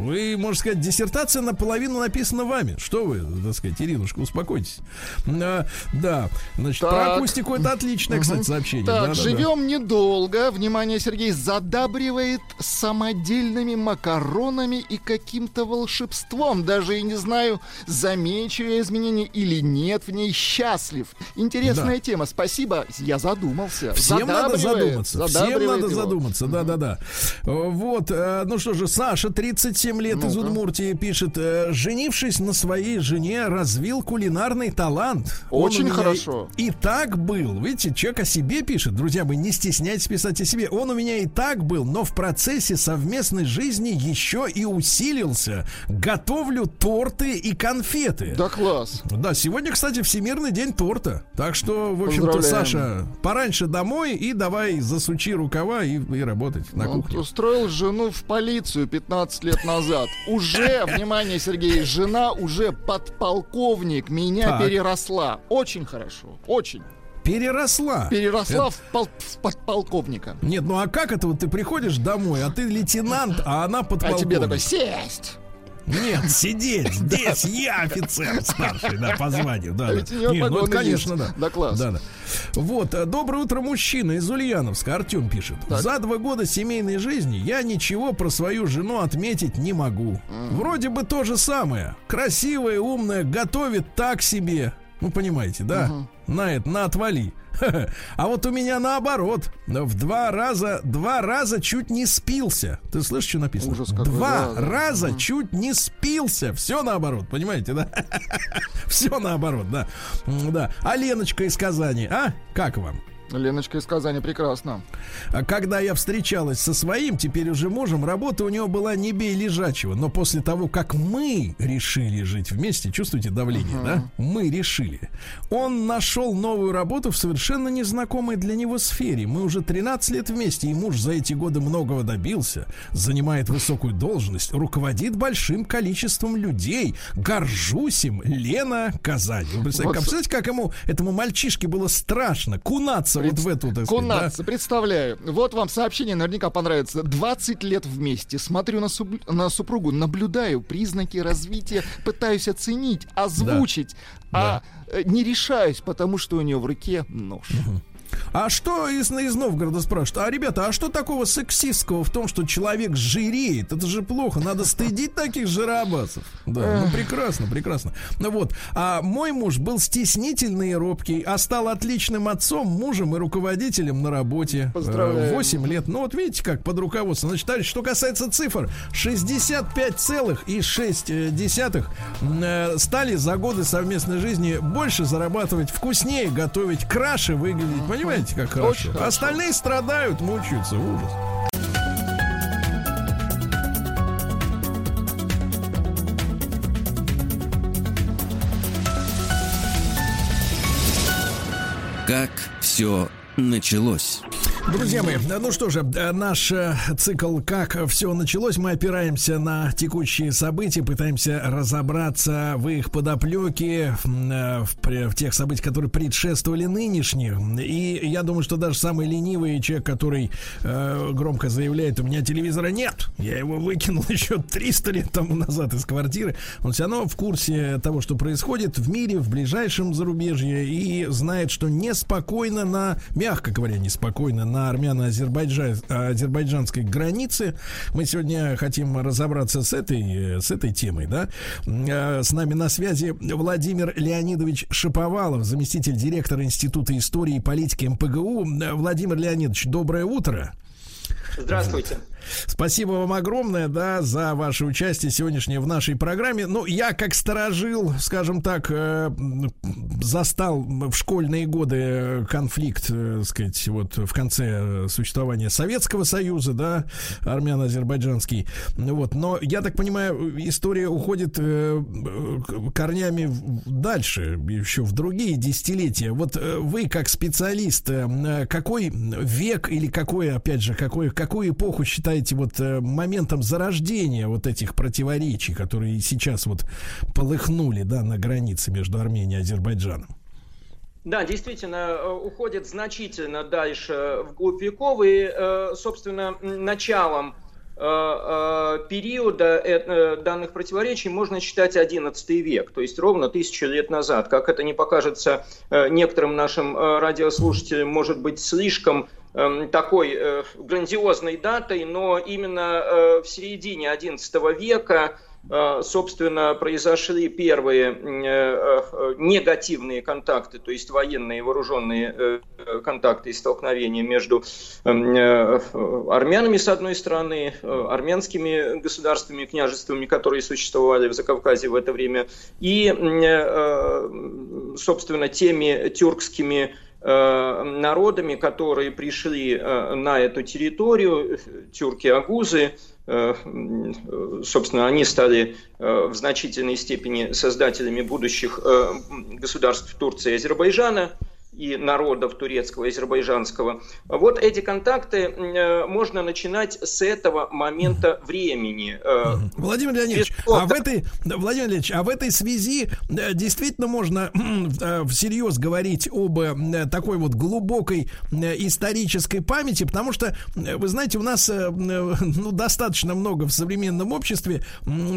Вы, можно сказать, диссертация наполовину написана вами. Что вы, так сказать, Иринушка, успокойтесь. А, да, значит, про Так. акустику это отличное, кстати, сообщение. Так, Да-да-да. живем недолго. Внимание, Сергей задабривает самодельными макаронами и каким-то волшебством. Даже и не знаю, замечу я изменения или нет в ней. Счастлив. Интересная Да. тема. Спасибо. Я задумался. Всем надо задуматься. Всем надо его. задуматься. Да, да, да. Э, Вот. э, Ну что же, Саша, 37 лет из. Удмуртии, пишет: э, женившись на своей жене, развил кулинарный талант. Очень хорошо. И так был. Видите, человек о себе пишет. Друзья мои, не стесняйтесь писать о себе. Он у меня и так был, но в процессе совместной жизни еще и усилился. Готовлю торты и конфеты. Да класс. Да, сегодня, кстати, Всемирный день торта. Так что, в общем-то. Саша, пораньше домой и давай засучи рукава и, и работать на Он кухне. устроил жену в полицию 15 лет назад. Уже, внимание, Сергей, жена уже подполковник. Меня Так. переросла. Очень хорошо. Очень. Переросла. Переросла Это- в, пол- в подполковника. Нет, ну а как это вот ты приходишь домой, а ты лейтенант, а она А подполковник? тебе такой сесть. Нет, сидеть здесь, я офицер старший, да, по званию, да. Да. ведь у него Не, ну конечно, да. Да, класс. Да, да. Вот, э, доброе утро, мужчина из Ульяновска, Артем пишет. За два года семейной жизни я ничего про свою жену отметить не могу. Вроде бы то же самое. Красивая, умная, готовит так себе. Ну, понимаете, да? На это, на отвали. А вот у меня наоборот. В два раза, два раза чуть не спился. Ты слышишь, что написано? Ужас какой, Два да, да. раза чуть не спился. Все наоборот, понимаете, да? Все наоборот, да. Да. А Леночка из Казани, а? Как вам? Леночка из Казани прекрасно. А Когда я встречалась со своим, теперь уже мужем, работа у него была не бей лежачего. Но после того, как мы решили жить вместе, чувствуете давление, да? Мы решили. Он нашел новую работу в совершенно незнакомой для него сфере. Мы уже 13 лет вместе, и муж за эти годы многого добился. Занимает высокую должность, руководит большим количеством людей. Горжусь им. Лена Казань. Вы представляете, Вот. представляете, как ему, этому мальчишке было страшно кунаться вот в эту, так сказать, да? Кунаться, представляю. Вот вам сообщение наверняка понравится. 20 лет вместе. Смотрю на, суб- на супругу, наблюдаю признаки развития, пытаюсь оценить, озвучить, а э, не решаюсь, потому что у нее в руке нож. А что из, из Новгорода спрашивают? А, ребята, а что такого сексистского в том, что человек жиреет? Это же плохо. Надо стыдить таких жиробасов. Да, ну прекрасно, прекрасно. Ну вот. А мой муж был стеснительный и робкий, а стал отличным отцом, мужем и руководителем на работе. Поздравляем. 8 лет. Ну вот видите, как под руководством. Значит, товарищ, что касается цифр, 65,6 э, стали за годы совместной жизни больше зарабатывать, вкуснее готовить, краше выглядеть. Понимаете, как хорошо? Очень хорошо. Остальные страдают, мучаются. Ужас. Как все началось. Друзья мои, ну что же, э, наш э, цикл «Как все началось», мы опираемся на текущие события, пытаемся разобраться в их подоплеке, э, в, в тех событиях, которые предшествовали нынешним. И я думаю, что даже самый ленивый человек, который э, громко заявляет, у меня телевизора нет, я его выкинул еще 300 лет тому назад из квартиры, он все равно в курсе того, что происходит в мире, в ближайшем зарубежье, и знает, что неспокойно на, мягко говоря, неспокойно на армяно-азербайджанской границе. Мы сегодня хотим разобраться с этой, с этой темой, да. Э, С нами на связи Владимир Леонидович Шаповалов, заместитель директора Института истории и политики МПГУ. Э, Владимир Леонидович, доброе утро. Здравствуйте. Спасибо вам огромное, да, за ваше участие сегодняшнее в нашей программе. Ну, я как сторожил, скажем так, э, застал в школьные годы конфликт, э, сказать, вот в конце существования Советского Союза, да, армяно-азербайджанский. Вот, но я так понимаю, история уходит э, корнями дальше, еще в другие десятилетия. Вот э, вы как специалист, э, какой век или какой, опять же, какой, какую эпоху считаете вот э, моментом зарождения вот этих противоречий, которые сейчас вот полыхнули, да, на границе между Арменией и Азербайджаном? Да, действительно, э, уходит значительно дальше вглубь веков, и, э, собственно, началом э, э, периода э, э, данных противоречий можно считать XI век, то есть ровно тысячу лет назад. Как это не покажется э, некоторым нашим э, радиослушателям, может быть, слишком эм, такой э, грандиозной датой, но именно э, в середине XI века э, собственно, произошли первые э, э, негативные контакты, то есть военные вооруженные э, контакты и столкновения между армянами с одной стороны, армянскими государствами, княжествами, которые существовали в Закавказье в это время, и, собственно, теми тюркскими народами, которые пришли на эту территорию, тюрки-агузы, собственно, они стали э, в значительной степени создателями будущих э, государств Турции и Азербайджана и народов турецкого и азербайджанского. Вот эти контакты э, можно начинать с этого момента времени. Э, Владимир Леонидович, а в этой, Владимир Леонидович, а в этой связи э, действительно можно всерьез говорить об такой вот глубокой исторической памяти, потому что, вы знаете, у нас ну, достаточно много в современном обществе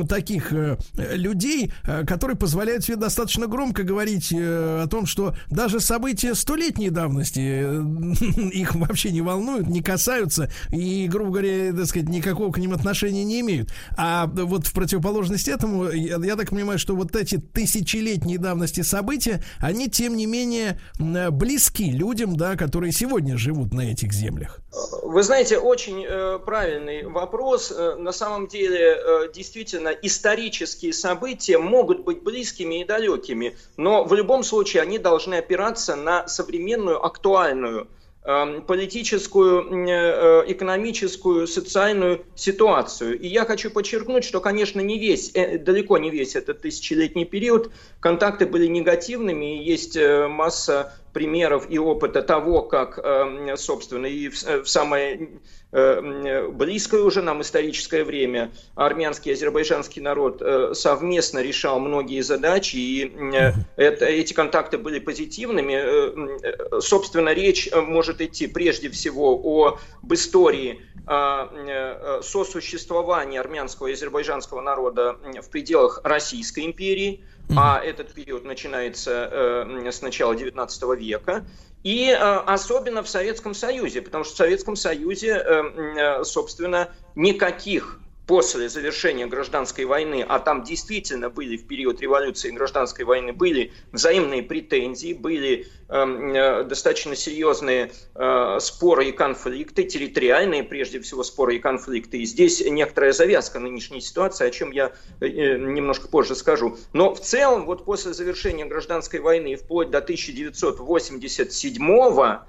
таких людей, которые позволяют себе достаточно громко говорить о том, что даже события столетней давности э, их вообще не волнуют, не касаются и, грубо говоря, так сказать, никакого к ним отношения не имеют. А вот в противоположность этому, я, я так понимаю, что вот эти тысячелетней давности события, они, тем не менее, м, близки людям, да, которые сегодня живут на этих землях. Вы знаете, очень э, правильный вопрос. Э, на самом деле, э, действительно, исторические события могут быть близкими и далекими, но в любом случае они должны опираться на современную, актуальную эм, политическую, м, э, экономическую, социальную ситуацию. И я хочу подчеркнуть, что, конечно, не весь, э, далеко не весь этот тысячелетний период контакты были негативными, и есть э, масса примеров и опыта того, как, э, собственно, и в, в самое э, близкое уже нам историческое время армянский и азербайджанский народ э, совместно решал многие задачи, и э, это, эти контакты были позитивными. Э, э, Собственно, речь э, может идти прежде всего об истории э, э, сосуществования армянского и азербайджанского народа в пределах Российской империи, а этот период начинается э, с начала XIX века, и э, особенно в Советском Союзе, потому что в Советском Союзе, э, собственно, никаких после завершения гражданской войны, а там действительно были в период революции и гражданской войны, были взаимные претензии, были э, э, достаточно серьезные э, споры и конфликты, территориальные прежде всего споры и конфликты. И здесь некоторая завязка нынешней ситуации, о чем я э, немножко позже скажу. Но в целом, вот после завершения гражданской войны, вплоть до 1987 года,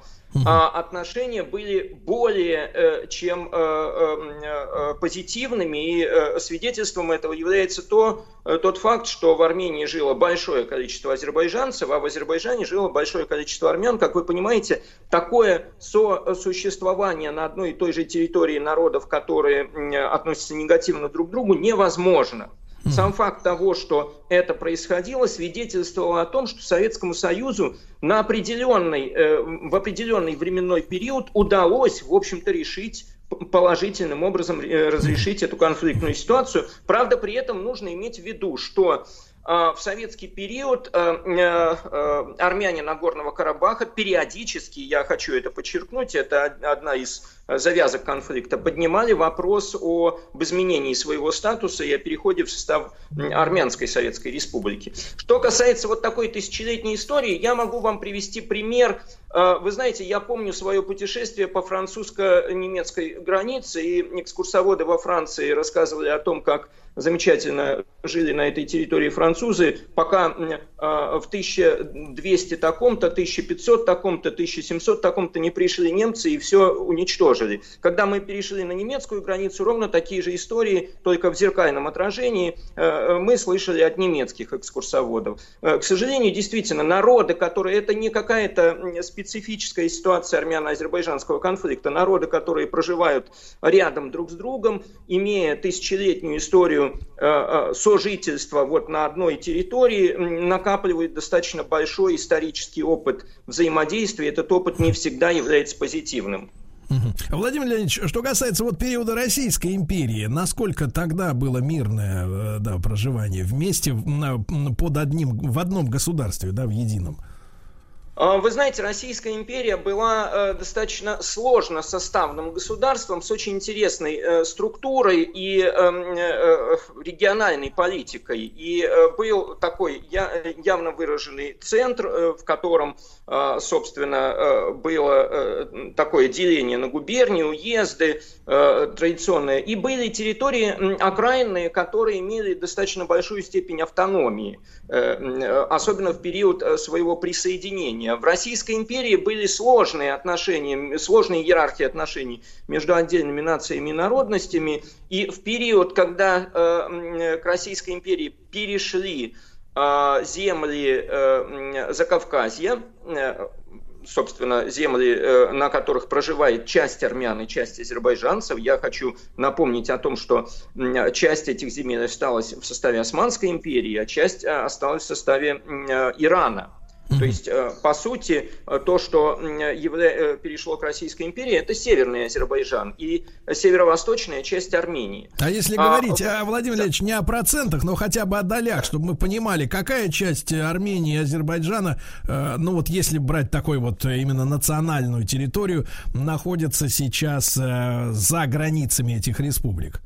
а отношения были более э, чем э, э, позитивными, и свидетельством этого является то, тот факт, что в Армении жило большое количество азербайджанцев, а в Азербайджане жило большое количество армян. Как вы понимаете, такое сосуществование на одной и той же территории народов, которые относятся негативно друг к другу, невозможно. Сам факт того, что это происходило, свидетельствовал о том, что Советскому Союзу на определенный, э, в определенный временной период удалось, в общем-то, решить положительным образом э, разрешить эту конфликтную ситуацию. Правда, при этом нужно иметь в виду, что в советский период армяне Нагорного Карабаха периодически, я хочу это подчеркнуть, это одна из завязок конфликта, поднимали вопрос об изменении своего статуса и о переходе в состав Армянской Советской Республики. Что касается вот такой тысячелетней истории, я могу вам привести пример э, вы знаете, я помню свое путешествие по французско-немецкой границе, и экскурсоводы во Франции рассказывали о том, как замечательно жили на этой территории французы, пока в 1200 таком-то, 1500 таком-то, 1700 таком-то не пришли немцы и все уничтожили. Когда мы перешли на немецкую границу, ровно такие же истории, только в зеркальном отражении, э, мы слышали от немецких экскурсоводов. Э, к сожалению, действительно, народы, которые... Это не какая-то специфическая ситуация армяно-азербайджанского конфликта. Народы, которые проживают рядом друг с другом, имея тысячелетнюю историю сожительства вот на одной территории, накапливают достаточно большой исторический опыт взаимодействия. Этот опыт не всегда является позитивным. Владимир Леонидович, что касается вот периода Российской империи, насколько тогда было мирное э, да, проживание вместе под одним, в одном государстве, да, в едином? А, вы знаете, Российская империя была э, достаточно сложно составным государством с очень интересной э, структурой и эм, э, региональной политикой. И был такой явно выраженный центр, в котором, собственно, было такое деление на губернии, уезды традиционные. И были территории окраинные, которые имели достаточно большую степень автономии, особенно в период своего присоединения отношения. В Российской империи были сложные отношения, сложные иерархии отношений между отдельными нациями и народностями. И в период, когда э, к Российской империи перешли э, земли э, Закавказья, собственно, земли, на которых проживает часть армян и часть азербайджанцев. Я хочу напомнить о том, что часть этих земель осталась в составе Османской империи, а часть осталась в составе Ирана. То есть, э, по сути, э, то, что. Э, перешло к Российской империи, это северный Азербайджан и северо-восточная часть Армении. А если а, говорить, а, Владимир Ильич, не о процентах, но хотя бы о долях, чтобы мы понимали, какая часть Армении и Азербайджана, ну вот если брать такой вот именно национальную территорию, находится сейчас за границами этих республик?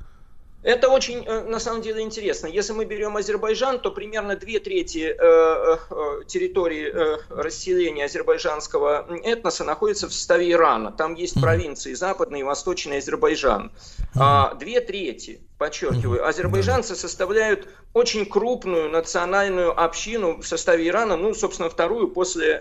Это очень, э, на самом деле, интересно. Если мы берем Азербайджан, то примерно две трети э, э, территории расселения азербайджанского этноса находится в составе Ирана. Там есть провинции Западный и Восточный Азербайджан. А две трети, подчеркиваю, азербайджанцы составляют очень крупную национальную общину в составе Ирана, ну, собственно, вторую после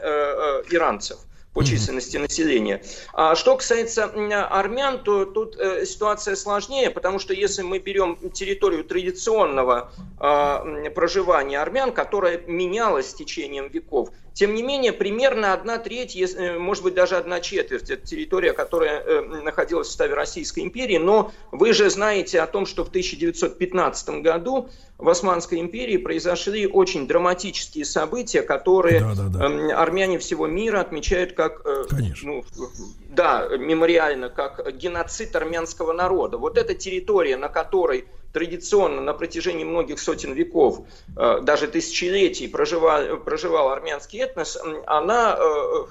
иранцев по численности населения. А что касается армян, то тут э, ситуация сложнее, потому что если мы берем территорию традиционного э, проживания армян, которая менялась с течением веков, тем не менее, примерно одна треть, э, может быть, даже одна четверть, это территория, которая э, находилась в составе Российской империи. Но вы же знаете о том, что в 1915 году в Османской империи произошли очень драматические события, которые да, да, да. Эм, армяне всего мира отмечают как, э, ну, да, мемориально, как геноцид армянского народа. Вот эта территория, на которой традиционно на протяжении многих сотен веков, э, даже тысячелетий проживал, проживал армянский этнос, она, э,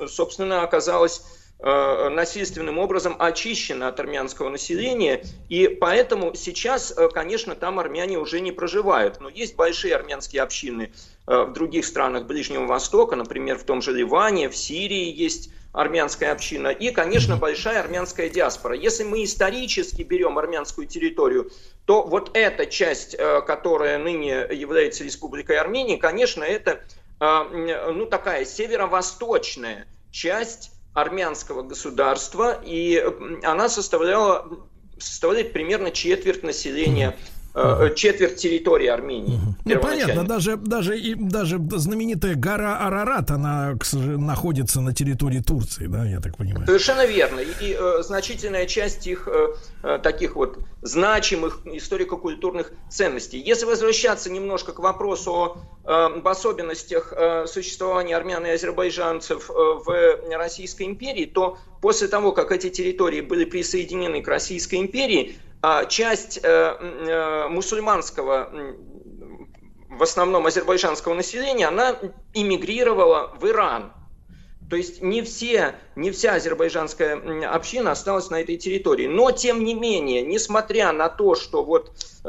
э, собственно, оказалась насильственным образом очищена от армянского населения, и поэтому сейчас, конечно, там армяне уже не проживают, но есть большие армянские общины в других странах Ближнего Востока, например, в том же Ливане, в Сирии есть армянская община и, конечно, большая армянская диаспора. Если мы исторически берем армянскую территорию, то вот эта часть, э, которая ныне является Республикой Армении, конечно, это э, ну, такая северо-восточная часть армянского государства, и она составляла, составляет примерно четверть населения Э, четверть территории Армении. Ну, понятно, даже, даже, и, даже знаменитая гора Арарат, она находится на территории Турции, да, я так понимаю. Совершенно верно. И, э, значительная часть их э, э, таких вот значимых историко-культурных ценностей. Если возвращаться немножко к вопросу о э, об особенностях э, существования армян и азербайджанцев в Российской империи, то после того, как эти территории были присоединены к Российской империи, часть э, э, мусульманского, в основном азербайджанского населения, она эмигрировала в Иран. То есть не, все, не вся азербайджанская община осталась на этой территории. Но, тем не менее, несмотря на то, что вот э,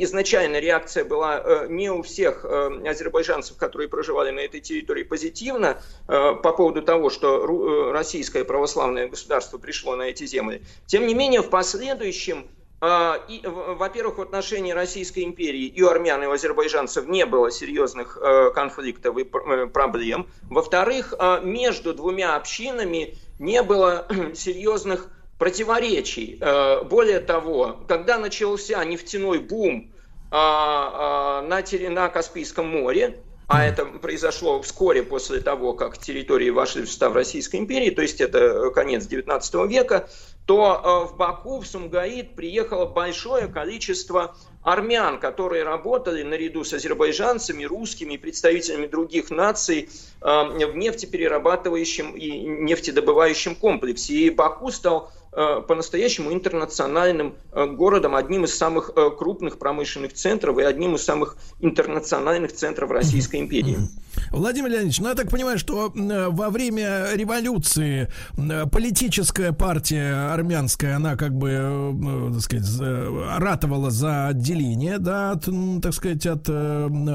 изначально реакция была не у всех азербайджанцев, которые проживали на этой территории, позитивно по поводу того, что российское православное государство пришло на эти земли, тем не менее, в последующем а, и, во-первых, в отношении Российской империи и армян, и азербайджанцев не было серьезных э, конфликтов и э, проблем. Во-вторых, э, между двумя общинами не было серьезных противоречий. Более того, когда начался нефтяной бум а, а, на, на Каспийском море, а это произошло вскоре после того, как территории вошли в состав Российской империи, то есть это конец XIX века, то э, в Баку, в Сумгаит приехало большое количество армян, которые работали наряду с азербайджанцами, русскими и представителями других наций э, в нефтеперерабатывающем и нефтедобывающем комплексе. И Баку стал по-настоящему интернациональным э, городом, одним из самых э, крупных промышленных центров и одним из самых интернациональных центров Российской империи. Владимир Леонидович, ну я так понимаю, что во время революции политическая партия армянская, она как бы, так сказать, ратовала за отделение, да, от, так сказать, от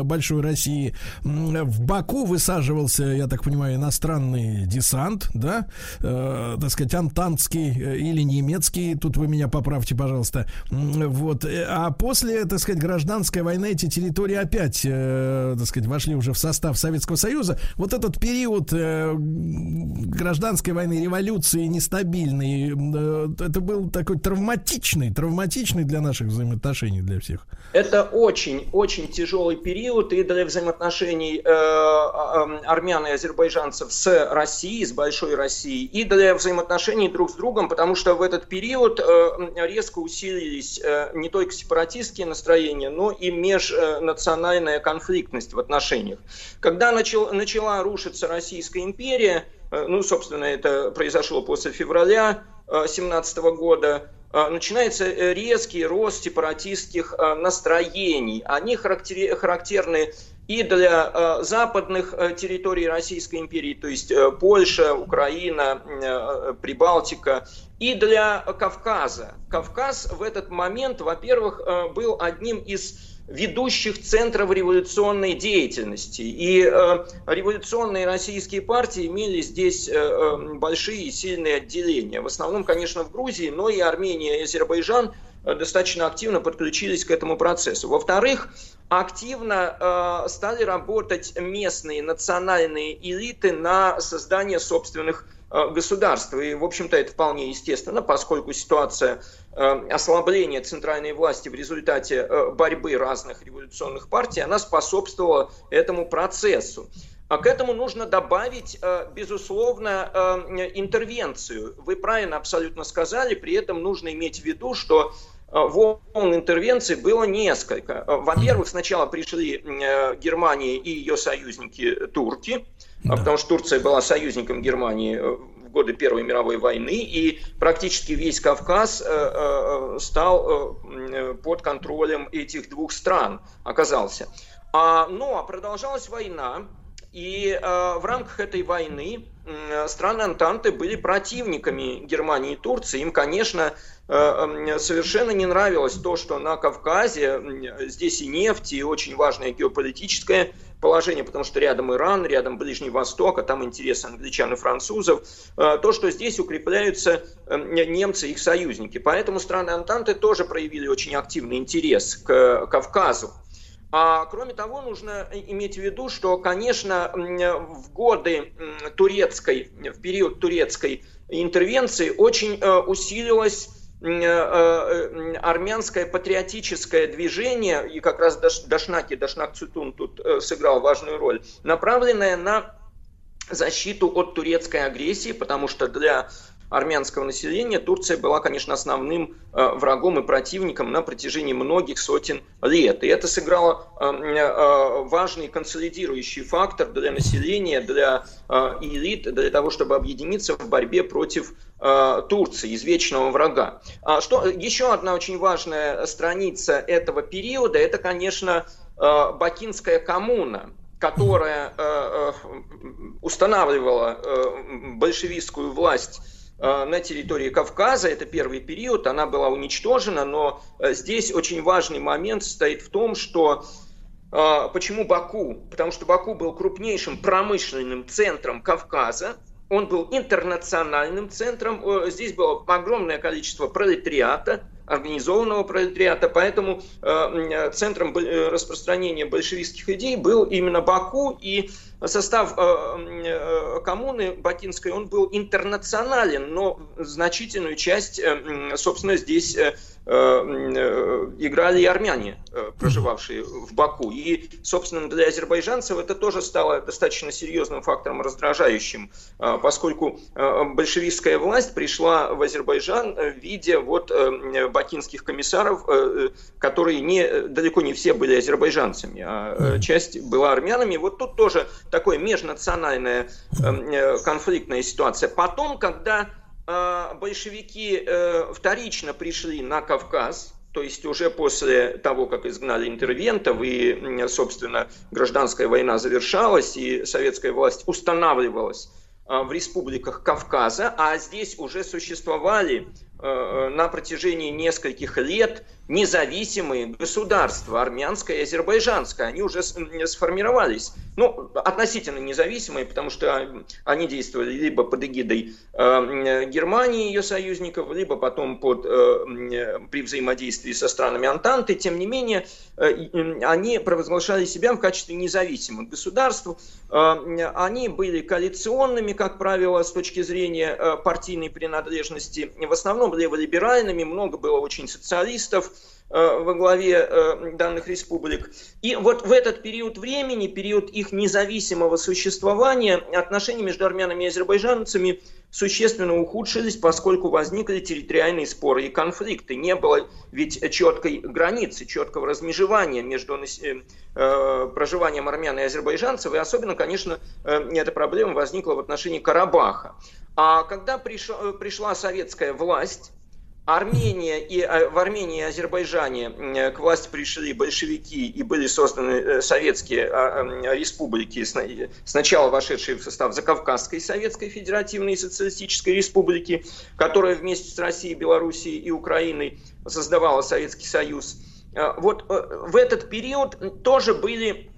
большой России. В Баку высаживался, я так понимаю, иностранный десант, да, так сказать, антантский или немецкий, тут вы меня поправьте, пожалуйста. Вот. А после, так сказать, гражданской войны эти территории опять, э, так сказать, вошли уже в состав Советского Союза. Вот этот период э, гражданской войны, революции, нестабильный, э, это был такой травматичный, травматичный для наших взаимоотношений, для всех. Это очень, очень тяжелый период и для взаимоотношений э, э, армян и азербайджанцев с Россией, с большой Россией, и для взаимоотношений друг с другом, потому что в этот период э, резко усилились э, не только сепаратистские настроения, но и межнациональная конфликтность в отношениях. Когда начал, начала рушиться Российская империя, э, ну, собственно, это произошло после февраля 2017 года, начинается резкий рост сепаратистских настроений. Они характерны и для западных территорий Российской империи, то есть Польша, Украина, Прибалтика, и для Кавказа. Кавказ в этот момент, во-первых, э, был одним из ведущих центров революционной деятельности. И э, революционные российские партии имели здесь э, большие и сильные отделения. В основном, конечно, в Грузии, но и Армения и Азербайджан достаточно активно подключились к этому процессу. Во-вторых, активно стали работать местные национальные элиты на создание собственных э, государств. И, в общем-то, это вполне естественно, поскольку ситуация э, ослабления центральной власти в результате э, борьбы разных революционных партий, она способствовала этому процессу. А к этому нужно добавить, безусловно, интервенцию. Вы правильно абсолютно сказали, при этом нужно иметь в виду, что волн интервенции было несколько. Во-первых, сначала пришли Германия и ее союзники турки, да. потому что Турция была союзником Германии в годы Первой мировой войны, и практически весь Кавказ стал под контролем этих двух стран, оказался. А, ну, а продолжалась война, и э, в рамках этой войны э, страны Антанты были противниками Германии и Турции. Им, конечно, э, совершенно не нравилось то, что на Кавказе здесь и нефть, и очень важное геополитическое положение, потому что рядом Иран, рядом Ближний Восток, а там интересы англичан и французов, э, то, что здесь укрепляются э, немцы и их союзники. Поэтому страны Антанты тоже проявили очень активный интерес к Кавказу. А кроме того, нужно иметь в виду, что, конечно, в годы турецкой, в период турецкой интервенции очень э, усилилось э, армянское патриотическое движение, и как раз Дашнаки, Дашнак Цутун тут сыграл важную роль, направленное на защиту от турецкой агрессии, потому что для армянского населения, Турция была, конечно, основным э, врагом и противником на протяжении многих сотен лет. И это сыграло э, э, важный консолидирующий фактор для населения, для элит, для того, чтобы объединиться в борьбе против Турции, извечного врага. А что, еще одна очень важная страница этого периода, это, конечно, Бакинская коммуна. которая э, устанавливала большевистскую власть на территории Кавказа, это первый период, она была уничтожена, но здесь очень важный момент состоит в том, что Почему Баку? Потому что Баку был крупнейшим промышленным центром Кавказа, он был интернациональным центром, здесь было огромное количество пролетариата, организованного пролетариата, поэтому э, центром э, распространения большевистских идей был именно Баку, и состав э, коммуны бакинской, он был интернационален, но значительную часть, собственно, здесь играли и армяне, проживавшие в Баку. И, собственно, для азербайджанцев это тоже стало достаточно серьезным фактором раздражающим, поскольку большевистская власть пришла в Азербайджан в виде вот бакинских комиссаров, э, которые не, далеко не все были азербайджанцами, а э, часть была армянами. Вот тут тоже такое межнациональная э, конфликтная ситуация. Потом, когда большевики вторично пришли на Кавказ, то есть уже после того, как изгнали интервентов и, собственно, гражданская война завершалась и советская власть устанавливалась в республиках Кавказа, а здесь уже существовали Э, на протяжении нескольких лет независимые государства, армянское и азербайджанское, они уже сформировались. Ну, относительно независимые, потому что они действовали либо под эгидой э, Германии и ее союзников, либо потом под, э, при взаимодействии со странами Антанты. Тем не менее, они провозглашали себя в качестве независимых государств. Они были коалиционными, как правило, с точки зрения партийной принадлежности. В основном леволиберальными, много было очень социалистов э, во главе э, данных республик. И вот в этот период времени, период их независимого существования, отношения между армянами и азербайджанцами существенно ухудшились, поскольку возникли территориальные споры и конфликты. Не было ведь четкой границы, четкого размежевания между э, проживанием армян и азербайджанцев, и особенно, конечно, эта проблема возникла в отношении Карабаха. А когда э, пришла советская власть, Армения и, э, в Армении и Азербайджане к власти пришли большевики и были созданы э, советские а, республики, сначала вошедшие в состав Закавказской Советской Федеративной Социалистической Республики, которая вместе с Россией, Белоруссией и Украиной создавала Советский Союз. Вот в этот период тоже были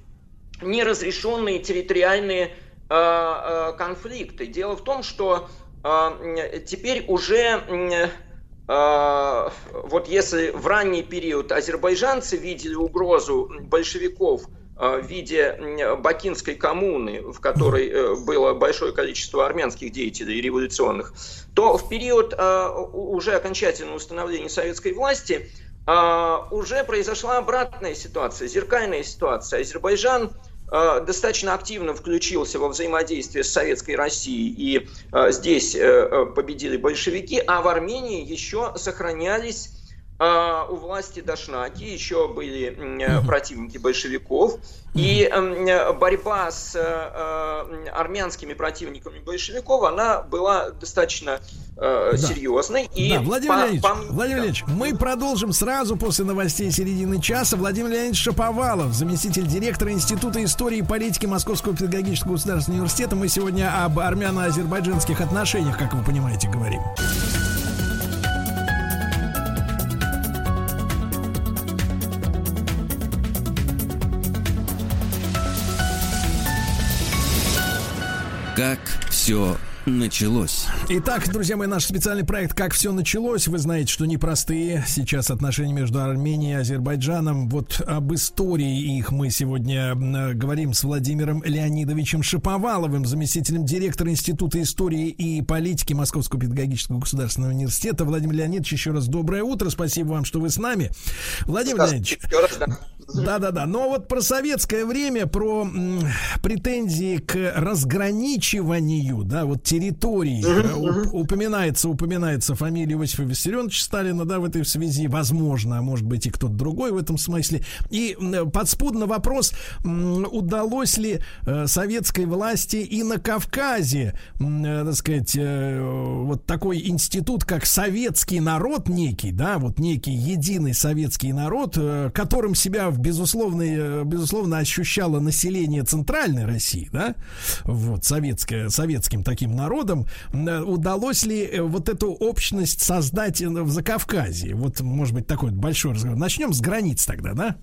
неразрешенные территориальные Э, э, конфликты. Дело в том, что э, теперь уже вот если в ранний период азербайджанцы видели угрозу большевиков в виде Бакинской коммуны, в которой было большое количество армянских деятелей революционных, то в период уже окончательного установления советской власти уже произошла обратная ситуация, зеркальная ситуация. Азербайджан Э, достаточно активно включился во взаимодействие с Советской Россией, и э, здесь э, победили большевики, а в Армении еще сохранялись у власти Дашнаки еще были противники большевиков, и борьба с армянскими противниками большевиков, она была достаточно да. серьезной. И да, Владимир по, Леонидович, по... Владимир Леонидович, мы продолжим сразу после новостей середины часа. Владимир Леонидович Шаповалов, заместитель директора Института истории и политики Московского педагогического государственного университета. Мы сегодня об армяно-азербайджанских отношениях, как вы понимаете, говорим. Как все началось. Итак, друзья мои, наш специальный проект «Как все началось». Вы знаете, что непростые сейчас отношения между Арменией и Азербайджаном. Вот об истории их мы сегодня говорим с Владимиром Леонидовичем Шиповаловым, заместителем директора Института истории и политики Московского педагогического государственного университета. Владимир Леонидович, еще раз доброе утро. Спасибо вам, что вы с нами. Владимир Леонидович. Да-да-да. Но вот про советское время, про м, претензии к разграничиванию, да, вот территорий. Упоминается, упоминается фамилия Иосифа Виссарионовича Сталина, да, в этой связи, возможно, а может быть и кто-то другой в этом смысле. И подспудно вопрос, удалось ли э, советской власти и на Кавказе, э, так сказать, э, вот такой институт, как советский народ некий, да, вот некий единый советский народ, которым себя в безусловной, э, безусловно ощущало население центральной России, да, вот советское, советским таким народом, э, удалось ли э, вот эту общность создать э, в Закавказье? Вот, может быть, такой большой разговор. Начнем с границ тогда, да?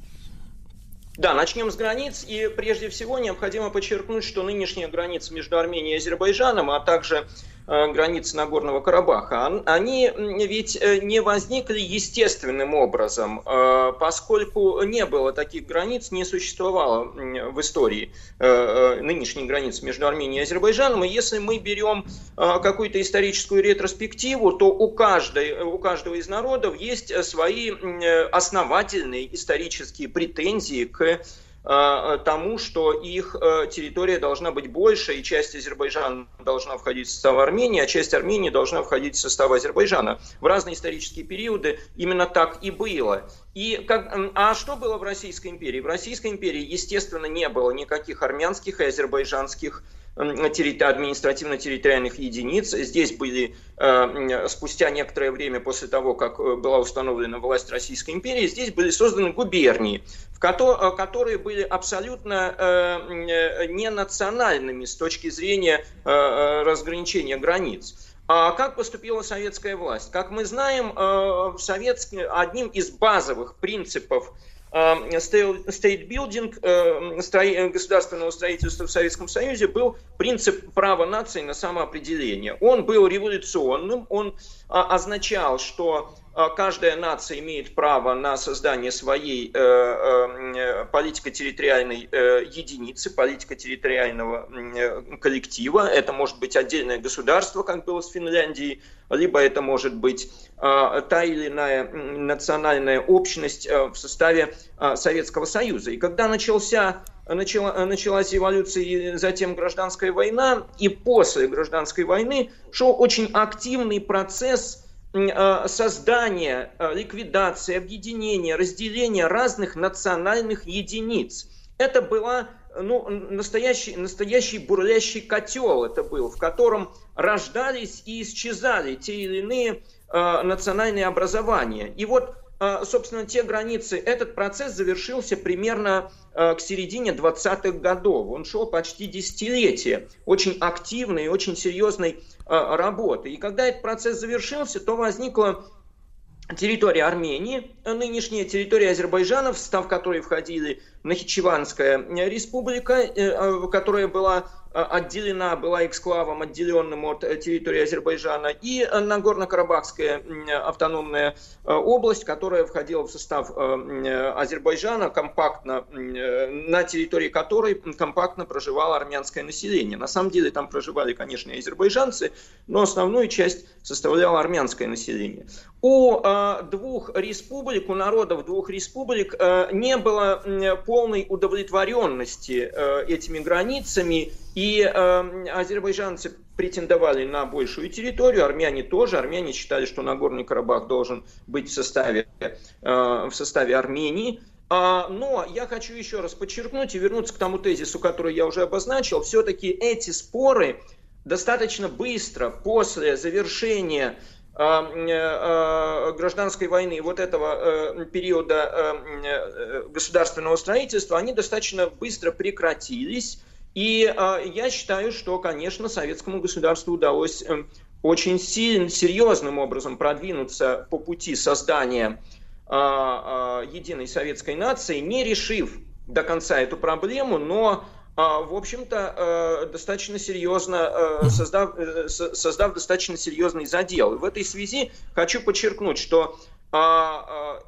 Да, начнем с границ. И прежде всего необходимо подчеркнуть, что нынешняя граница между Арменией и Азербайджаном, а также границы Нагорного Карабаха, он- они ведь э, не возникли естественным образом, э, поскольку не было таких границ, не существовало в истории э, э, нынешней границы между Арменией и Азербайджаном. И если мы берем э, какую-то историческую ретроспективу, то у, каждой, у каждого из народов есть э, свои э, основательные исторические претензии к э, тому, что их э, территория должна быть больше, и часть Азербайджана должна входить в состав Армении, а часть Армении должна входить в состав Азербайджана. В разные исторические периоды именно так и было. И как, а что было в Российской империи? В Российской империи, естественно, не было никаких армянских и азербайджанских административно-территориальных единиц. Здесь были э, спустя некоторое время после того, как э, была установлена власть Российской империи, здесь были созданы губернии, э, которые были абсолютно э, э, не национальными с точки зрения э, э, разграничения границ. А как поступила советская власть? Как мы знаем, э, одним из базовых принципов э, стейтбилдинг государственного строительства в Советском Союзе был принцип права нации на самоопределение. Он был революционным, он а, означал, что каждая нация имеет право на создание своей э, э, политико-территориальной э, единицы, политико-территориального коллектива. Это может быть отдельное государство, как было с Финляндией, либо это может быть та или иная национальная общность в составе Советского Союза. И когда начался начала, началась эволюция и затем гражданская война, и после гражданской войны шел очень активный процесс э, создания, э, ликвидации, объединения, разделения разных национальных единиц. Это была ну, настоящий, настоящий бурлящий котел это был, в котором рождались и исчезали те или иные э, национальные образования. И вот, собственно, те границы, этот процесс завершился примерно к середине 20-х годов. Он шел почти десятилетие очень активной очень серьезной работы. И когда этот процесс завершился, то возникла территория Армении, нынешняя территория Азербайджана, в состав которой входили Нахичеванская республика, э, э, которая была э, отделена, была эксклавом, отделенным от э, территории Азербайджана, и э, Нагорно-Карабахская автономная э, область, которая входила в состав э, э, Азербайджана, компактно, э, на территории которой компактно проживало армянское население. На самом деле там проживали, конечно, и азербайджанцы, но основную часть составляло армянское население. У э, двух республик, у народов двух республик э, не было полной удовлетворенности э, этими границами, и азербайджанцы претендовали на большую территорию, армяне тоже. Армяне считали, что Нагорный Карабах должен быть в составе, в составе Армении. А, Но я хочу еще раз подчеркнуть и вернуться к тому тезису, который я уже обозначил. Все-таки эти споры достаточно быстро после завершения гражданской войны, вот этого э, периода э, э, государственного строительства, они достаточно быстро прекратились. И э, я считаю, что, конечно, советскому государству удалось э, очень сильно, серьезным образом продвинуться по пути создания э, э, единой советской нации, не решив до конца эту проблему, но а, в общем-то, э, достаточно серьезно, э, создав, э, со- создав достаточно серьезный задел. И в этой связи хочу подчеркнуть, что а, а,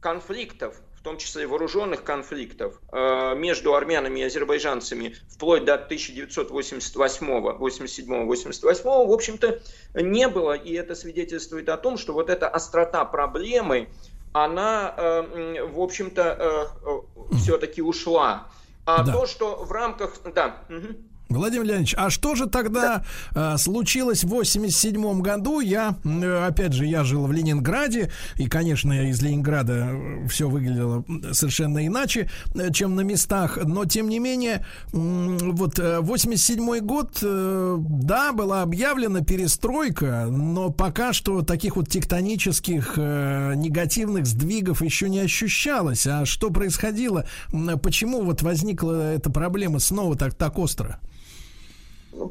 конфликтов, в том числе вооруженных конфликтов между армянами и азербайджанцами вплоть до 1988, 87, 88, в общем-то, не было. И это свидетельствует о том, что вот эта острота проблемы, она, в общем-то, все-таки ушла. А Да. то, что в рамках... Да. мгм. Владимир Леонидович, а что же тогда э, случилось в 87 году? Я, э, опять же, я жил в Ленинграде, и, конечно, из Ленинграда все выглядело совершенно иначе, э, чем на местах, но, тем не менее, м, вот э, 87 год, э, да, была объявлена перестройка, но пока что таких вот тектонических э, негативных сдвигов еще не ощущалось. А что происходило? Почему вот возникла эта проблема снова так, так остро?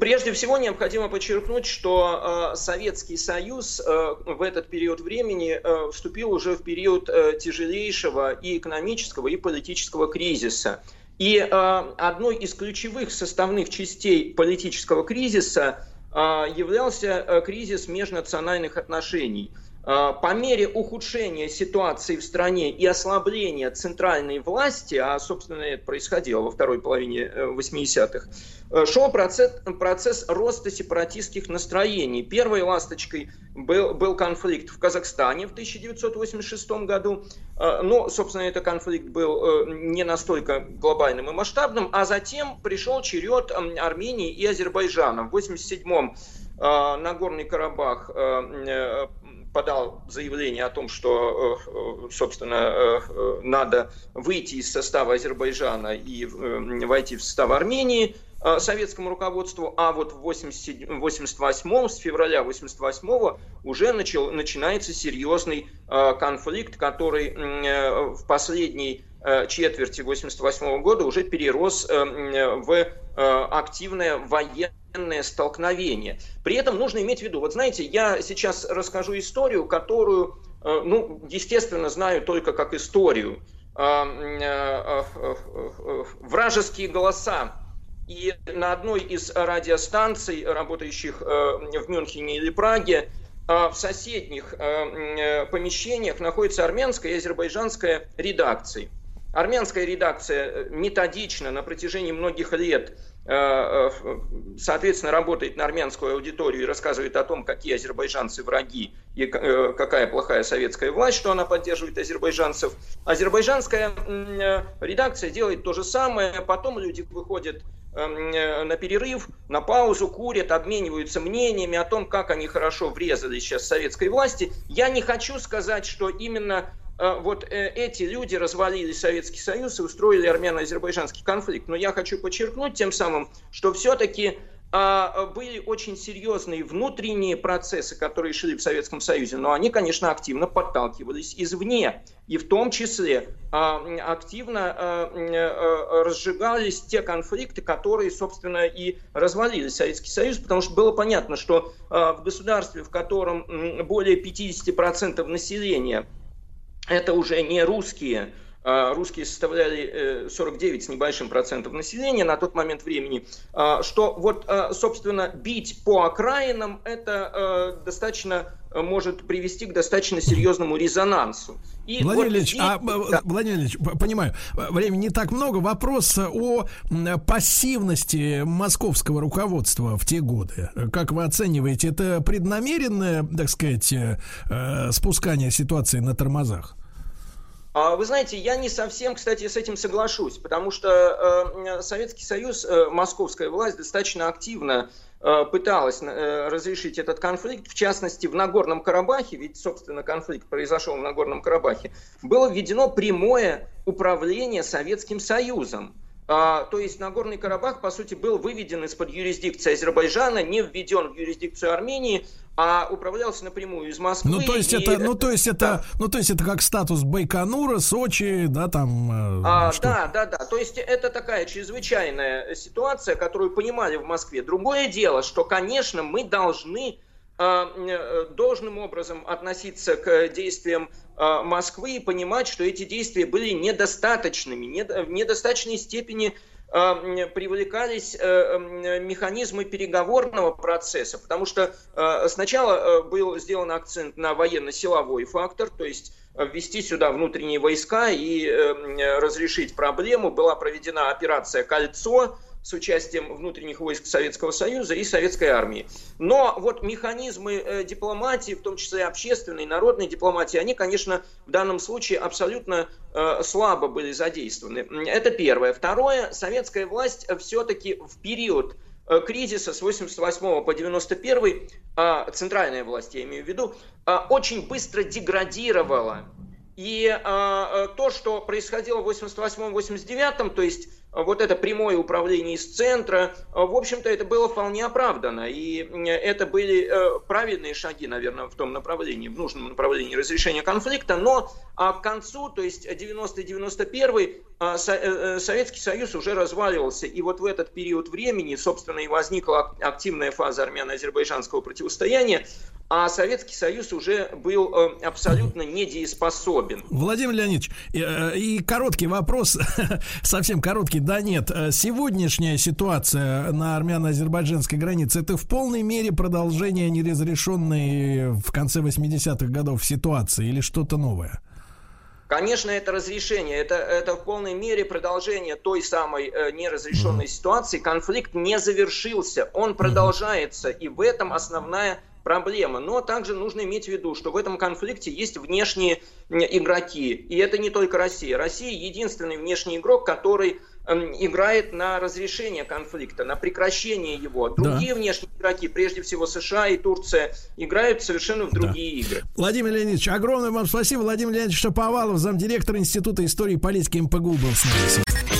Прежде всего необходимо подчеркнуть, что э, Советский Союз э, в этот период времени э, вступил уже в период э, тяжелейшего и экономического, и политического кризиса. И э, одной из ключевых составных частей политического кризиса э, являлся э, кризис межнациональных отношений. Э, По мере ухудшения ситуации в стране и ослабления центральной власти, а, собственно, это происходило во второй половине э, 80-х, э, шел процесс, процесс роста сепаратистских настроений. Первой ласточкой был, был конфликт в Казахстане в 1986 году. Э, Но, собственно, этот конфликт был э, не настолько глобальным и масштабным, а затем пришел черед Армении и Азербайджана. В 1987-м э, Нагорный Карабах э, э, подал заявление о том, что, э, собственно, э, надо выйти из состава Азербайджана и э, войти в состав Армении советскому руководству, а вот в 88 с февраля 88 уже начал, начинается серьезный конфликт, который в последней четверти 88 года уже перерос в активное военное столкновение. При этом нужно иметь в виду, вот знаете, я сейчас расскажу историю, которую, э, ну, естественно, знаю только как историю. Вражеские голоса и на одной из радиостанций, работающих э, в Мюнхене или Праге, э, в соседних помещениях находится армянская и азербайджанская редакции. Армянская редакция методично на протяжении многих лет соответственно, работает на армянскую аудиторию и рассказывает о том, какие азербайджанцы враги и э, какая плохая советская власть, что она поддерживает азербайджанцев. Азербайджанская э, редакция делает то же самое, потом люди выходят эм, э, на перерыв, на паузу, курят, обмениваются мнениями о том, как они хорошо врезались сейчас советской власти. Я не хочу сказать, что именно э, вот э, эти люди развалили Советский Союз и устроили армяно-азербайджанский конфликт. Но я хочу подчеркнуть тем самым, что все-таки а, были очень серьезные внутренние процессы, которые шли в Советском Союзе, но они, конечно, активно подталкивались извне. И в том числе а, активно а, а, разжигались те конфликты, которые, собственно, и развалили Советский Союз, потому что было понятно, что а, в государстве, в котором более 50% населения это уже не русские, русские составляли э, 49 с небольшим процентом населения на тот момент времени, а, что вот, а, собственно, бить по окраинам это э, достаточно э, может привести к достаточно серьезному резонансу. И Владимир вот Ильич, здесь- а, э, Владимир Ильич, понимаю, э, времени не так много. Вопрос о пассивности московского руководства в те годы. Как вы оцениваете, это преднамеренное, так сказать, э, э, спускание ситуации на тормозах? А, Вы знаете, я не совсем, кстати, с этим соглашусь, потому что э, Советский Союз, э, московская власть достаточно активно э, пыталась разрешить этот конфликт, в частности, в Нагорном Карабахе, ведь, собственно, конфликт произошел в Нагорном Карабахе, было введено прямое управление Советским Союзом. А, то есть Нагорный Карабах, по сути, был выведен из-под юрисдикции Азербайджана, не введен в юрисдикцию Армении, а управлялся напрямую из Москвы. Ну, то есть и- это, ну, то есть это, ну, то есть это как статус Байконура, Сочи, да, там. э, А, что- да, да, да. То есть это такая чрезвычайная ситуация, которую понимали в Москве. Другое дело, что, конечно, мы должны а, э, должным образом относиться к действиям Москвы и понимать, что эти действия были недостаточными, не- в недостаточной степени а, привлекались э, механизмы переговорного процесса, потому что э, сначала э, был сделан акцент на военно-силовой фактор, то есть ввести сюда внутренние войска и э, разрешить проблему. Была проведена операция «Кольцо», с участием внутренних войск Советского Союза и Советской армии. Но вот механизмы э, дипломатии, в том числе общественной, народной дипломатии, они, конечно, в данном случае абсолютно э, слабо были задействованы. Это первое. Второе, советская власть все-таки в период э, кризиса с 88 по 91 а, центральная власть, я имею в виду, а, очень быстро деградировала. И а, то, что происходило в 88-89, то есть вот это прямое управление из центра, в общем-то, это было вполне оправдано. И это были э, правильные шаги, наверное, в том направлении, в нужном направлении разрешения конфликта. Но а к концу, то есть 90-91, а, э, э, Советский Союз уже разваливался. И вот в этот период времени, собственно, и возникла активная фаза армяно-азербайджанского противостояния, а Советский Союз уже был абсолютно недееспособен. Владимир Леонидович, и, и короткий вопрос, совсем короткий, да нет. Сегодняшняя ситуация на армяно-азербайджанской границе это в полной мере продолжение неразрешенной в конце 80-х годов ситуации или что-то новое? Конечно, это разрешение, это, это в полной мере продолжение той самой э, неразрешенной mm-hmm. ситуации. Конфликт не завершился, он продолжается, и в этом основная проблема. Но также нужно иметь в виду, что в этом конфликте есть внешние игроки, и это не только Россия. Россия единственный внешний игрок, который играет на разрешение конфликта, на прекращение его. Другие да. внешние игроки, прежде всего США и Турция, играют совершенно в другие да. игры. Владимир Леонидович, огромное вам спасибо. Владимир Леонидович Шаповалов, замдиректора Института истории и политики МПГУ был с нами.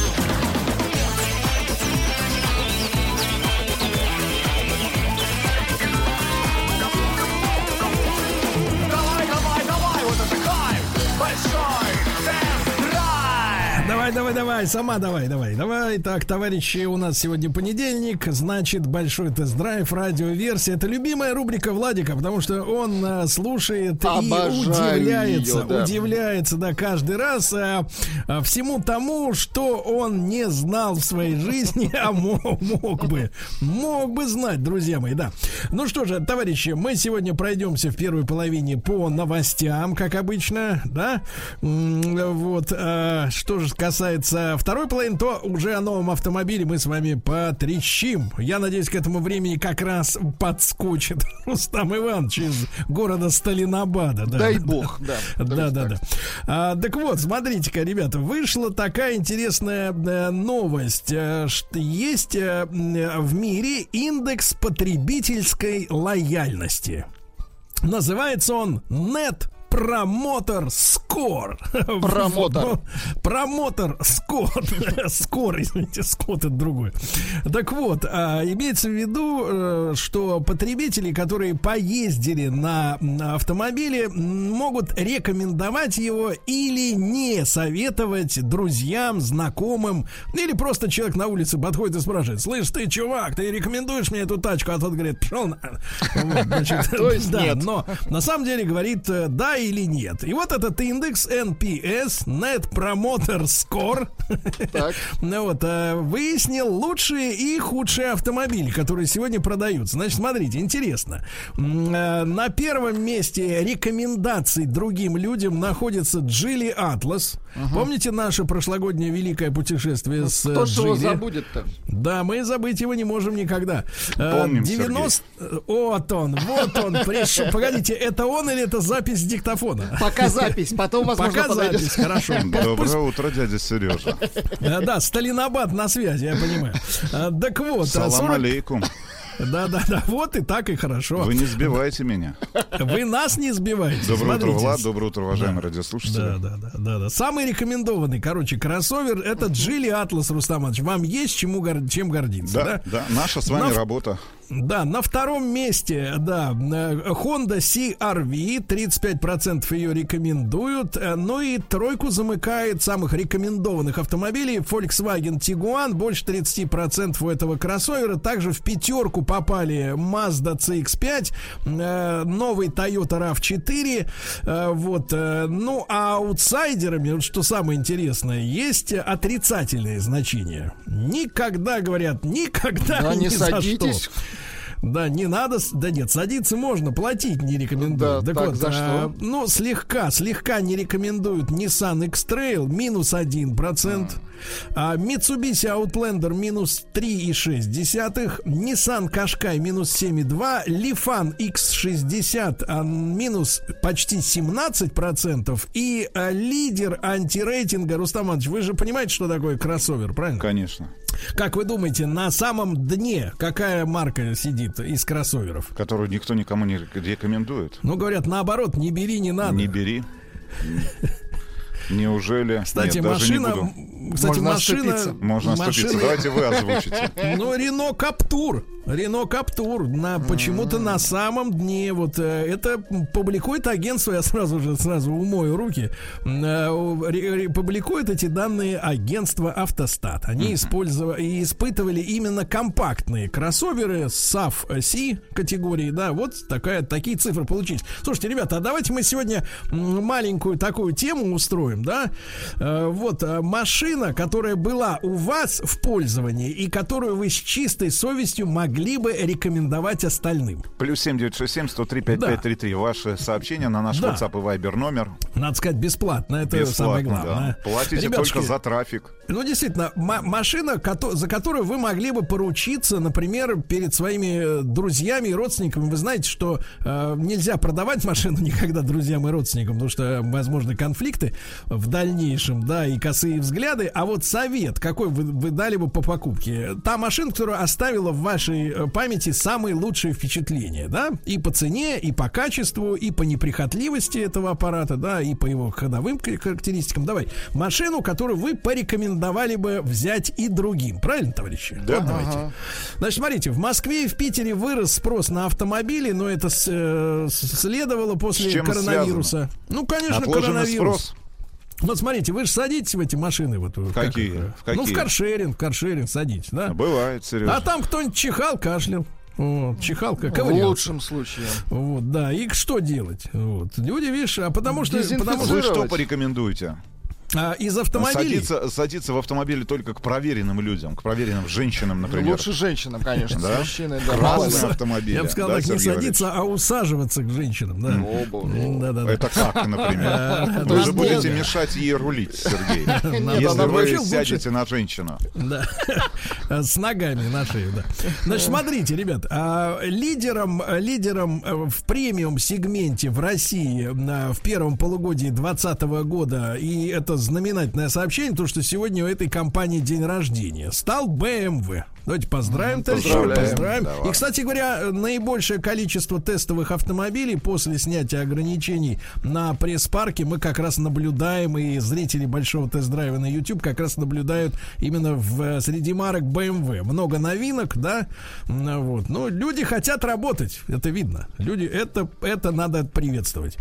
Давай, сама давай, давай, давай. Так, товарищи, у нас сегодня понедельник, значит, большой тест-драйв, радиоверсия. Это любимая рубрика Владика, потому что он а, слушает Обожаю и удивляется, ее, да. удивляется, да, каждый раз а, а, всему тому, что он не знал в своей жизни, а мог, мог бы, мог бы знать, друзья мои, да. Ну что же, товарищи, мы сегодня пройдемся в первой половине по новостям, как обычно, да. Вот, а, что же касается второй половины, то уже о новом автомобиле мы с вами потрещим. Я надеюсь, к этому времени как раз подскочит Рустам Иванович из города Сталинабада. Да. Дай бог, да. Да, да, да. А, так вот, смотрите-ка, ребята, вышла такая интересная э, новость. Э, есть э, в мире индекс потребительской лояльности. Называется он Net Промотор Скор. Промотор. Промотор Скор. Скор, извините, Скот это другой. Так вот, а, имеется в виду, э, что потребители, которые поездили на автомобиле, могут рекомендовать его или не советовать друзьям, знакомым, или просто человек на улице подходит и спрашивает, слышь, ты, чувак, ты рекомендуешь мне эту тачку? А тот говорит, пошел на... То есть нет. Но на самом деле говорит, э, да, или нет. И вот этот индекс NPS, Net Promoter Score, ну вот, э, выяснил лучшие и худшие автомобили, которые сегодня продаются. Значит, смотрите, интересно. Э, на первом месте рекомендаций другим людям находится Джили Атлас. Угу. Помните наше прошлогоднее великое путешествие ну, с Кто Джили? его забудет-то? Да, мы забыть его не можем никогда. Помним, 90... Сергей. Вот он, вот он пришел. Погодите, это он или это запись диктофона? Пока запись, потом, возможно, Пока подойдет. запись, хорошо. Доброе утро, дядя Сережа. Да, Сталинабад на связи, я понимаю. Так вот. Салам алейкум. Да, да, да. Вот и так и хорошо. Вы не сбивайте меня. Вы нас не сбиваете. Доброе Смотрите. утро, Влад. Доброе утро, уважаемые да. радиослушатели. Да, да, да, да, да. Самый рекомендованный, короче, кроссовер это Джили Атлас, Рустам Вам есть чему чем гордиться, да? Да, да. Наша с вами На... работа. Да, на втором месте, да, э, Honda CRV, 35% ее рекомендуют. Э, ну и тройку замыкает самых рекомендованных автомобилей Volkswagen Tiguan, больше 30% у этого кроссовера. Также в пятерку попали Mazda CX-5, э, новый Toyota RAV4. Вот, ну а аутсайдерами, вот что самое интересное, есть отрицательные значения. Никогда, говорят, никогда да, не садитесь. Что. Да, не надо, да нет, садиться можно, платить не рекомендую. Да, так, так вот, за что? А, ну, слегка, слегка не рекомендуют Nissan X-Trail, минус 1%. Mm. А, Mitsubishi Outlander минус 3,6. Nissan Qashqai минус 7,2. Lifan X60 а, минус почти 17%. И а, лидер антирейтинга, Рустам Иванович, вы же понимаете, что такое кроссовер, правильно? Конечно. Как вы думаете, на самом дне какая марка сидит из кроссоверов? Которую никто никому не рек- рекомендует. Ну, говорят, наоборот, не бери, не надо. Не бери. Неужели? Кстати, Нет, даже не машина, буду. кстати, Можно машина, оступиться. Можно оступиться. Давайте вы озвучите. Ну, Рено Каптур. Рено Каптур. На, почему-то на самом дне. Вот э, это публикует агентство, я сразу же сразу умою руки. Э, Публикует эти данные агентство Автостат. Они использовали и испытывали именно компактные кроссоверы SAF C категории. Да, вот такая, такие цифры получились. Слушайте, ребята, а давайте мы сегодня маленькую такую тему устроим, да? Э, Вот э, машина, которая была у вас в пользовании и которую вы с чистой совестью могли бы рекомендовать остальным. Плюс 7967 103 5533. Ваши сообщения на наш Да. WhatsApp и Viber номер. Надо сказать, бесплатно. Это Бесплатно, самое главное. да. Платите Ребятушки, только за трафик. Ну, действительно, ма- машина, за которую вы могли бы поручиться, например, перед своими э, друзьями и родственниками. Вы знаете, что э, нельзя продавать машину никогда друзьям и родственникам, потому что возможны конфликты в дальнейшем, да, и косые взгляды. А вот совет, какой вы, вы дали бы по покупке? Та машина, которая оставила в вашей э, памяти самые лучшие впечатления, да, и по цене, и по качеству, и по неприхотливости этого аппарата, да, и по его ходовым ка- характеристикам. Давай, машину, которую вы порекомендовали бы взять и другим. Правильно, товарищи? Да. Вот давайте. Ага. Значит, смотрите, в Москве и в Питере вырос спрос на автомобили, но это с- э, следовало после С чем коронавируса. Ну, конечно, Отложенный коронавирус. спрос. Вот смотрите, вы же садитесь в эти машины. Вот, в какие? В Ну, в какие? каршеринг, в каршеринг садитесь, да? Бывает, Сереж. А там кто-нибудь чихал, кашлял. Вот, чихал, как В ковырялся. лучшем случае. Вот, да. И что делать? Вот. Люди, видишь, а потому что, потому Вы что что Дезинфицировать. порекомендуете? А, из автомобилей. Садиться, садиться в автомобиле только к проверенным людям, к проверенным женщинам, Ну, например. Лучше женщинам, конечно. Да? С мужчиной, да. Красные автомобили. Я бы сказал, да, так не садиться, а усаживаться к женщинам, да. О, боже. Да, да, да. Это как, например? то Вы же будете мешать ей рулить, Сергей. Если вы сядете на женщину. Да. С ногами на шее, да. Значит, смотрите, ребят, а, лидером, лидером э, в премиум сегменте в России в первом полугодии 2020 года, и это знаменательное сообщение, потому что сегодня у этой компании день рождения, стал BMW. Давайте поздравим, товарищи, поздравляем. поздравим. Давай. И, кстати говоря, наибольшее количество тестовых автомобилей после снятия ограничений на пресс-парке мы как раз наблюдаем, и зрители большого тест-драйва на YouTube как раз наблюдают именно в, э, среди марок BMW. Много новинок, да, М, вот. Но люди хотят работать, это видно. Люди, это, это надо приветствовать.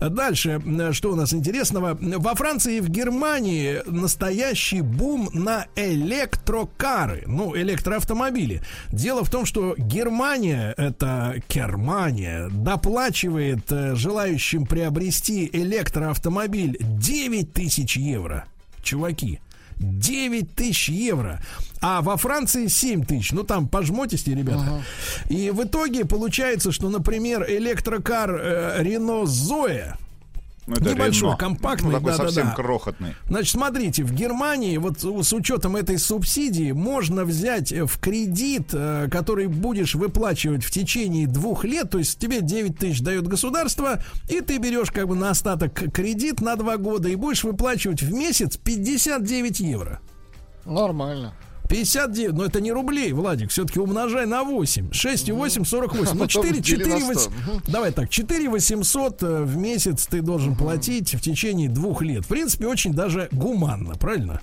Дальше, м, что у нас интересного? Во Франции и в Германии настоящий бум на электрокары, ну, электроавтомобили. Дело в том, что Германия, это Германия, доплачивает э, желающим приобрести электроавтомобиль 9 тысяч евро. Чуваки, 9 тысяч евро. А во Франции 7 тысяч. Ну, там пожмотесь, ребята. И в итоге получается, что, например, электрокар э, Renault Zoe, Ну, это Небольшой, Рено. компактный, Ну, такой да-да-да. совсем крохотный. Значит, смотрите, в Германии вот с учетом этой субсидии можно взять э, в кредит, э, который будешь выплачивать в течение двух лет, то есть тебе 9 тысяч дает государство, и ты берешь как бы на остаток кредит на два года и будешь выплачивать в месяц 59 евро. Нормально. 59, но это не рублей, Владик, все-таки умножай на 8. 6 и 8, 48. Ну, Потом 4, дели 4, на 100. 8, давай так, 4 800 э, в месяц ты должен платить в течение двух лет. В принципе, очень даже гуманно, правильно?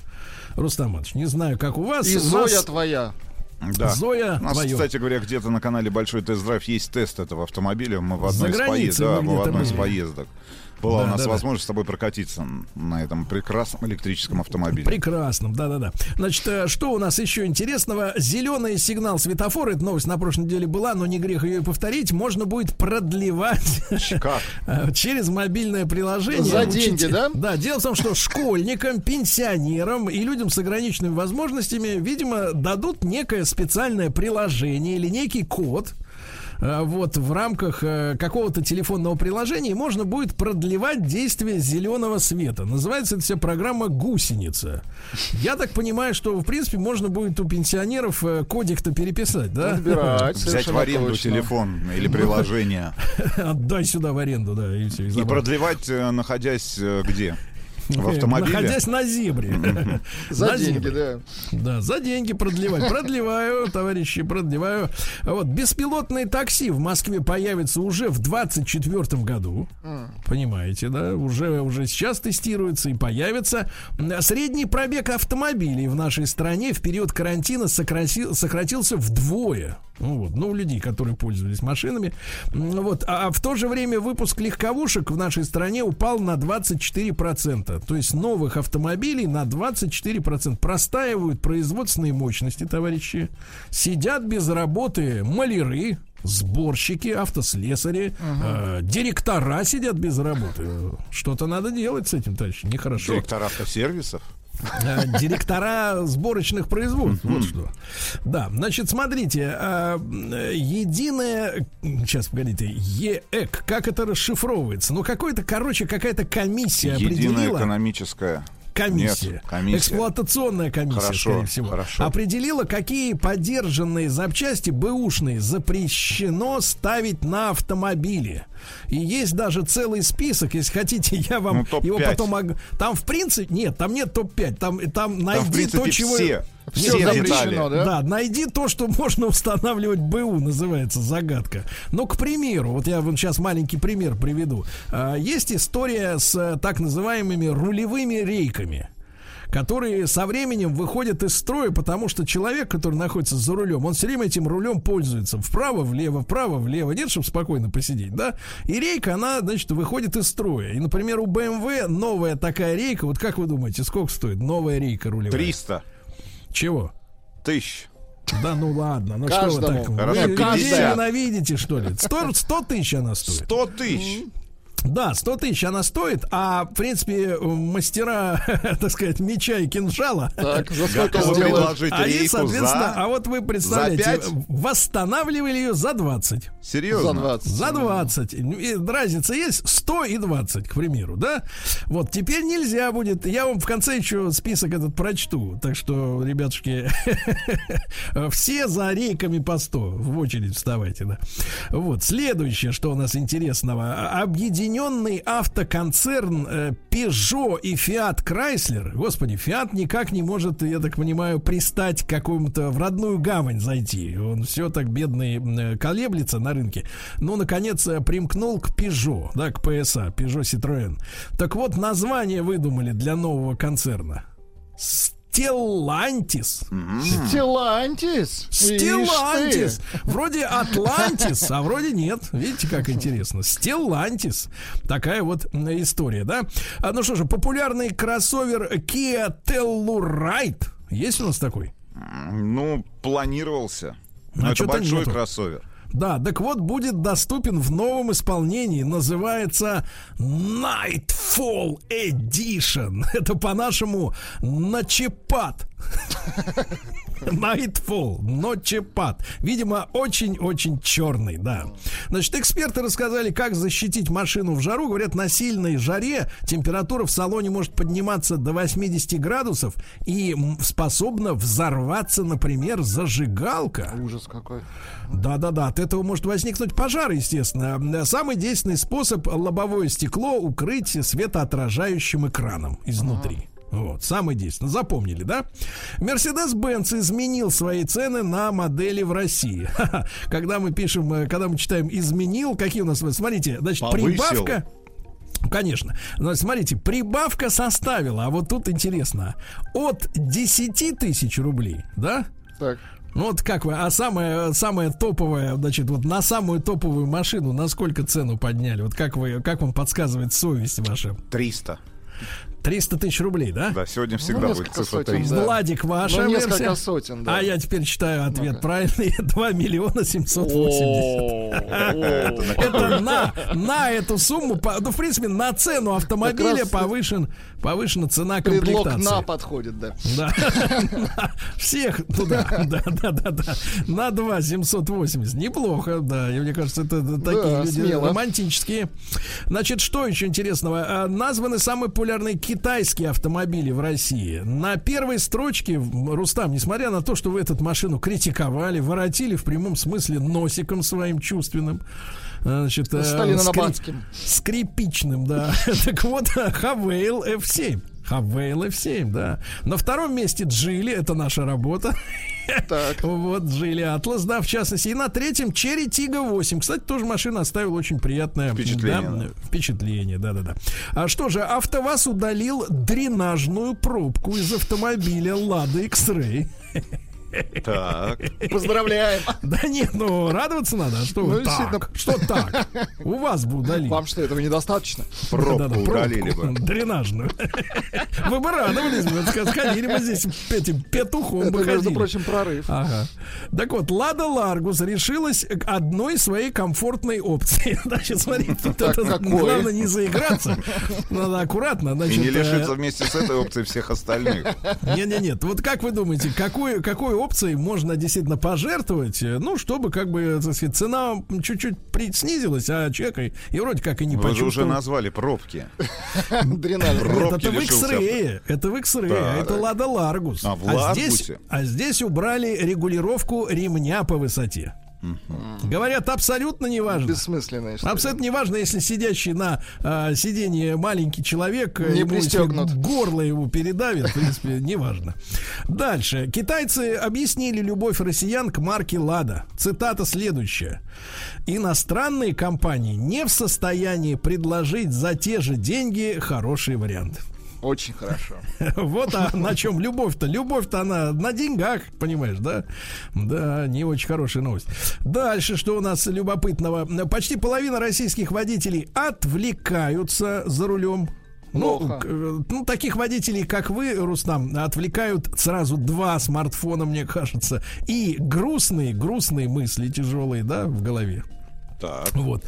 Рустам Иванович, не знаю, как у вас. И У Зоя нас твоя. Да. Зоя У нас, твоё. кстати говоря, где-то на канале Большой тест-драйв есть тест этого автомобиля. Мы в одной из поездок. Да, мы в одной из поездок. Была Да, у нас да, да. возможность с тобой прокатиться на этом прекрасном электрическом автомобиле. Прекрасным, да-да-да. Значит, э, что у нас еще интересного? Зеленый сигнал светофора, эта новость на прошлой неделе была, но не грех ее и повторить, можно будет продлевать э, через мобильное приложение. За деньги, да? Да, дело в том, что школьникам, пенсионерам и людям с ограниченными возможностями, видимо, дадут некое специальное приложение или некий код, вот в рамках э, какого-то телефонного приложения и можно будет продлевать действие зеленого света. Называется эта вся программа «Гусеница». Я так понимаю, что, в принципе, можно будет у пенсионеров э, кодик-то переписать, да? Отбирать. Взять в аренду точно. телефон или приложение. Отдай сюда в аренду, да, и все. И продлевать, э, находясь э, где? В автомобиле? Находясь на зебре. За деньги, да. Да, за деньги продлевать. Продлеваю, товарищи, продлеваю. Вот, беспилотные такси в Москве появятся уже в 24 году. Понимаете, да? Уже, уже сейчас тестируется и появится. Средний пробег автомобилей в нашей стране в период карантина сократился вдвое. Ну, вот, ну, у людей, которые пользовались машинами. Вот, а в то же время выпуск легковушек в нашей стране упал на 24%. То есть новых автомобилей на 24% простаивают производственные мощности, товарищи. Сидят без работы маляры, сборщики, автослесари, э, директора сидят без работы. Что-то надо делать с этим, товарищи, нехорошо. Директор автосервисов. Э, Директора сборочных производств. Вот что. Да, значит, смотрите, э, единая. Сейчас, погодите, ЕЭК, как это расшифровывается? Ну, какой-то, короче, какая-то комиссия Единая определила. экономическая. Комиссия. Нет, комиссия. Эксплуатационная комиссия, Хорошо, скорее всего. хорошо. Определила, какие подержанные запчасти бэушные запрещено ставить на автомобили. И есть даже целый список, если хотите, я вам Ну, топ-5. его потом... Там, в принципе, нет, там нет топ-5. Там, там найди в принципе, то, чего... все. Все Все запрещено, да? Да, найди то, что можно устанавливать БУ, называется загадка. Ну, к примеру, вот я вам сейчас маленький пример приведу. А, Есть история с э, так называемыми рулевыми рейками которые со временем выходят из строя, потому что человек, который находится за рулем, он все время этим рулем пользуется. Вправо, влево, вправо, влево. Нет, чтобы спокойно посидеть, да? И рейка, она, значит, выходит из строя. И, например, у BMW новая такая рейка, вот как вы думаете, сколько стоит новая рейка рулевая? 300 Чего? тысяч. Да ну ладно, ну что вы Каждому. так? Хорошо, вы людей 50. ненавидите, что ли? 100, 100 тысяч она стоит. 100 тысяч. Да, 100 тысяч она стоит, а, в принципе, мастера, так сказать, меча и кинжала, Так, за сколько предложить они, соответственно, а за... вот вы представляете, восстанавливали ее за 20. Серьезно? За 20. За 20. И разница есть 100 и 20, к примеру, да? Вот теперь нельзя будет. Я вам в конце еще список этот прочту. Так что, ребятушки, все за рейками по 100. В очередь вставайте, да. Вот. Следующее, что у нас интересного. Объединенный автоконцерн э, Peugeot и Fiat Chrysler. Господи, Fiat никак не может, я так понимаю, пристать к какому-то в родную гавань зайти. Он все так бедный э, колеблется на рынке. Ну, наконец, э, примкнул к Peugeot, да, к PSA, Peugeot Citroën. Так вот, название выдумали для нового концерна. Stellantis. Стелантис. Стеллантис. Вроде Атлантис, а вроде нет. Видите, как интересно. Стеллантис. Такая вот история, да? А, ну что же, популярный кроссовер Kia Telluride. Есть у нас такой? Ну, планировался. А Но это чё-то большой нету. кроссовер. Да, так вот, будет доступен в новом исполнении. Называется Nightfall Edition. Это по-нашему Ночепад. Nightfall, ночепад. Видимо, очень-очень черный, да. Значит, эксперты рассказали, как защитить машину в жару. Говорят, на сильной жаре температура в салоне может подниматься до 80 градусов и способна взорваться, например, зажигалка. Ужас какой. Да-да-да, от этого может возникнуть пожар, естественно. Самый действенный способ лобовое стекло укрыть светоотражающим экраном изнутри. Вот, самый действенный. Запомнили, да? Mercedes-Benz изменил свои цены на модели в России. Когда мы пишем, э, когда мы читаем изменил, какие у нас, смотрите, значит, Повысил. прибавка. Конечно. Но смотрите, прибавка составила, а вот тут интересно, от 10 тысяч рублей, да? Так. Ну вот как вы, а самая, самая топовая, значит, вот на самую топовую машину на сколько цену подняли? Вот как вы, как вам подсказывает совесть ваша? 300. 300 тысяч рублей, да? Да, сегодня всегда Ну, будет несколько цифра сотен, 300. да. Владик, ваша Ну, несколько версия? сотен, да. А я теперь читаю ответ Ну-ка. правильный. 2 миллиона 780. Это на, на эту сумму, ну, в принципе, на цену автомобиля повышен, повышена цена Предлог комплектации. на подходит, да. Да. Всех туда. Да, да, да, да. На 2 780. Неплохо, да. И мне кажется, это такие люди романтические. Значит, что еще интересного? А, Названы самые популярные китайские автомобили в России. На первой строчке, Рустам, несмотря на то, что вы эту машину критиковали, воротили в прямом смысле носиком своим чувственным, Значит, э, скрип- скрипичным, да. Так вот, Хавейл F7. Хавейл F7, да. На втором месте Джили, это наша работа. Так. Вот Джили Атлас, да, в частности. И на третьем Черри Тига 8. Кстати, тоже машина оставила очень приятное Впечатление, да, да. впечатление, да, да, да. А что же, АвтоВАЗ удалил дренажную пробку из автомобиля Лада X-Ray. Так. Поздравляем. Да нет, ну радоваться надо. А что Ну, так? Что так? У вас бы удалили. Вам что, этого недостаточно? Пробку Да-да-да, удалили пробку бы. Дренажную. Вы бы радовались, бы, сходили бы здесь этим петухом Это, бы между прочим, прорыв. Ага. Так вот, Лада Ларгус решилась к одной своей комфортной опции. Значит, смотри, тут Так, это какой? главное не заиграться. Надо аккуратно. И Значит, не э, лишиться вместе с этой опцией всех остальных. Не-не-нет, вот как вы думаете, какой, какой опцией можно действительно пожертвовать, э, ну, чтобы, как бы, так сказать, цена чуть-чуть при- снизилась, а человек и, и вроде как и не Вы же уже почувствовал. назвали пробки. Это в. X-Ray, это в X-Ray, это Лада Ларгус. А, Ларгусе? а здесь убрали регулировку ремня по высоте. Говорят, абсолютно не важно. Бессмысленная история. Абсолютно не важно, если сидящий на а, сиденье маленький человек э, Не ему, пристегнут. горло его передавит, в принципе, неважно. Дальше. Китайцы объяснили любовь россиян к марке Лада. Цитата следующая. Иностранные компании не в состоянии предложить за те же деньги хороший вариант. Очень хорошо. Вот а на чем любовь-то. Любовь-то она на деньгах, понимаешь, да? Да, не очень хорошая новость. Дальше, что у нас любопытного? Почти половина российских водителей отвлекаются за рулем. Ну, э, ну, таких водителей, как вы, Рустам, отвлекают сразу два смартфона, мне кажется, и грустные, грустные мысли тяжелые, да, в голове. Так. Вот.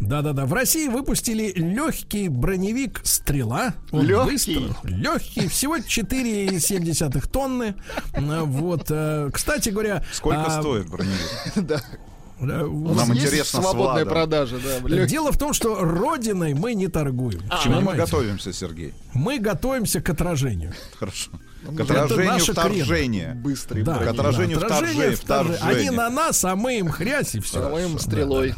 Да-да-да. В России выпустили легкий броневик «Стрела». Легкий? Легкий. Всего 4,7 тонны. А, Вот. э, Кстати говоря... Сколько а, стоит броневик? Да. э, У Нам есть интересно свободная Владом. продажа, да. лёгкий. Дело в том, что родиной мы не торгуем. К чему мы готовимся, Сергей? Мы готовимся к отражению. Хорошо. К отражению вторжения. Быстрый Да, К отражению да, вторжения, вторжения. Они на нас, а мы им хрясь и все. Моим стрелой.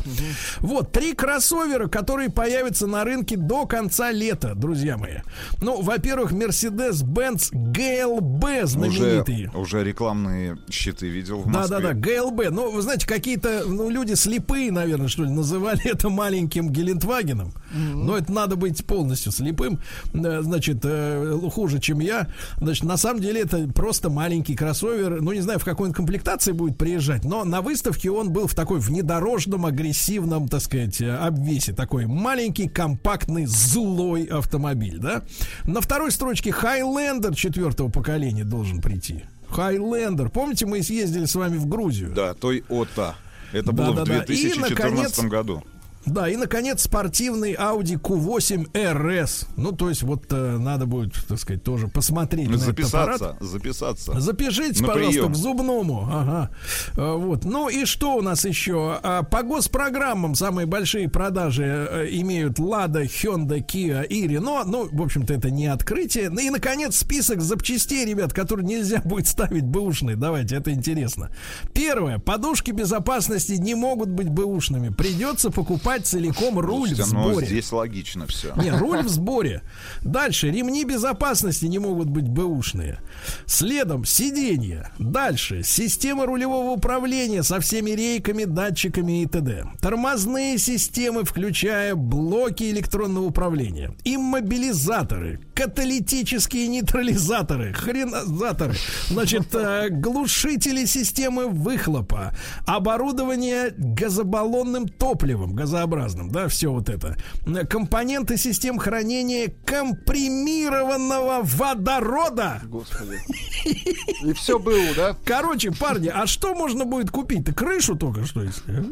Вот, три кроссовера, которые появятся на рынке до конца лета, друзья мои. Ну, во-первых, Mercedes-Benz GLB Уже, знаменитый. уже рекламные щиты видел в Да, Москве. да, да, GLB. Ну, вы знаете, какие-то ну, люди слепые, наверное, что ли, называли это маленьким Гелендвагеном. Но это надо быть полностью слепым. Э, Значит, э, хуже, чем я. Значит, на самом деле это просто маленький кроссовер. Ну, не знаю, в какой он комплектации будет приезжать, но на выставке он был в такой внедорожном, агрессивном, так сказать, э, обвесе. Такой маленький, компактный, злой автомобиль, да? На второй строчке Highlander четвертого поколения должен прийти. Highlander. Помните, мы съездили с вами в Грузию? Да, той ОТА. Это Да, было да, в да. И, 2014 наконец, году. Да, и, наконец, спортивный Audi Q8 RS. Ну, то есть, вот э, надо будет, так сказать, тоже посмотреть на этот аппарат. Записаться, записаться. Запишите, На пожалуйста, прием. к зубному. Ага. А, Вот. Ну и что у нас еще? А, По госпрограммам самые большие продажи э, имеют Lada, Hyundai, Kia и Renault. Ну, в общем-то, это не открытие. Ну и, наконец, список запчастей, ребят, которые нельзя будет ставить бэушные. Давайте, это интересно. Первое. Подушки безопасности не могут быть бэушными. Придется покупать целиком руль в Слушайте, ну, сборе. здесь логично все. Не, руль в сборе. Дальше, ремни безопасности не могут быть бэушные. Следом, сиденья. Дальше, система рулевого управления со всеми рейками, датчиками и т.д. Тормозные системы, включая блоки электронного управления. Иммобилизаторы, каталитические нейтрализаторы, хренозаторы. Значит, э, глушители системы выхлопа, оборудование газобаллонным топливом, газообразным, да, все вот это. Компоненты систем хранения компримированного водорода. Господи. И все было, да? Короче, парни, а что можно будет купить-то? Крышу только что, если.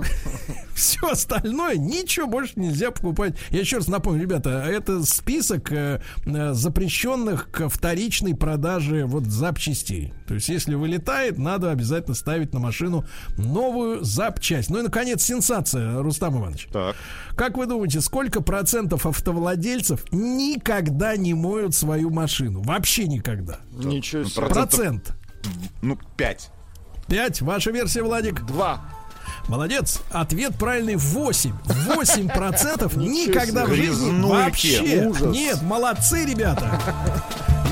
Все остальное, ничего больше нельзя покупать. Я еще раз напомню, ребята, это список э, э, запрещенных к вторичной продаже вот запчастей. То есть, если вылетает, надо обязательно ставить на машину новую запчасть. Ну и, наконец, сенсация, Рустам Иванович. Так. Как вы думаете, сколько процентов автовладельцев никогда не моют свою машину? Вообще никогда. Ничего себе. Процентов- Процент. Ну, пять. Пять. Ваша версия, Владик? Два. Молодец. Ответ правильный 8. 8% никогда в жизни вообще. Ужас. Нет, молодцы, ребята.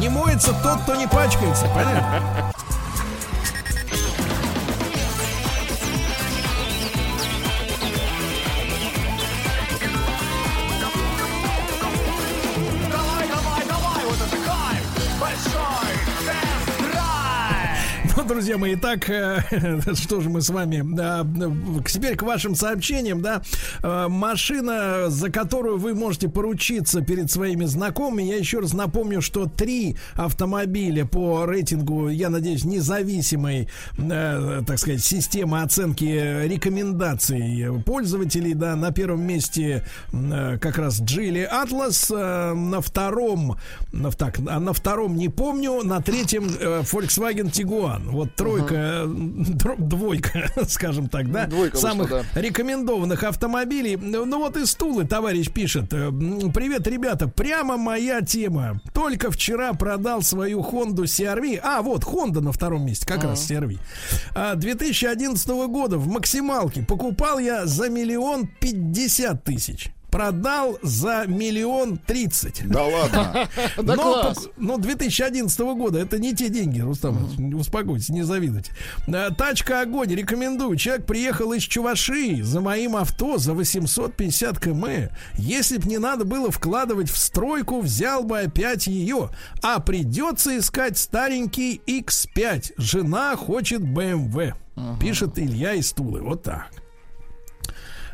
Не моется тот, кто не пачкается, понятно? Ну, друзья мои, итак, э, что же мы с вами... э, Теперь к вашим сообщениям, да. Э, Машина, за которую вы можете поручиться перед своими знакомыми. Я еще раз напомню, что три автомобиля по рейтингу, я надеюсь, независимой, так сказать, системы оценки рекомендаций пользователей, да. На первом месте как раз Atlas, э, на втором, на, так, а на втором не помню, на третьем Volkswagen Tiguan. Вот тройка, дро- двойка, скажем так, да, Двойка вышла, самых да. рекомендованных автомобилей. Ну ну вот и стулы, товарищ пишет. Э, Привет, ребята, прямо моя тема. Только вчера продал свою Honda CRV. А, вот, Honda на втором месте, как раз CRV. А, 2011 года в максималке покупал я за миллион пятьдесят тысяч. Продал за миллион тридцать. Да ладно. Да но, класс. пок- но 2011 года это не те деньги, Рустам. Успокойтесь, не завидуйте. Э, Тачка огонь, рекомендую. Человек приехал из Чувашии за моим авто за 850 км. Если б не надо было вкладывать в стройку, взял бы опять ее. А придется искать старенький X5. Жена хочет BMW. Пишет Илья из Тулы. Вот так.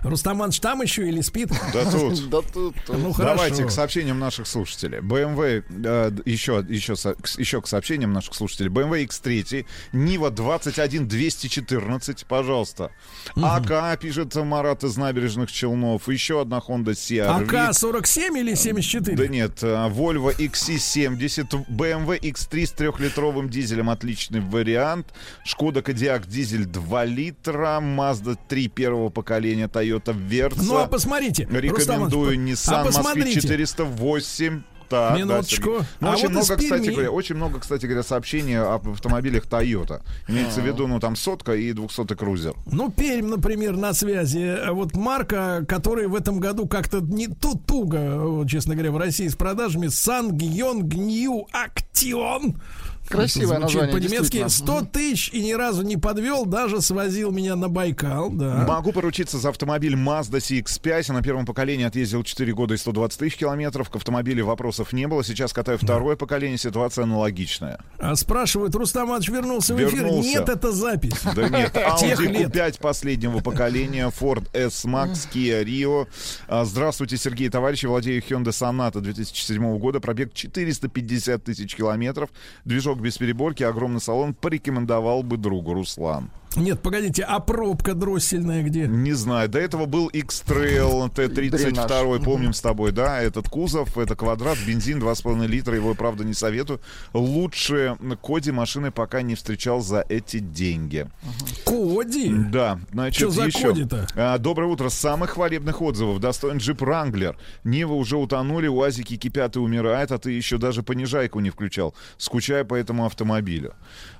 Рустаманович там еще или спит? Да тут. Да тут... Ну Давайте к сообщениям наших слушателей. BMW, э, еще, еще, еще к сообщениям наших слушателей. BMW X3, Нива 21214, пожалуйста. АК, пишет Марат из набережных Челнов. Еще одна Honda CR-V. АК-47 или 74? Да нет, э, Volvo XC70, BMW X3 с трехлитровым дизелем, отличный вариант. Шкода Кодиак дизель 2 литра, Mazda 3 первого поколения, Toyota Versa. Ну, а посмотрите. Рекомендую Рустам Иванович, Nissan а посмотрите. 408. Так, Минуточку. да, ну, А очень вот много, кстати говоря, очень много, кстати говоря, сообщений об автомобилях Toyota. Имеется в виду, ну, там сотка и 200 крузер. Ну, Пермь, например, на связи. А Вот марка, которая в этом году как-то не тут туго, честно говоря, в России с продажами, Сангьон Гнью Актион. Красивое название, По-немецки действительно. 100 тысяч и ни разу не подвел, даже свозил меня на Байкал, да. Могу поручиться за автомобиль Mazda CX-5. На первом поколении отъездил 4 года и 120 тысяч километров. К автомобилю вопросов не было. Сейчас катаю второе поколение. Ситуация аналогичная. А спрашивают, Рустам Иванович вернулся в эфир? Вернулся. Нет, это запись. Да нет, Audi лет. Q5 последнего поколения, Ford S-Max, Kia Rio. А, Здравствуйте, Сергей, товарищи. Владею Hyundai Sonata 2007 года. Пробег 450 тысяч километров. Движок без переборки, огромный салон. Порекомендовал бы другу Руслан. Нет, погодите, а пробка дроссельная где? Не знаю, до этого был X-Trail T32, Дренаж. помним с тобой, да, этот кузов, это квадрат, бензин 2,5 литра, его, правда, не советую. Лучше Коди машины пока не встречал за эти деньги. Коди? Да, значит, Чё за еще. Коди-то? А, Доброе утро. С самых хвалебных отзывов достоин джип Ранглер. Нивы уже утонули, УАЗики кипят и умирают, а ты еще даже понижайку не включал. Скучаю по этому автомобилю.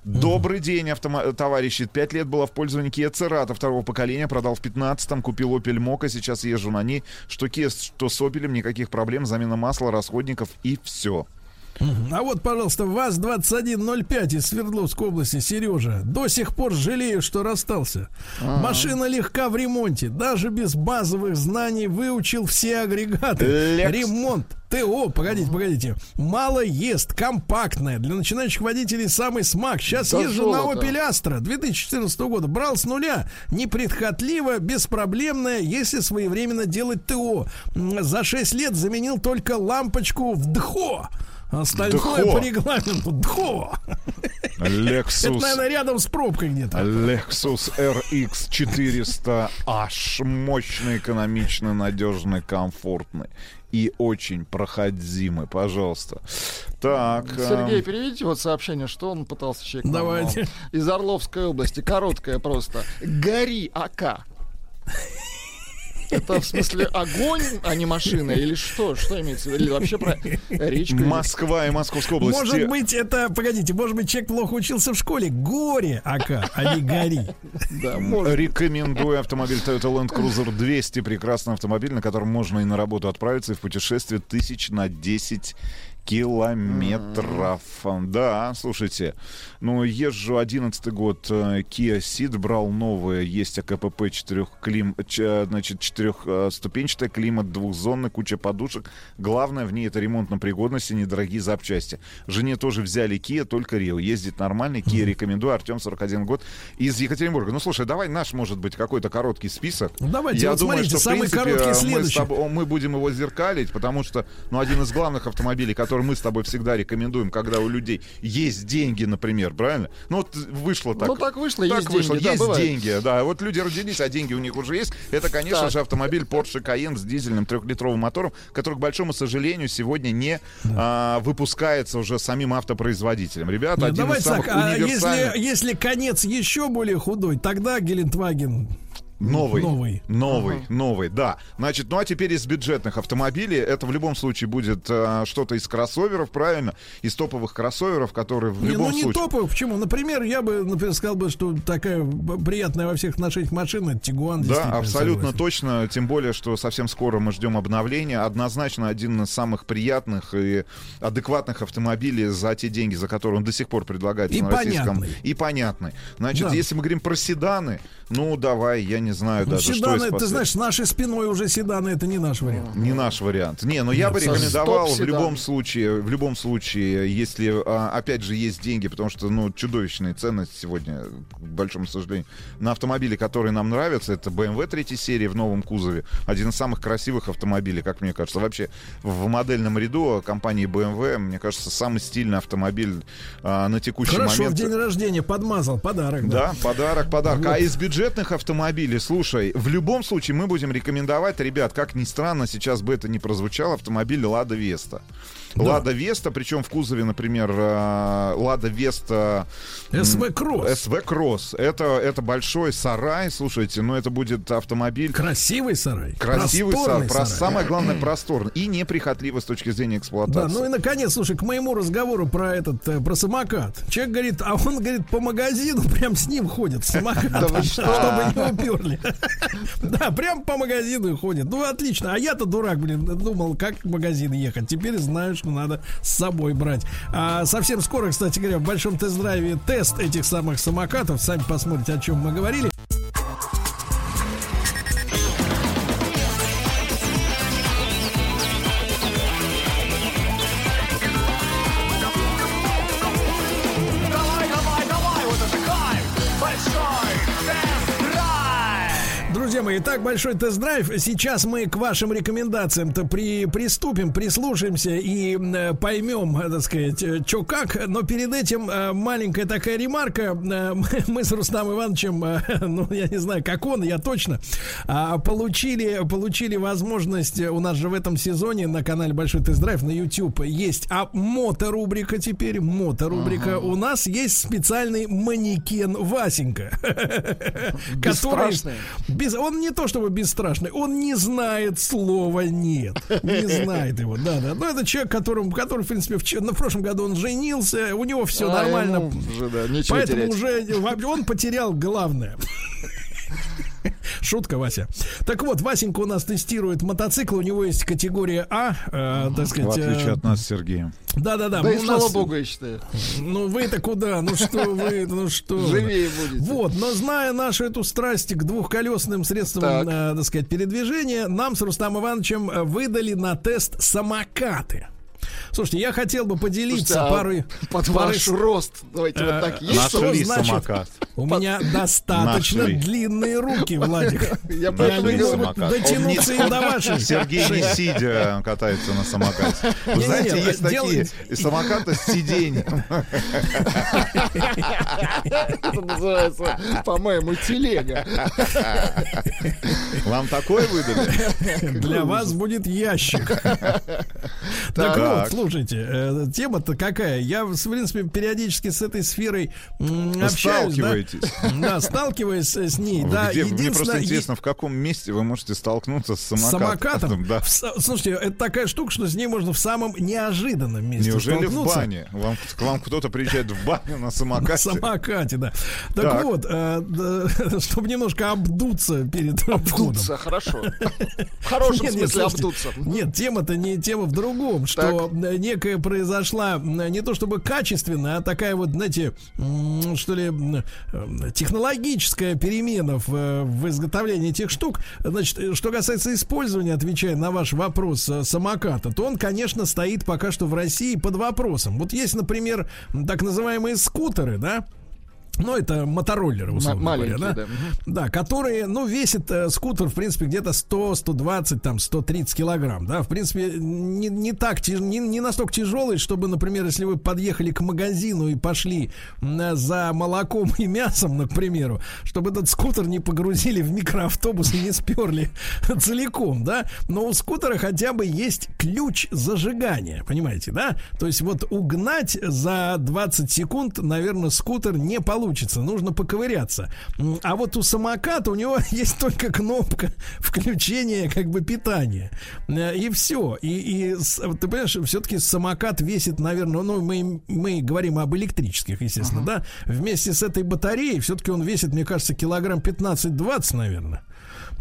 Добрый день, автомо- товарищи. Пять лет была в пользовании Kia Cerato второго поколения. Продал в 15-м, купил Opel Mokka, сейчас езжу на ней. Что Kia, что с Opel, никаких проблем. Замена масла, расходников и все. А вот, пожалуйста, ВАЗ-2105 из Свердловской области, Сережа. До сих пор жалею, что расстался. Машина легка в ремонте. Даже без базовых знаний выучил все агрегаты. Лекс. Ремонт. ТО, погодите, погодите. Мало ест, компактная. Для начинающих водителей самый смак. Сейчас Да езжу на. Opel Astra 2014 года. Брал с нуля. Непредхотливо, беспроблемная, если своевременно делать ТО. За 6 лет заменил только лампочку в ДХО. Остальное ДХО. по регламенту. ДХО. Это, Lexus. наверное, рядом с пробкой где-то. Lexus RX 400H. Мощный, экономичный, надежный, комфортный. И очень проходимый, пожалуйста. Так. а, Сергей, переведите вот сообщение, что он пытался человек. Давайте. Из Орловской области, короткое просто. Гори АК. Это в смысле огонь, а не машина? Или что? Что имеется в виду? Или вообще про речку? Москва и Московская область. Может быть, это, погодите, может быть, человек плохо учился в школе. Горе, ака, а не гори. Да, Рекомендую автомобиль Toyota Land Cruiser 200. Прекрасный автомобиль, на котором можно и на работу отправиться, и в путешествие тысяч на 10 километров. Да, слушайте, ну, езжу 11 год э, Kia Ceed, брал новое, есть АКПП 4 клим, ч- значит, четырехступенчатая, климат двухзонный, куча подушек. Главное в ней это ремонтная пригодность и недорогие запчасти. Жене тоже взяли Kia, только Рио. Ездит нормально, Kia рекомендую. Артем, 41 год, из Екатеринбурга. Ну, слушай, давай наш, может быть, какой-то короткий список. Ну, давайте, Я вот думаю, смотрите, что, в самый принципе, короткий мы, с следующий. тобой- мы будем его зеркалить, потому что, ну, один из главных автомобилей, который мы с тобой всегда рекомендуем, когда у людей есть деньги, например, правильно? Ну, вот вышло так. Ну, так вышло, так есть вышло, деньги, да, есть бывает. деньги, да. Вот люди родились, а деньги у них уже есть. Это, конечно Так. же, автомобиль Porsche Cayenne с дизельным трехлитровым мотором, который, к большому сожалению, сегодня не а, выпускается уже самим автопроизводителем. Ребята, Нет, один давайте из самых так, а универсальных. если, если конец еще более худой, тогда Гелендваген Новый. Новый. Новый, новый, да. Значит, ну а теперь из бюджетных автомобилей. Это в любом случае будет э, что-то из кроссоверов, правильно? Из топовых кроссоверов, которые в Не, любом ну не случае... топовый, почему? Например, я бы, например, сказал бы, что такая приятная во всех отношениях машина это Тигуан. Да, абсолютно согласен. точно. Тем более, что совсем скоро мы ждем обновления. Однозначно один из самых приятных и адекватных автомобилей за те деньги, за которые он до сих пор предлагается И на российском. понятный. И понятный. Значит, Да. если мы говорим про седаны, ну давай, я не знаю Ну, даже, что седаны, из ты знаешь, с нашей спиной уже седаны, это не наш вариант. Не наш вариант. Не, но я Нет, бы рекомендовал в любом случае, в любом случае, если, а, опять же, есть деньги, потому что, ну, чудовищные ценности сегодня, к большому сожалению, на автомобили, которые нам нравятся, это BMW третьей серии в новом кузове, один из самых красивых автомобилей, как мне кажется. Вообще, в модельном ряду компании BMW, мне кажется, самый стильный автомобиль а, на текущий Хорошо, момент. в день рождения подмазал, подарок. Да. Да, подарок, подарок. А Вот. из бюджетных автомобилей, слушай, в любом случае мы будем рекомендовать, ребят, как ни странно, сейчас бы это не прозвучало, автомобиль Лада Веста. Лада Веста, причем в кузове, например, э, Лада Веста... СВ Кросс. СВ Кросс. Это, это большой сарай, слушайте, но это будет автомобиль... Красивый сарай. Красивый просторный сарай, про- самое главное, просторный и неприхотливый с точки зрения Да, эксплуатации. ну и наконец, слушай, к моему разговору про этот, э, про самокат. Человек говорит, а он, говорит, по магазину прям с ним ходит, с самокатом, вы что? чтобы не уперли. Да, прям по магазину ходит. Ну, отлично. А я-то дурак, блин, думал, как в магазин ехать. Теперь знаю, что надо с собой брать. А совсем скоро, кстати говоря, в большом тест-драйве тест этих самых самокатов. Сами посмотрите, о чем мы говорили. Большой тест-драйв. Сейчас мы к вашим рекомендациям-то при, приступим, прислушаемся и э, поймем, э, так сказать, что как. Но перед этим э, маленькая такая ремарка. Э, мы, с Рустамом Ивановичем, э, ну, я не знаю, как он, я точно, а, получили, получили возможность, э, у нас же в этом сезоне на канале Большой тест-драйв на YouTube есть а моторубрика теперь, моторубрика. У нас есть специальный манекен Васенька. который без, он не то чтобы бесстрашный, он не знает слова нет. Не знает его, да, да. Но это человек, которому, который, в принципе, в, на прошлом году он женился, у него все А, нормально. ему уже, да, Поэтому терять. уже он потерял главное. Шутка, Вася. Так вот, Васенька у нас тестирует мотоцикл. У него есть категория А, э, так В сказать. отличие э, от нас, Сергей. Да-да-да. Да у и слава нас- богу, я считаю. Ну вы-то куда? Ну что вы? Ну что? Живее будете. Вот, но зная нашу эту страсть к двухколесным средствам, Так. э, так сказать, передвижения, нам с Рустамом Ивановичем э, выдали на тест самокаты. Слушайте, я хотел бы поделиться Слушайте, а парой... Под парой ваш рост. Давайте Э, вот так. Есть Что значит? самокат. У меня достаточно Нашли. длинные руки, Владик. Я поэтому говорю. могут дотянуться и до вашей. Сергей не сидя катается на самокате. Вы знаете, есть такие самокаты с сиденьем. Это называется, по-моему, телега. Вам такое выдали? Для вас будет ящик. Так Так. вот, слушайте, э, тема-то какая? Я, в принципе, периодически с этой сферой м, общаюсь. да. Сталкиваетесь. Да, сталкиваясь с ней. Вы Да, где- Мне просто интересно, в каком месте вы можете столкнуться с самокатом. самокатом. Да. В слушайте, это такая штука, что с ней можно в самом неожиданном месте Неужели в бане? Вам, к вам кто-то приезжает в баню на На самокате? самокате, да. Так, Так. вот, э, да, чтобы немножко обдуться перед входом. Обдуться, хорошо. В хорошем Нет, нет, смысле слушайте, обдуться. Нет, тема-то не тема в другом, что э, некая произошла не то чтобы качественная, а такая вот, знаете, что ли, э, технологическая перемена в, э, в изготовлении этих штук. Значит, э, что касается использования, отвечая на ваш вопрос самоката, то он, конечно, стоит пока что в России под вопросом. Вот есть, например, так называемые скутеры, да? Ну, это мотороллеры, условно М- говоря, да? да. Да, которые, ну, весит э, скутер, в принципе, где-то 100, 120, там, 130 килограмм, да, в принципе, не, не так, не, не настолько тяжелый, чтобы, например, если вы подъехали к магазину и пошли м, за молоком и мясом, ну, к примеру, чтобы этот скутер не погрузили в микроавтобус и не сперли целиком, да, но у скутера хотя бы есть ключ зажигания, понимаете, да, то есть вот угнать за 20 секунд, наверное, скутер не получится, нужно поковыряться. А вот у самоката у него есть только кнопка включения как бы питания. Э, И все. И, и ты понимаешь, все-таки самокат весит, наверное, ну, мы, мы говорим об электрических, естественно, да, вместе с этой батареей все-таки он весит, мне кажется, килограмм 15-20, наверное.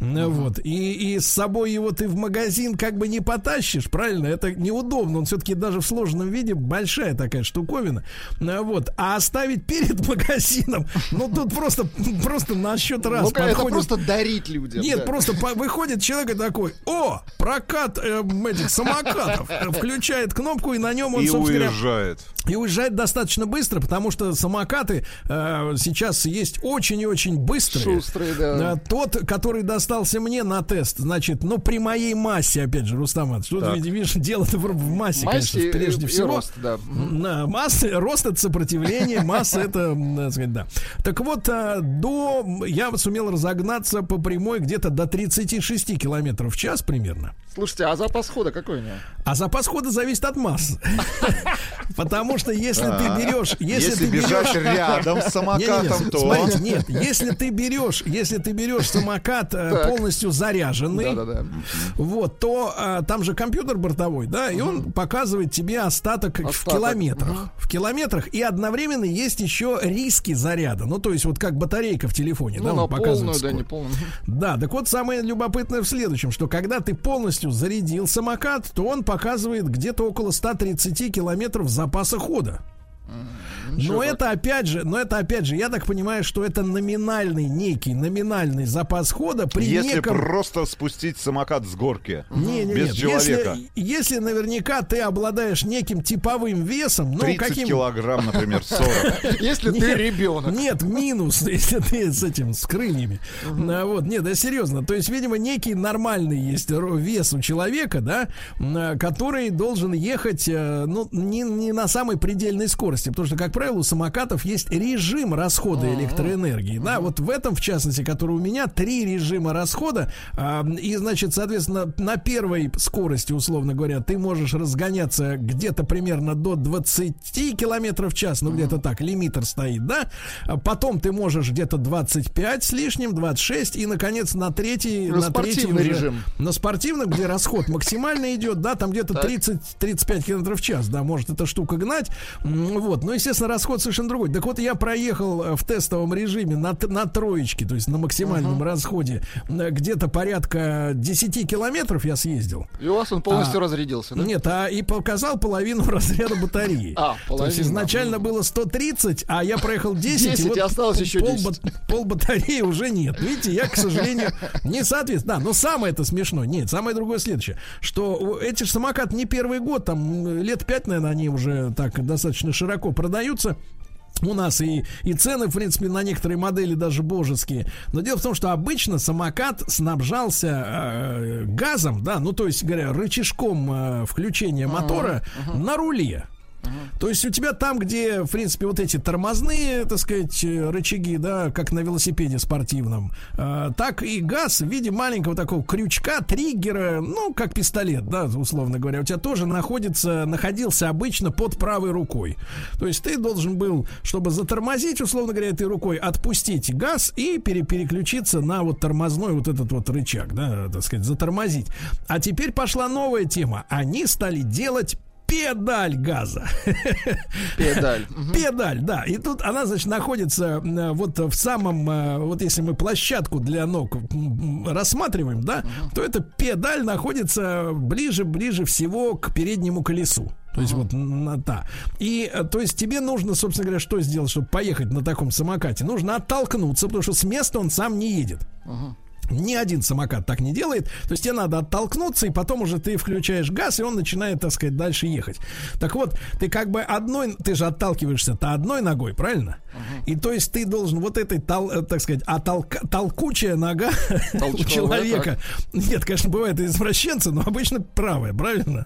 Ну Вот. И, и с собой его ты в магазин как бы не потащишь, правильно? Это неудобно. Он все-таки даже в сложном виде большая такая штуковина. Ну Вот. А оставить перед магазином, ну тут просто, просто на счет раз Ну, это подходит- просто дарить людям. нет, да. просто по- выходит человек и такой, о, прокат э, этих самокатов. Э, Включает кнопку, и на нем он, И собственно уезжает. и уезжает достаточно быстро, потому что самокаты э, сейчас есть очень и очень быстрые. Шустрые, да. Тот, который достался мне на тест, значит, ну, при моей массе, опять же, Рустам Иванович, тут, видишь, дело-то в, в массе, Массе конечно, прежде и- и всего. рост, да. На масса, рост это сопротивление, масса это, так сказать, да. Так вот, а, до, я сумел разогнаться по прямой где-то до 36 километров в час примерно. Слушайте, а запас хода какой у него? А запас хода зависит от массы. Потому что если ты Так. берешь... Если, бежать берешь... рядом с самокатом, то- Смотрите, нет, если ты берешь, если ты берешь самокат э, Так. полностью заряженный, Да-да-да. вот, то а, там же компьютер бортовой, да, и он показывает тебе остаток, в Остаток. километрах. В километрах. И одновременно есть еще риски заряда. Ну, то есть, вот как батарейка в телефоне, Ну, да, он показывает. полную, да, не полную. Да, так вот самое любопытное в следующем, что когда ты полностью зарядил самокат, то он показывает где-то около 130 километров запаса хода. Но это опять же, но это опять же, я так понимаю, что это номинальный, некий номинальный запас хода при Если неком... просто спустить самокат с горки Не, не, без нет. человека. Если, если наверняка ты обладаешь неким типовым весом, ну 30 каким... килограмм, например, 40. Если ты ребенок. Нет, минус, если ты с этим, с крыльями. А, Вот, нет, да серьезно. То есть, видимо, некий нормальный есть вес у человека, да, м, который должен ехать, э, ну, не, не на самой предельной скорости. Потому что, как правило, у самокатов есть режим расхода электроэнергии. Да, вот в этом, в частности, который у меня, три режима расхода. А, И, значит, соответственно, на первой скорости, условно говоря, ты можешь разгоняться где-то примерно до 20 километров в час, ну, где-то так, лимитер стоит, да? А Потом ты можешь где-то 25 с лишним, 26, и, наконец, на третий... На на третий уже- режим. На спортивном, где расход максимально идет, да, там где-то 30-35 километров в час, да, может эта штука гнать. М, Вот, но, естественно, расход совершенно другой. Так вот, я проехал э, в тестовом режиме на, на троечке, то есть на максимальном расходе, э, где-то порядка 10 километров я съездил. И у вас он полностью А, разрядился, да? Нет, а и показал половину разряда батареи. А, То есть изначально было 130, а я проехал 10, 10, и, вот и осталось пол- еще пол, 10. бат- пол батареи уже нет. Видите, я, к сожалению, не соответствую. Да, но самое это смешно. Нет, самое другое следующее, что эти же самокаты не первый год, там лет 5, наверное, они уже так достаточно широко продаются. У нас и, и цены, в принципе, на некоторые модели даже божеские. Но дело в том, что обычно самокат снабжался э, газом, да, ну, то есть, говоря, рычажком э, включения мотора на руле. То есть у тебя там, где, в принципе, вот эти тормозные, так сказать, э, рычаги, да, как на велосипеде спортивном, э, так и газ в виде маленького такого крючка, триггера, ну, как пистолет, да, условно говоря, у тебя тоже находится, находился обычно под правой рукой. То есть ты должен был, чтобы затормозить, условно говоря, этой рукой, отпустить газ и пере- переключиться на вот тормозной вот этот вот рычаг, да, так сказать, затормозить. А теперь пошла новая тема. Они стали делать педаль газа. Педаль. Педаль, да. И тут она, значит, находится э, вот в самом, э, вот если мы площадку для ног рассматриваем, да, то эта педаль находится ближе-ближе всего к переднему колесу. То есть вот на та. И э, то есть тебе нужно, собственно говоря, что сделать, чтобы поехать на таком самокате? Нужно оттолкнуться, потому что с места он сам не едет. Ни один самокат так не делает. То есть тебе надо оттолкнуться, и потом уже ты включаешь газ, и он начинает, так сказать, дальше ехать. Так вот, ты как бы одной, ты же отталкиваешься-то одной ногой, правильно? И то есть ты должен вот этой, тол- э, так сказать, а толка- толкучая нога у человека. Нет, конечно, бывает извращенцы, но обычно правая, правильно?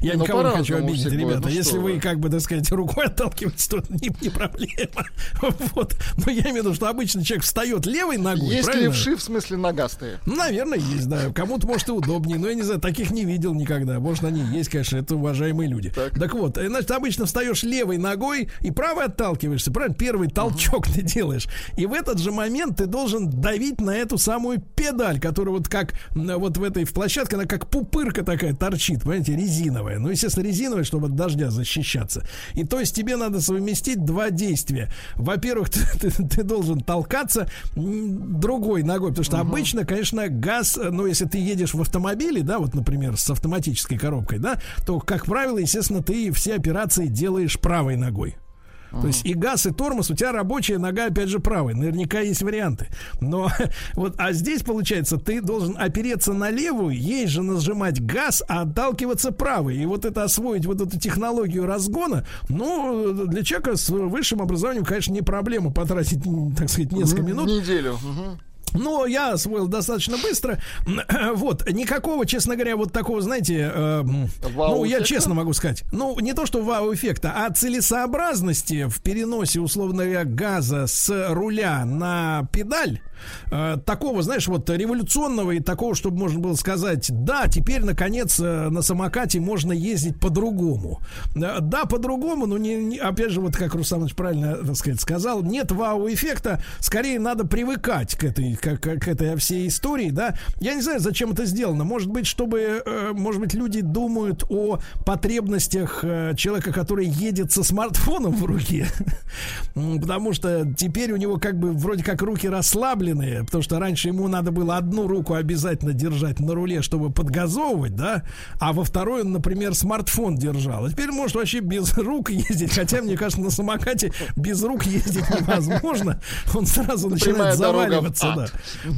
Я Ну, никого не хочу обидеть, всегда. ребята. Ну, Если вы, вы. как бы, так сказать, рукой отталкиваетесь, то не, не проблема. Вот. Но я имею в виду, что обычно человек встает левой ногой, Есть правильно? левши, в смысле ногастые? Ну, наверное, есть, да. Кому-то, может, и удобнее. Но я не знаю, таких не видел никогда. Может, они есть, конечно, это уважаемые люди. Так, вот, э, значит, обычно встаешь левой ногой и правой отталкиваешься, правильно? Первый толчок ты делаешь. И в этот же момент ты должен давить на эту самую педаль, которая вот как вот в этой в площадке, она как пупырка такая торчит, понимаете, резиновая. Ну, естественно, резиновая, чтобы от дождя защищаться. И то есть тебе надо совместить два действия. Во-первых, ты, ты- ты должен толкаться другой ногой, потому что обычно, конечно, газ, э, ну, если ты едешь в автомобиле, да, вот, например, с автоматической коробкой, да, то, как правило, естественно, ты все операции делаешь правой ногой. То есть и газ, и тормоз, у тебя рабочая нога, опять же, правой. Наверняка есть варианты. Но вот, а здесь, получается, ты должен опереться на левую, ей же нажимать газ, а отталкиваться правой. И вот это освоить вот эту технологию разгона, ну, для человека с высшим образованием, конечно, не проблема потратить, так сказать, несколько минут. Неделю. Мгм. Но я освоил достаточно быстро. Вот, никакого, честно говоря, вот такого, знаете, э, ну, я честно могу сказать, ну, не то, что вау-эффекта, а целесообразности в переносе, условно говоря, газа с руля на педаль, э, такого, знаешь, вот революционного и такого, чтобы можно было сказать, да, теперь, наконец, э, на самокате можно ездить по-другому. Э, Да, по-другому, но, не, не- опять же, вот как Русанович правильно, так сказать, сказал, нет вау-эффекта, скорее надо привыкать к этой, к, к- к этой всей истории, да. Я не знаю, зачем это сделано. Может быть, чтобы, может быть, люди думают о потребностях человека, который едет со смартфоном в руке. Потому что теперь у него как бы вроде как руки расслабленные, потому что раньше ему надо было одну руку обязательно держать на руле, чтобы подгазовывать, да, а во второй он, например, смартфон держал. А теперь может вообще без рук ездить, хотя, мне кажется, на самокате без рук ездить невозможно. Он сразу начинает заваливаться, да.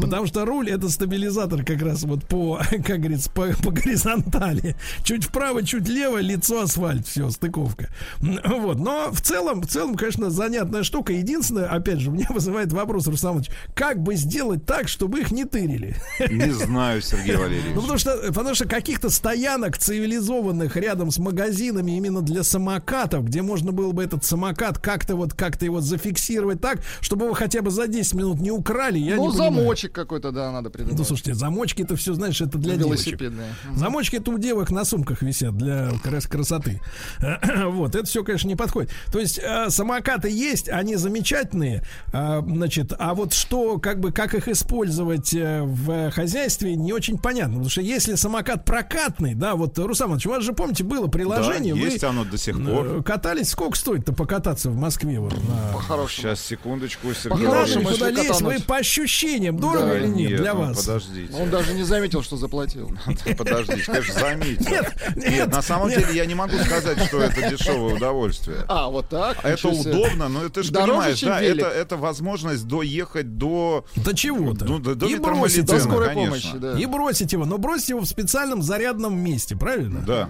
Потому что руль это стабилизатор как раз вот по, как говорится, по, по горизонтали. Чуть вправо, чуть лево, лицо асфальт, все, стыковка. Вот. Но в целом, в целом, конечно, занятная штука. Единственное, опять же, меня вызывает вопрос, Руслан Ильич, как бы сделать так, чтобы их не тырили? Не знаю, Сергей Валерьевич. Ну, потому что, потому что каких-то стоянок цивилизованных рядом с магазинами именно для самокатов, где можно было бы этот самокат как-то вот как-то его зафиксировать так, чтобы его хотя бы за 10 минут не украли, я ну, не замочек какой-то, да, надо придумать. Ну, слушайте, замочки это все, знаешь, это для девочек. Велосипедные. Замочки это у девок на сумках висят для крас- красоты. Вот, это все, конечно, не подходит. То есть э, самокаты есть, они замечательные, а, значит, а вот что, как бы, как их использовать э, в хозяйстве, не очень понятно. Потому что если самокат прокатный, да, вот, Руслан Иванович, у вас же, помните, было приложение, Да, вы есть оно до сих пор. э, катались, сколько стоит-то покататься в Москве? Вот, на... Сейчас, секундочку, Сергей Не надо По-хорошему, если лезть, вы по ощущениям, дорого Да или нет, нет, для ну, вас? Подождите. Он даже не заметил, что заплатил. Подождите, конечно, заметил. Нет, Нет, на самом деле я не могу сказать, что это дешевое удовольствие. А, вот так? Это удобно, но это же понимаешь, да, это возможность доехать до... До чего-то. Ну, до, до И бросить, До скорой конечно. помощи, да. И бросить его, но бросить его в специальном зарядном месте, правильно? Да.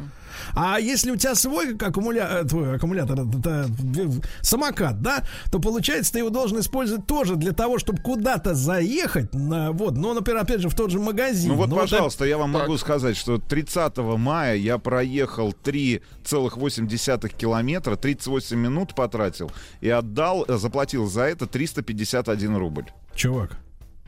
А если у тебя свой аккумулятор, твой аккумулятор, это, это, э, самокат, да, то получается, ты его должен использовать тоже для того, чтобы куда-то заехать, на, вот, но, например, опять же, в тот же магазин. Ну вот, Но пожалуйста, я вам Так. могу сказать, что 30 мая я проехал 3,8 километра, 38 минут потратил и отдал, э, заплатил за это 351 рубль. Чувак,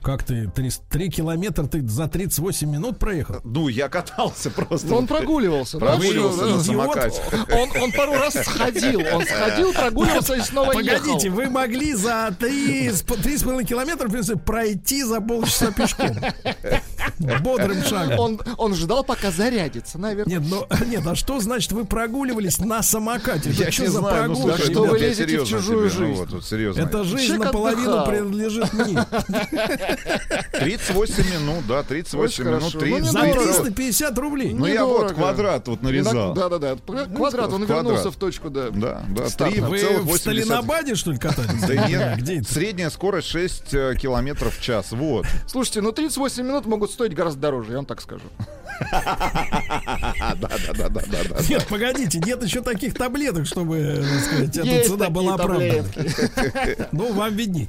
как ты, 3, километра ты за 38 минут проехал? Ну, я катался просто. Он прогуливался. Прогуливался на да. самокате. Он, он пару раз сходил. Он сходил, прогуливался и снова Погодите, ехал. вы могли за 3,5 километра, в принципе, пройти за полчаса пешком. Бодрым шагом. Он, он ждал, пока зарядится, наверное. Нет, ну, нет, а что значит вы прогуливались на самокате? Это Я что не за знаю, ну, прогулка? слушай, что вы лезете в чужую тебе, ну, жизнь? вот, вот, серьезно. Это жизнь Человек наполовину отдыхал. принадлежит мне. 38 минут, да, 38 Очень минут, хорошо. 30. Ну, За дорого. 350 рублей. Ну, я вот квадрат вот нарезал. Да, да, да. Квадрат, он Ну, квадрат. вернулся в точку, да. Да, да, Старт. 3 Вы в Сталинобаде, что ли, катались? Да нет, Где средняя скорость 6 э, километров в час, вот. Слушайте, ну 38 минут могут стоить гораздо дороже, я вам так скажу. Да, да, да, да, да, да. Нет, погодите, нет еще таких таблеток, чтобы, так сказать, эта цена была оправдана. Ну, вам видней.